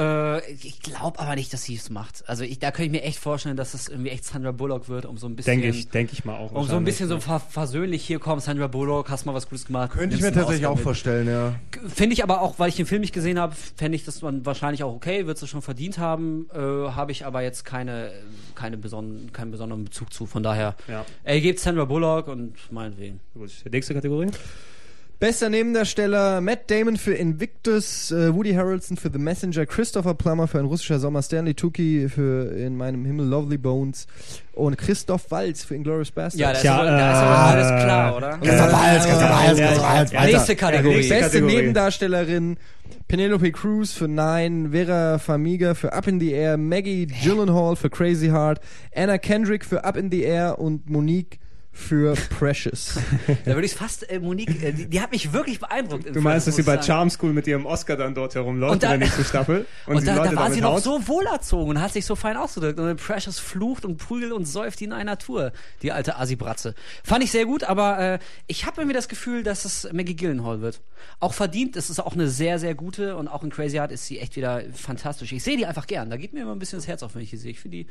Äh, ich glaube aber nicht, dass sie es macht. Also ich, da könnte ich mir echt vorstellen, dass es irgendwie echt Sandra Bullock wird, um so ein bisschen, Denke ich, denke ich mal auch. um so ein bisschen so ver versöhnlich hier kommen, Sandra Bullock, hast mal was Gutes gemacht. Könnte ich mir tatsächlich auch vorstellen, ja. Finde ich aber auch, weil ich den Film nicht gesehen habe, fände ich das wahrscheinlich auch okay, wird sie schon verdient haben, äh, habe ich aber jetzt keine, keine beson keinen besonderen Bezug zu. Von daher, Ja. er gibt Sandra Bullock und meinetwegen. Gut. Nächste Kategorie? Bester Nebendarsteller Matt Damon für Invictus, äh, Woody Harrelson für The Messenger, Christopher Plummer für ein russischer Sommer, Stanley Tucci für In meinem Himmel Lovely Bones und Christoph Waltz für Inglourious Bastards. Ja, da ist, Tja, aber, da ist äh, aber alles klar, oder? Christoph Waltz, Christoph Waltz, ja, Christoph ja. Waltz, Ja, weiter. Nächste Kategorie. nächste Beste Kategorie. Nebendarstellerin Penelope Cruz für Nine, Vera Farmiga für Up in the Air, Maggie Gyllenhaal für Crazy Heart, Anna Kendrick für Up in the Air und Monique für Precious. Da würde ich fast, äh, Monique, äh, die, die hat mich wirklich beeindruckt. Du meinst, Film, dass sie bei. Charm School mit ihrem Oscar dann dort herumläuft Und da- in der nächsten Staffel? Und, die da, da war sie noch haut? so wohlerzogen und hat sich so fein ausgedrückt. Und Precious flucht und prügelt und säuft in einer Tour, die alte Asi-Bratze. Fand ich sehr gut, aber äh, ich habe irgendwie das Gefühl, dass es Maggie Gyllenhaal wird. Auch verdient, es ist auch eine sehr, sehr gute und auch in Crazy Heart ist sie echt wieder fantastisch. Ich sehe die einfach gern. Da geht mir immer ein bisschen das Herz auf, wenn ich die sehe. Ich finde die,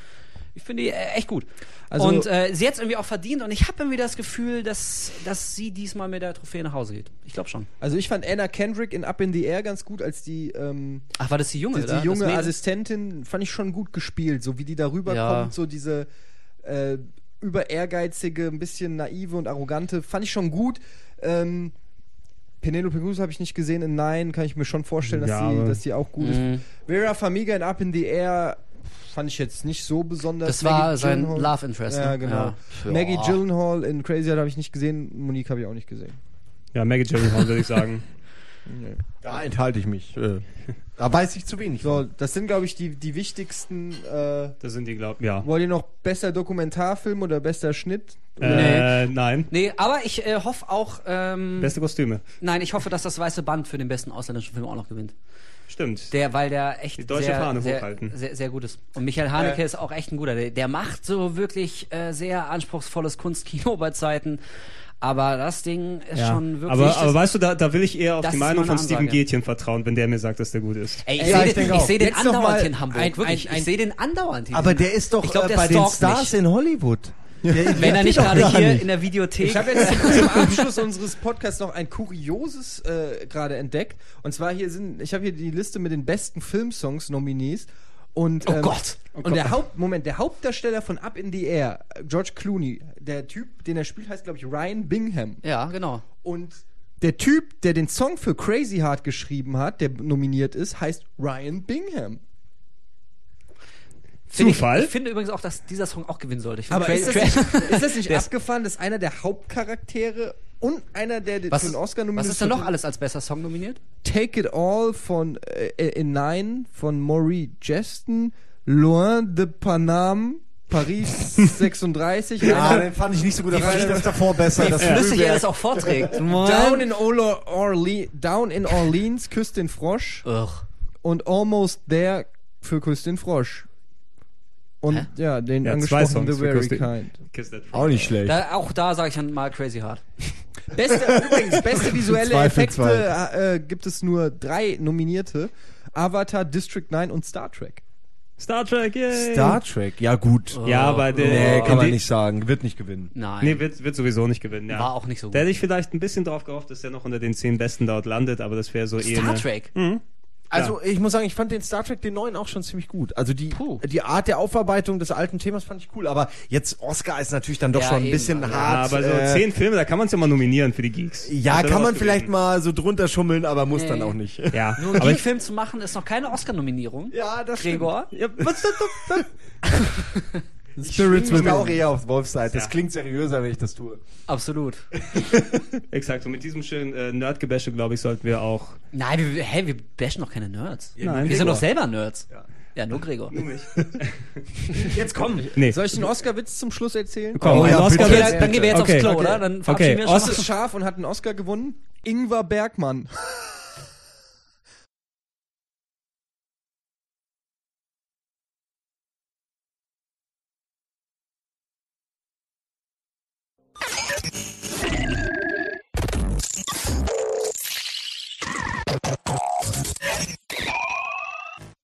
ich finde die äh, echt gut. Also- und äh, sie hat es irgendwie auch verdient und ich habe irgendwie das Gefühl, dass, dass sie diesmal mit der Trophäe nach Hause geht. Ich glaube schon. Also ich fand Anna Kendrick in Up in the Air ganz gut, als die, ähm, Ach, war das die Junge? die, die junge? Assistentin, fand ich schon gut gespielt, so wie die darüber Ja. kommt, so diese äh, über ehrgeizige, ein bisschen naive und arrogante, fand ich schon gut. Ähm, Penelope Cruz habe ich nicht gesehen in Nein, kann ich mir schon vorstellen, dass, Ja, sie, dass sie auch gut Mhm. ist. Vera Farmiga in Up in the Air fand ich jetzt nicht so besonders. Das war Maggie sein Gyllenhaal- Love Interest. Ja, ne? genau. Ja. Maggie Ja. Gyllenhaal in Crazy Heart habe ich nicht gesehen, Monique habe ich auch nicht gesehen. Ja, Maggie Gyllenhaal würde ich sagen. Da enthalte ich mich. Äh, da weiß ich zu wenig. So, das sind, glaube ich, die, die wichtigsten. Äh, Das sind die, glaub ja. wollt ihr noch besser Dokumentarfilm oder bester Schnitt? Äh, nein. Nee, aber ich äh, hoffe auch, ähm, Beste Kostüme. nein, ich hoffe, dass das Weiße Band für den besten ausländischen Film auch noch gewinnt. Stimmt. Der, weil der echt Die deutsche sehr, Fahne sehr, hochhalten. sehr, sehr gut ist. Und Michael Haneke ist auch echt ein guter. Der, der macht so wirklich äh, sehr anspruchsvolles Kunstkino bei Zeiten. Aber das Ding ist ja. schon wirklich. aber, aber weißt du, da, da will ich eher auf die Meinung von Steven. Gätchen vertrauen, wenn der mir sagt, dass der gut ist. Ey, ich Ja, sehe den, ich seh den andauernd in Hamburg. ein- wirklich. ein- ich sehe den andauernd hier. Aber der ist doch Ich glaub, äh, bei den Stars mich. in Hollywood. Der Wenn er nicht gerade hier nicht. in der Videothek. Ich habe jetzt zum Abschluss unseres Podcasts noch ein kurioses äh, gerade entdeckt. Und zwar hier sind, ich habe hier die Liste mit den besten Filmsongs-Nominees. Und, Oh ähm, Gott. Und der Haupt, Moment, der Hauptdarsteller von Up in the Air, George Clooney, der Typ, den er spielt, heißt, glaube ich, Ryan Bingham. ja, genau. Und der Typ, der den Song für Crazy Heart geschrieben hat, der nominiert ist, heißt Ryan Bingham. Zufall? Ich, ich finde übrigens auch, dass dieser Song auch gewinnen sollte. Aber Cra- ist das, nicht, ist das nicht abgefahren, dass einer der Hauptcharaktere und einer, der was, für einen Oscar nominiert was ist denn noch alles als bester Song nominiert? Take It All von äh, in Nine von Maury Jeston, Loin de Paname, Paris 36, Ja, den fand ich nicht so gut. Da fand ich das davor besser. Wie Das flüssig er das auch vorträgt. Down in, Orle Orle Down in Orleans, Küss den Frosch Ugh. und Almost There für Küss den Frosch. Und Hä? ja, den Ja, zwei angesprochenen Songs The Very Kind. Kiss that Auch nicht schlecht. Da, auch da sage ich dann mal Crazy Heart. Beste, übrigens, beste visuelle Zwei Effekte zwei. äh, gibt es nur drei nominierte. Avatar, District 9 und Star Trek. Star Trek, yay! Star Trek, ja gut. Ja, aber der. Nee, kann man die- nicht sagen. Wird nicht gewinnen. Nein. Nee, wird, wird sowieso nicht gewinnen, ja. War auch nicht so gut. Da hätte ich vielleicht ein bisschen drauf gehofft, dass der noch unter den zehn Besten dort landet, aber das wäre so eher. Star eine- Trek. Also ich muss sagen, ich fand den Star Trek, den neuen, auch schon ziemlich gut. Also die, Puh. die Art der Aufarbeitung des alten Themas fand ich cool. Aber jetzt Oscar ist natürlich dann doch Ja, schon ein eben, bisschen also- Ja, hart. aber so äh, zehn Filme, da kann man es ja mal nominieren für die Geeks. Ja, kann man vielleicht mal so drunter schummeln, aber muss Nee. dann auch nicht. Ja, Nur einen Geek-Film zu machen, ist noch keine Oscar-Nominierung. Ja, das Gregor? ja, was, das, das, Spirits will auch eher auf Wolfs Seite. Das Ja. klingt seriöser, wenn ich das tue. Absolut. Exakt, und mit diesem schönen äh, Nerdgebäsche, glaube ich, sollten wir auch. Nein, wir, hä, wir bashen doch keine Nerds. Nein. wir sind doch selber Nerds. Ja, nur Gregor. Jetzt komm. Nee. Soll ich den Oscar-Witz zum Schluss erzählen? Komm, Oh ja, Oscar. Okay, dann, dann gehen wir jetzt Okay. aufs Klo, Okay. oder? Dann Okay, wir uns ist scharf und hat einen Oscar gewonnen. Ingvar Bergmann.